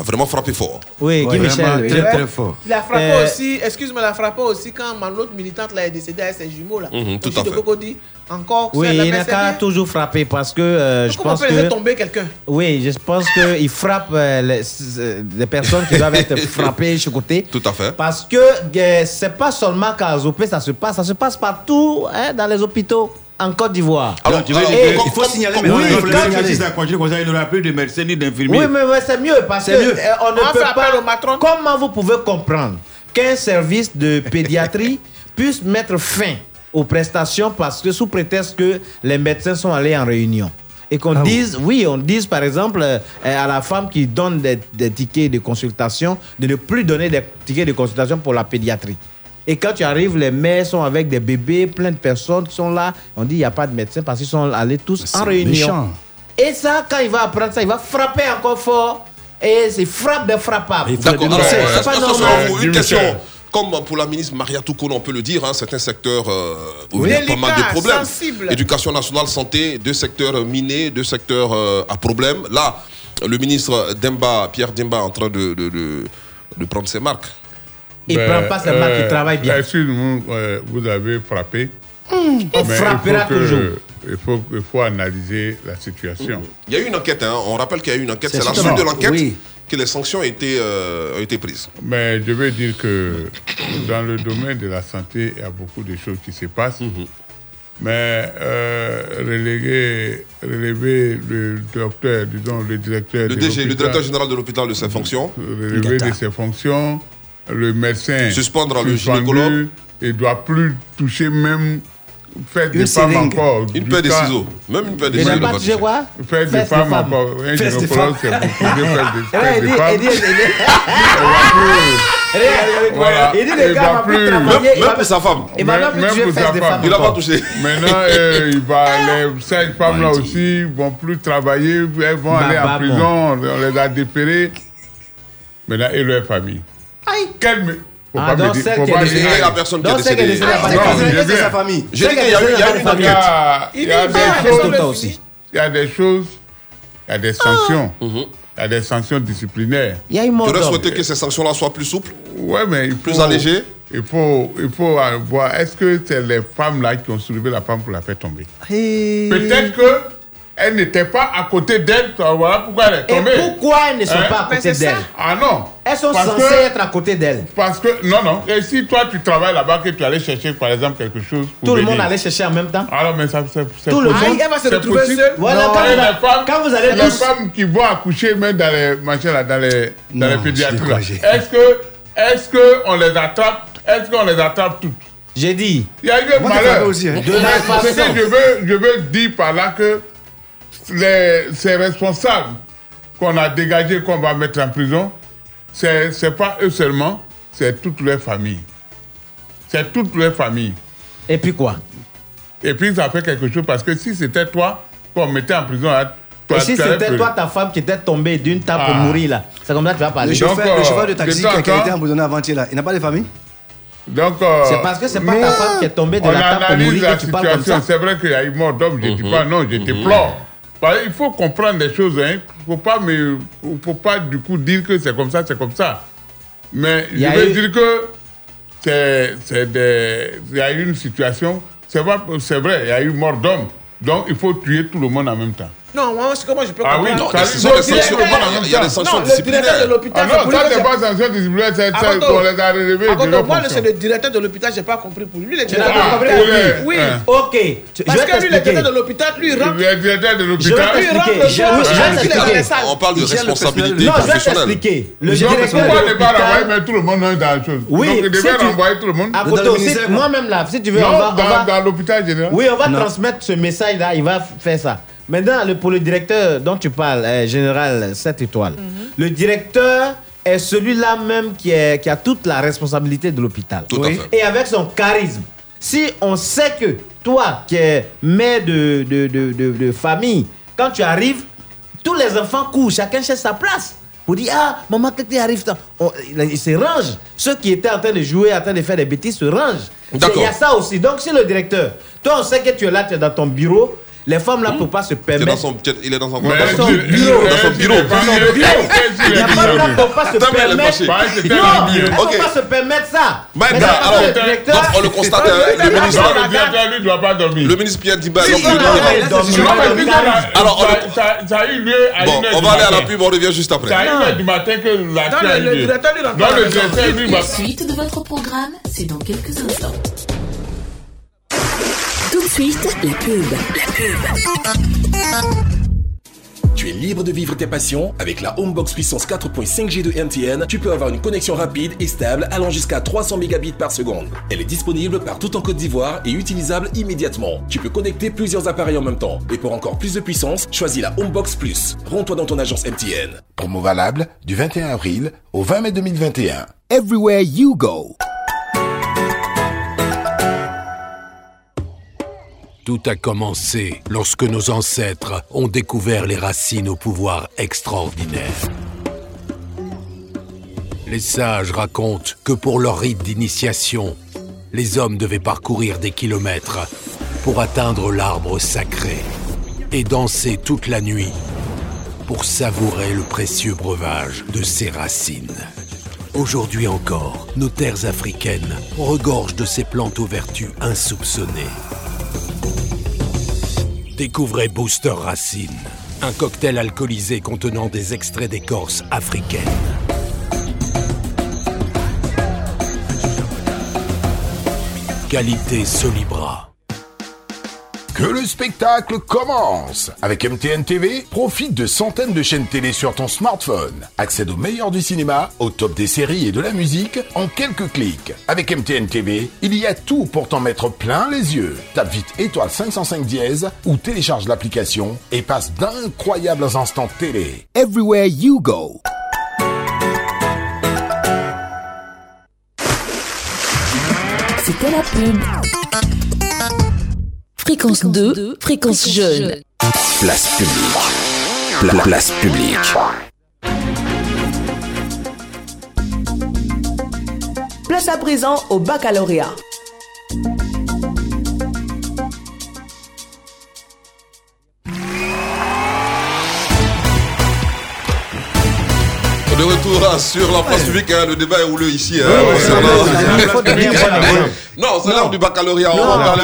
a vraiment frappé fort. Oui, Guy Michel. très, je- fort. Il a frappé Euh, aussi, excuse-moi, il a frappé aussi quand ma autre militante là est décédée avec ses jumeaux là. Mhm, tout à de fait. Cocody. Encore, Oui, il n'a qu'à toujours frapper parce que euh, je pense peut laisser que. tomber quelqu'un? Oui, je pense qu'il frappe euh, les, des personnes qui doivent être frappées, chocotées. Tout à fait. Parce que euh, c'est pas seulement qu'à Zopé ça se passe, ça se passe partout hein, dans les hôpitaux en Côte d'Ivoire. Alors, tu veux comme- il faut comme- signaler maintenant, oui, il faut signaler. Si ça continue comme ça, il n'y aura plus de médecins ni d'infirmiers. Oui, mais, mais c'est mieux parce que mieux. euh, on ne On va peut pas. au matron. Comment vous pouvez comprendre qu'un service de pédiatrie puisse mettre fin aux prestations parce que sous prétexte que les médecins sont allés en réunion et qu'on Ah oui. dise, oui, on dise par exemple euh, à la femme qui donne des, des tickets de consultation de ne plus donner des tickets de consultation pour la pédiatrie. Et quand tu arrives, les mères sont avec des bébés, plein de personnes qui sont là. On dit il n'y a pas de médecin parce qu'ils sont allés tous en réunion. méchant. Et ça, quand il va apprendre ça, il va frapper encore fort. Et c'est frappe de frappable. Il faut D'accord. euh, C'est est-ce pas que normal. une question, comme pour la ministre Maria Toukoun, on peut le dire, hein, c'est un secteur euh, où il y a pas mal de problèmes. sensible. Éducation nationale, santé, deux secteurs minés, deux secteurs euh, à problème. Là, le ministre Demba, Pierre Demba, est en train de, de- de- de prendre ses marques. Il Ben, prend pas il euh, travaille bien. Excuse-moi, euh, vous avez frappé. on il frappera que- toujours. Il faut, il faut analyser la situation. Il y a eu une enquête, hein. on rappelle qu'il y a eu une enquête. C'est la suite de l'enquête oui. que les sanctions ont été, euh, ont été prises. Mais je veux dire que dans le domaine de la santé, il y a beaucoup de choses qui se passent. Mhm. Mais euh, reléguer, relever le docteur, disons le directeur Le de DG, le directeur général de l'hôpital de ses fonctions. relever de ses fonctions, le médecin Suspendre le gynécologue. Il ne doit plus toucher même faire Une des femmes encore. Une paire de ciseaux. Même une paire de ciseaux, n'a toucher. quoi Faire des femmes encore. Un gynécologue, c'est beaucoup de il dit- femmes. Voilà. Il les gars plus va- pour sa femme. Il va même plus toucher pour sa femme. Il a pas touché. Maintenant, euh, il va, les cinq femmes-là aussi vont plus travailler, elles vont aller Baba, en prison, on les a dépérées. Maintenant, et leur famille? Quel me- faut Ah, pas donc celle qui est décédée. la personne qui est Donc, celle qui est décédée. Ah, bien- sa famille. J'ai dit qu'il y a une va Il y a, des choses, il y a des choses, il y a des sanctions, Mhm. il y a des sanctions disciplinaires. Il y a une mort Tu aurais d'homme. souhaité que ces sanctions-là soient plus souples Ouais, mais il faut, Plus allégées Il faut, il faut euh, voir, est-ce que c'est les femmes là qui ont soulevé la femme pour la faire tomber Peut-être que elle n'était pas à côté d'elle, voilà pourquoi elle est Et tombée. pourquoi elles ne sont Hein? pas à côté d'elle? Ah non Elles sont Parce censées que- être à côté d'elle. Parce que, non, non, et si toi tu travailles là-bas, que tu allais chercher par exemple quelque chose pour Tout le monde allait chercher en même temps? Alors, mais ça, c'est Tout le possible. monde? Ah, elle va se retrouver seule? Voilà, Non, quand et vous a- les femmes, quand vous allez les tous- femmes qui vont accoucher même dans les machins là, dans les, dans Non, les pédiatries est-ce que, est-ce que on les attrape, est-ce qu'on les attrape toutes? J'ai dit. Il y a eu un malheur. aussi, hein. De la Ce façon. que je veux, je veux dire par là que les, ces responsables qu'on a dégagés, qu'on va mettre en prison, c'est c'est pas eux seulement, c'est toute leur famille. C'est toute leur famille. Et puis quoi? Et puis ça fait quelque chose parce que si c'était toi qu'on mettait en prison, là, toi, Et si c'était toi, ta femme, qui était tombée d'une table pour Ah. mourir là, c'est comme ça que tu vas Le parler. Donc, chauffeur, le euh, chauffeur de taxi qui a, été abandonné avant-hier là, il n'a pas de famille? Donc, euh, C'est parce que c'est pas nous, ta femme qui est tombée de la table pour mourir la que tu parles comme ça. C'est vrai qu'il y a eu mort d'homme, je ne Mhm. dis pas non, je déplore. Parce qu'il faut comprendre les choses. Il ne faut pas, faut pas du coup dire que c'est comme ça, c'est comme ça. Mais Il je veux eu- dire que c'est, des- il y a eu une situation, c'est vrai, il y a eu mort d'homme. Donc il faut tuer tout le monde en même temps. Non, moi, c'est comment je peux Ah oui, comprendre. ce il sanctions. y a- des sanctions Non, le directeur de disciplinaires. l'hôpital, Ah non, ça que pas sanction disciplinaire, c'est, Ah, c'est- pardon. on les a Ah, moi, c'est le directeur de l'hôpital, j'ai pas compris pour lui. Lui, le n'as directeur pas de compris l'hôpital. Oui. Hein. Ok, Parce que lui, le directeur de l'hôpital, lui, il rentre. Le directeur de l'hôpital. Lui, il rentre. On parle de responsabilité Non, je vais professionnelle. t'expliquer. Le directeur pourquoi de ne pas renvoyer l'hôpital. mais tout le monde dans la chose? Oui, Donc, il devait renvoyer tout le monde. Moi-même là, si tu veux, non, on va. on dans, l'hôpital général. Oui, on va Non. transmettre ce message-là, il va faire ça. Maintenant, le, pour le directeur dont tu parles, euh, général 7 étoiles, le directeur est celui-là même qui, est, qui a toute la responsabilité de l'hôpital. Tout à Oui. fait. Et avec son charisme. Si on sait que toi, qui es mère de, de, de, de- de famille, quand tu arrives, tous les enfants courent, chacun cherche sa place. Pour dire, ah, maman, quand tu arrives, on- ils se rangent. Ceux qui étaient en train de jouer, en train de faire des bêtises, se rangent. Il y a ça aussi. Donc, si le directeur, toi, on sait que tu es là, tu es dans ton bureau, les femmes là ne peuvent pas se Il est dans permettre. son, il est dans son bureau. Dans son bureau. Dans son bureau. pas de là tu- pour pas se permettre. Bah, Non, elles ne peuvent pas se permettre ça. On le constate, hein, le ministre, lui, ne doit pas dormir. le ministre Pierre Diba, Alors, on ça- le- ça- ça a eu lieu à Bon, une heure on du va aller à la pub, on revient juste après. Du matin que le- directeur, lui, va... La suite de votre programme, c'est dans quelques instants. Tout de suite, la pub. La pub. Tu es libre de vivre tes passions avec la Homebox puissance 4.5G de MTN. Tu peux avoir une connexion rapide et stable allant jusqu'à 300 mégabits par seconde. Elle est disponible partout en Côte d'Ivoire et utilisable immédiatement. Tu peux connecter plusieurs appareils en même temps. Et pour encore plus de puissance, choisis la Homebox Plus. Rends-toi dans ton agence MTN. Promo valable du 21 avril au 20 mai 2021. Everywhere you go. Tout a commencé lorsque nos ancêtres ont découvert les racines au pouvoir extraordinaire. Les sages racontent que pour leur rite d'initiation, les hommes devaient parcourir des kilomètres pour atteindre l'arbre sacré et danser toute la nuit pour savourer le précieux breuvage de ses racines. Aujourd'hui encore, nos terres africaines regorgent de ces plantes aux vertus insoupçonnées. Découvrez Booster Racine, un cocktail alcoolisé contenant des extraits d'écorce africaine. Qualité Solibra. Que le spectacle commence Avec MTN TV, profite de centaines de chaînes télé sur ton smartphone. Accède au meilleur du cinéma, au top des séries et de la musique en quelques clics. Avec MTN TV, il y a tout pour t'en mettre plein les yeux. Tape vite étoile 505 dièse ou télécharge l'application et passe d'incroyables instants télé. Everywhere you go. C'était la pub. Fréquence 2, fréquence jeune. Place publique. Pla- place publique. Place à présent au baccalauréat. De retour hein, sur la place publique, hein, le débat est houleux ici. hein. Non, c'est l'heure du baccalauréat. On Non, va parler.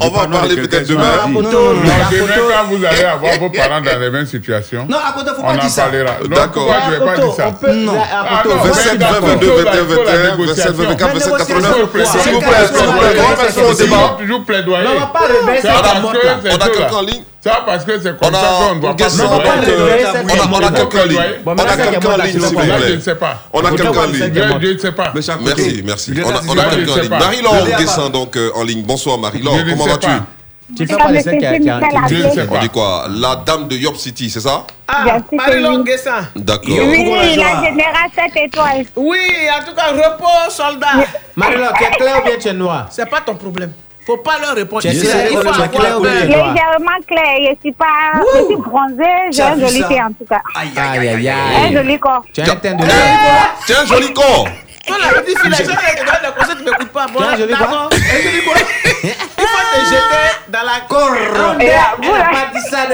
On va parler peut-être demain. Non, demain, quand vous allez avoir vos parents dans les mêmes situations, Non, à côté, faut on pas en dire ça. D'accord. pourquoi je vais pas dire ça Non. Ah non, 27, mais 20, dans 22, ce 21, show-là, il faut la 21, négociation. 27, 24, 27, Mais 89. négociation, S'il vous plaît, s'il vous plaît, on va toujours- plaidoyer. On a quelqu'un en ligne C'est parce que c'est On comme ça qu'on doit pas question, on va pas on a- on a amende. quelqu'un en ligne. Bon, On a quelqu'un ligne, bon, s'il vous Là, je plaît. ne sais pas. On a quelqu'un en ligne. Là, je ne sais pas. À. Merci, merci. On a, à quelqu'un en ligne. Marie-Laure Guessin, donc euh, en ligne. Bonsoir Marie-Laure, comment vas-tu? Tu fais pas les qui a- On pas. dit quoi? La dame de Yop City, c'est ça? Ah, Marie-Longue Guessin. D'accord. Oui, la générale 7 étoiles. Oui, en tout cas, repos, soldat. Marie-Laure, tu es clair ou bien tu es noir C'est pas ton problème. Faut pas leur répondre. Tu es Il clair faut tu avoir clair tu peur. noir Légèrement clair, je suis pas. Je suis bronzée, j'ai Tu as un joli pied en tout cas. Aïe, Aïe, aïe, Un aïe. joli corps. Tu as un teint de lait. Tiens, un joli corps Toi, la petite fille, te donne le conseil, tu m'écoutes pas. Bon, je l'ai d'abord, un joli quoi Il faut te jeter dans la Corps. Là, Elle vous, n'a pas dit ça,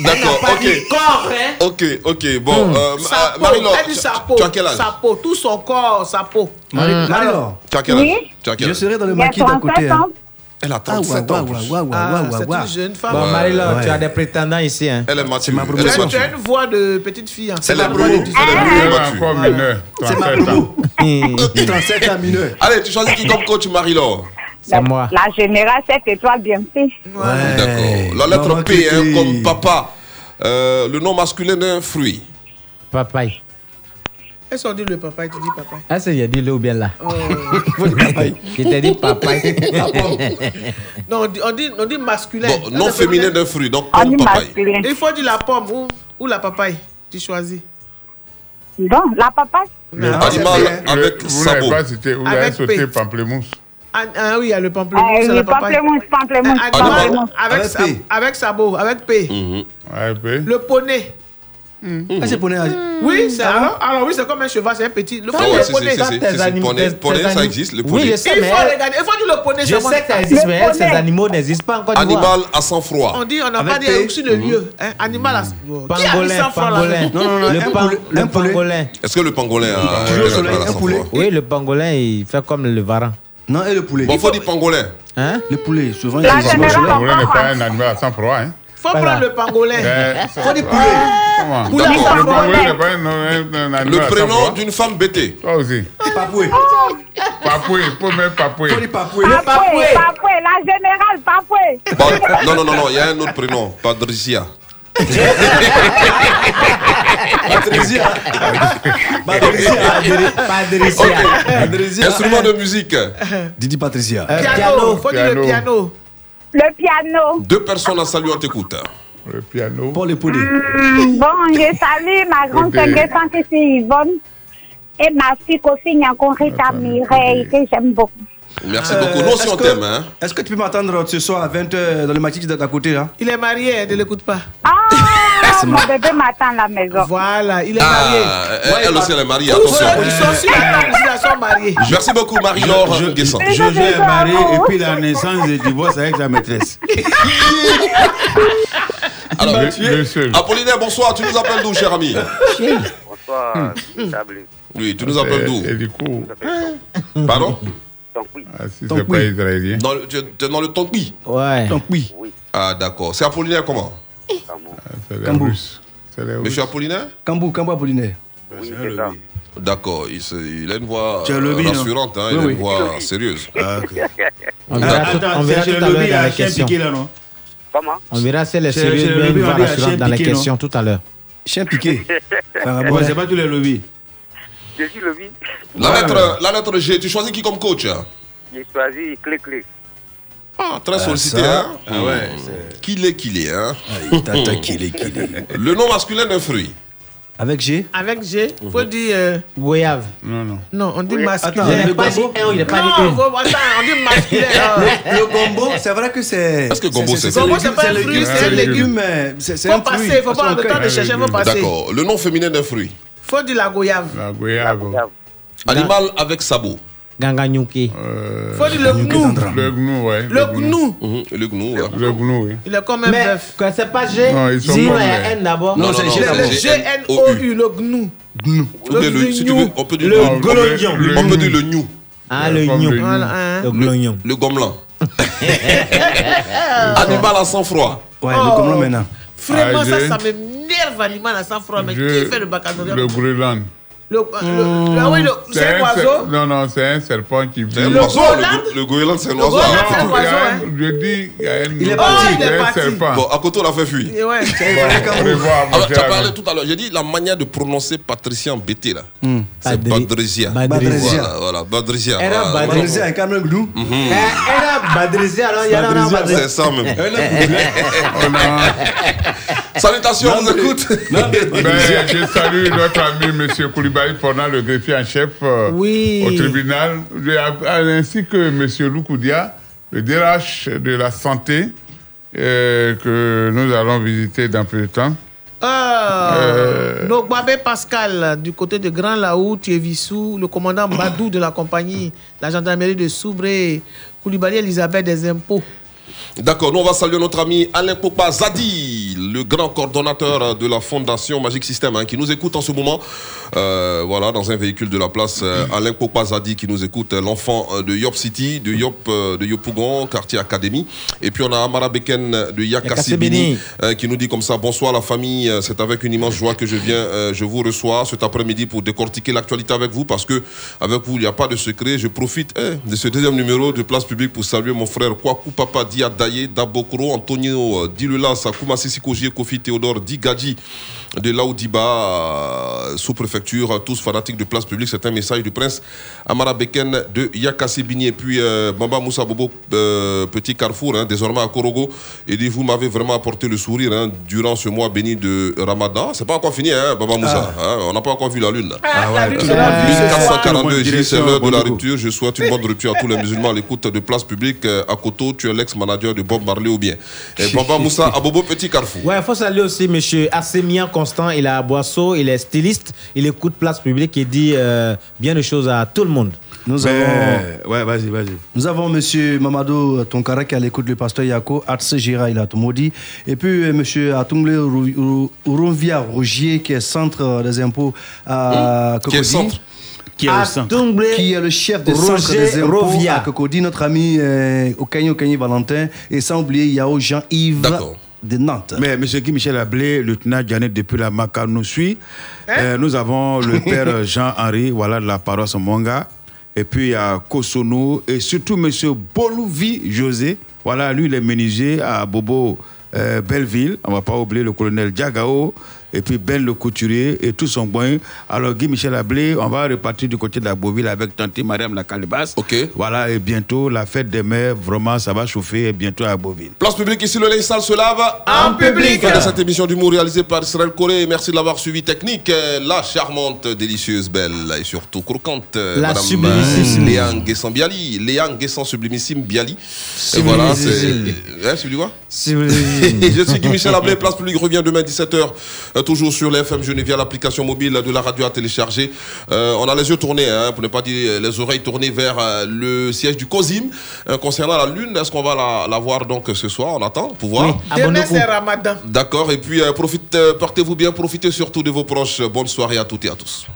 D'accord, ok. dit corps, hein. Ok, ok. Bon, euh, Sa euh, peau, Marie-Laure, tu, tu as quel âge? Sa peau, tout son corps, sa peau. Marie-Laure, Tu as quel âge? Oui. Tu as quel je âge? serai dans le maquis d'à côté. 37 hein. Elle a Ah, 37 ouais, ans. ouais, ouais, ouais, Ah, ouais, ouais, c'est ouais. une jeune femme. Bon, Marie-Laure, Ouais. tu as des prétendants ici. Hein. Elle est mature. ma Elle Tu est as, tu mature. as une voix de petite fille. Hein. Elle est la de- Elle est Elle est mature. encore mineure. C'est ma 37 ans. promo. 37 ans mineur. Allez, tu choisis qui comme coach, Marie-Laure C'est moi. La générale 7 étoiles, bien fait. D'accord. La lettre P, hein, comme papa. Euh, le nom masculin d'un fruit. Papaye. Est-ce qu'on dit le papa et tu dis papa? Ah, c'est, il a dit là ou bien là. Oh. Je t'ai dit papaye. Non, on dit, on dit, on dit masculin. Bon, nom féminin d'un fruit, donc On dit papaye. masculin. Il faut dire la pomme ou, ou la papaye. Tu choisis. Bon, la papa. Le Ah, animal Le- avec Vous n'avez sabot. pas cité, vous avez Avec sauté P. pamplemousse. Ah, ah oui, il y a le pamplemousse, Euh, c'est le la papaye. pamplemousse, pamplemousse, pamplemousse. avec, Avec sa- P. avec sabot, avec P. Mhm. Ouais, P. Le poney. Ah, c'est poney. Oui, c'est alors, alors oui, c'est comme un cheval, c'est un petit. Le Ah poney, c'est poney. ça existe, le Oui, poney. je sais, Il mais faut regarder, il faut dire le poney. je sais que ça existe, mais elle, ces animaux n'existent pas en Côte d'Ivoire. Animal à sang-froid. On dit, on n'a pas dit aussi le lieu. Hein, animal à. Qui a mis Pangolin, 100 francs là? pangolin. Non, non, non, Le pangolin. Est-ce que le pangolin a un poulet. Oui, le pangolin, il fait comme le varan. Non, et le poulet. Bon, faut dire pangolin. Hein? Le poulet, souvent, disent générale moi, Le poulet n'est pas un animal à sang froid. Hein. Faut Voilà. prendre le pangolin. Euh, Faut des poulets. Comment Poulet sans Le froid. pangolin n'est pas un, un, un animal Le à sang prénom d'une femme bêtée. Toi aussi. Papoué. Papoué, mettre papoué. Papoué, papoué, la générale, papoué. Bon, non, non, non, non, il y a un autre prénom, Patricia. Patricia. Patricia. Padricia. Instrument de musique. Didi Patricia. Euh, Piano, piano. faut dire le piano. Le piano. Deux personnes à saluer, on t'écoute. Le piano. Paul et Poulet. Hmm, bon, je salue ma grande sœur qui c'est Yvonne. Et ma fille Kofi Nyankon Rita Mireille, que j'aime beaucoup. Merci Euh, beaucoup. Nous aussi, est-ce on que- t'aime. Hein. Est-ce que tu peux m'attendre ce soir à 20h dans le maquis d'à côté là Il est marié, ne l'écoute pas. Ah, mon bébé m'attend à la maison. Voilà, il est marié. Ah, elle, elle aussi, elle est mariée. Attention. qui sont sur la table ici, là, sont mariés. Merci beaucoup, Marie-Laure Je- je- Guesson. Jojo est marié et puis la naissance et divorce avec sa maîtresse. Alors. Apollinaire, bonsoir. Tu nous appelles d'où, cher ami? Bonsoir, Tablé. Oui, tu nous appelles d'où? Et du coup, Pardon? Ah, si c'est pas israélien. Dans le, tu es dans le Tonkwi Ouais. Tonkwi. Ah, d'accord. C'est Apollinaire comment? Cambou. Les Monsieur. Apollinaire Cambou, Cambou Apollinaire. Oui, c'est ça. D'accord, il, a une voix euh, rassurante, hein, Oui, il a oui. une voix sérieuse. Ah. On verra, tout, on verra tout à l'heure dans les questions. là, non Comment On verra si elle est C'est- sérieuse une voix rassurante dans non questions tout à l'heure. Chien piqué. Ouais, c'est pas tous les lobbies. Je suis vie. La lettre, la lettre G, tu choisis qui comme coach hein J'ai choisi clé-clé. Ah, très Ah, sollicité, hein Ah ouais, Hmm. Qu'il est, qu'il est, hein tata, qu'il est, qu'il est. Le nom masculin d'un fruit. Avec G Avec G, faut dire. euh, Goyave. Non, non. non, on dit masculin. Attends, Il le n'a pas dit gombo un, il n'a pas dit non, attends, on dit masculin. euh, Le gombo, c'est vrai que c'est. Est-ce que gombo, c'est Gombo, fruit c'est pas un fruit, c'est un légume. mais C'est un fruit. passer, faut pas le temps de chercher, faut passer. D'accord. Le nom féminin d'un fruit. Faut dire la goyave. La goyave. Animal avec sabot. Ganganyuki. Euh, Faut dire le gnou. Le gnou, ouais. Le gnou. Mhm, Le gnou, ouais. Le gnou, oui. Il est comme un Mais bœuf. quand c'est pas G, Non, ils sont a N d'abord. Non, Non, c'est G. Le G-N-O-U, le gnou. Ou bien le- si tu veux, on peut dire Le le- glognon. On peut dire le gnou. Ah, le gnou. le Voilà, hein. Le glognon. Le gomelan. Animal à sang-froid. Ouais, Oh. le gommelon maintenant. Vraiment, Ah, ça, G. ça m'énerve, animal à sang-froid. Mais qui fait le baccalauréat? Le Groenland. Le, le- le- ah oui, le- c'est un un oiseau. Non, non, c'est un serpent qui vit. C'est un Le oiseau. Le, le goéland, c'est un Le oiseau. Groenland, hein. c'est un oiseau, un- hein. Je dis, il y a une. Il est un parti. il est parti. serpent. Bon, à côté, on l'a fait fuir. Ouais. Revoir, Ah, tu as parlé tout à l'heure. J'ai dit la manière de prononcer Patricia embêté là. C'est Badri- Badrizia. Badrizia. Voilà, Badrizia. Era Badrizé, un cameron gnou. Mhm. Eh, Era Badrizé, alors il y a là, on a Badrizé. C'est ça même. Salutations, on écoute. Ben, je salue notre ami M. Koulibaly pendant le greffier en chef euh, Oui. au tribunal, ainsi que M. Loukoudia, le DRH de la santé, euh, que nous allons visiter dans peu de temps. Euh, Nogbabé Pascal, du côté de Grand Laou, Thievissou, le commandant Badou de la compagnie, la gendarmerie de Soubré, Koulibaly Elisabeth des impôts. D'accord, nous on va saluer notre ami Alain Popa Zadi, le grand coordonnateur de la fondation Magic System, hein, qui nous écoute en ce moment. Euh, voilà, dans un véhicule de la place, euh, Alain Popa Zadi qui nous écoute, euh, l'enfant de Yop City, de Yop, euh, de Yopougon, quartier Académie. Et puis on a Amara Beken de euh, qui nous dit comme ça bonsoir la famille, c'est avec une immense joie que je viens, je vous reçois cet après-midi pour décortiquer l'actualité avec vous parce que avec vous il n'y a pas de secret. Je profite eh, de ce deuxième numéro de Place Publique pour saluer mon frère Kwaku Papa Dia Daye, Dabokro, Antonio euh, Dilula, Sakuma Sissikoji, Kofi Théodore Digadji de Laoudiba, euh, sous-préfecture, euh, tous fanatiques de Place Publique. C'est un message du prince Amara Beken de Yakasebini et puis euh, Bamba Moussa Bobo, euh, petit carrefour, hein, désormais à Korogo. Il dit Vous m'avez vraiment apporté le sourire hein, durant ce mois béni de Ramadan. C'est pas encore fini, hein, Baba Moussa. hein, on n'a pas encore vu la lune. Ah, Euh, la soir. 1442, ici, c'est l'heure de la rupture. Je souhaite une bonne rupture à tous les musulmans à l'écoute de Place Publique. Euh, À Koto, tu es l'ex-manager de Bob Marley ou bien? Et Baba Moussa Abobo, petit carrefour. Ouais, il faut saluer aussi M. Assemien Constant. Il est à Boisseau, il est styliste, il écoute Place Publique et dit euh, bien de choses à tout le monde. Nous avons, ouais, vas-y, vas-y. nous avons Monsieur Mamadou Tonkara qui est à l'écoute le pasteur Yako, Artse Gira, il a tout maudit. Et puis euh, Monsieur Atumble Rouronvia Rogier qui est centre des impôts à Qui est Cocody. centre? Qui est centre? Atumble qui est le chef des Roger centres des impôts Rovia. à Cocody, notre ami euh, Okani Valentin. Et sans oublier Yao Jean-Yves D'accord. De Nantes. Mais M. Guy Michel Ablé, lieutenant Janet depuis la Maca nous suit. Euh, nous avons le père Jean-Henri, voilà, de la paroisse Monga. Et puis il y a Kosono et surtout M. Bolouvi José. Voilà, lui, il est menuisier à Bobo euh, Belleville. On ne va pas oublier le colonel Diagao. Et puis Ben le couturier et tout son boin. Alors Guy Michel Ablé, on va repartir du côté de la Beauville avec Tante Mariam la Calebasse. Ok. Voilà, et bientôt, la fête des mères, vraiment, ça va chauffer et bientôt à Beauville. Place publique, ici le linge sale se lave En public. Fin de cette émission d'humour réalisée par Israël Corée. Merci de l'avoir suivi technique. La charmante, délicieuse, belle et surtout croquante. La Madame sublimissime. euh, Léa Nguessan Biali. Léa Nguessan sublimissime Biali. Et voilà, c'est. Hein, tu dis quoi? Si vous- Je suis Guy Michel Ablé, Place Publique revient demain 17h, euh, toujours sur l'FM Genève, l'application mobile de la radio à télécharger. Euh, on a les yeux tournés, hein, pour ne pas dire les oreilles tournées vers euh, le siège du COSIM. Euh, concernant la Lune, est-ce qu'on va la, la voir donc ce soir? On attend pour voir. Demain, c'est Ramadan. D'accord, et puis euh, profite, euh, portez-vous bien, profitez surtout de vos proches. Bonne soirée à toutes et à tous.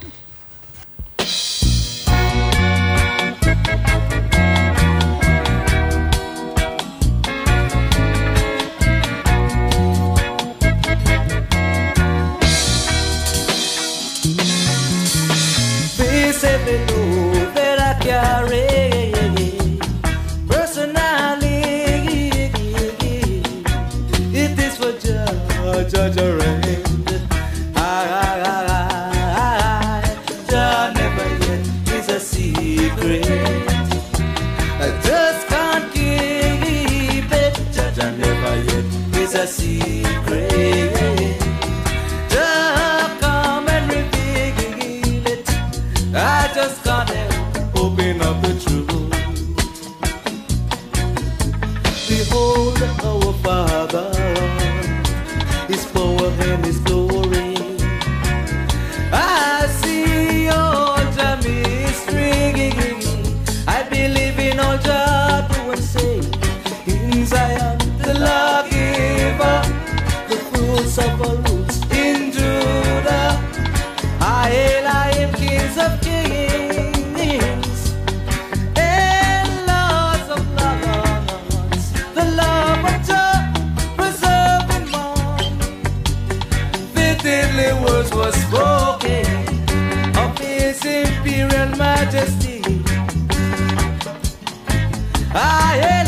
Secret. Jah come and reveal it. I just up the truth. Behold our Father, His power and His fruits of our roots in Judah. I hail, I am kings of kings and lords of lords. The love of Jah preserving man. Vividly words were spoken of His imperial majesty. I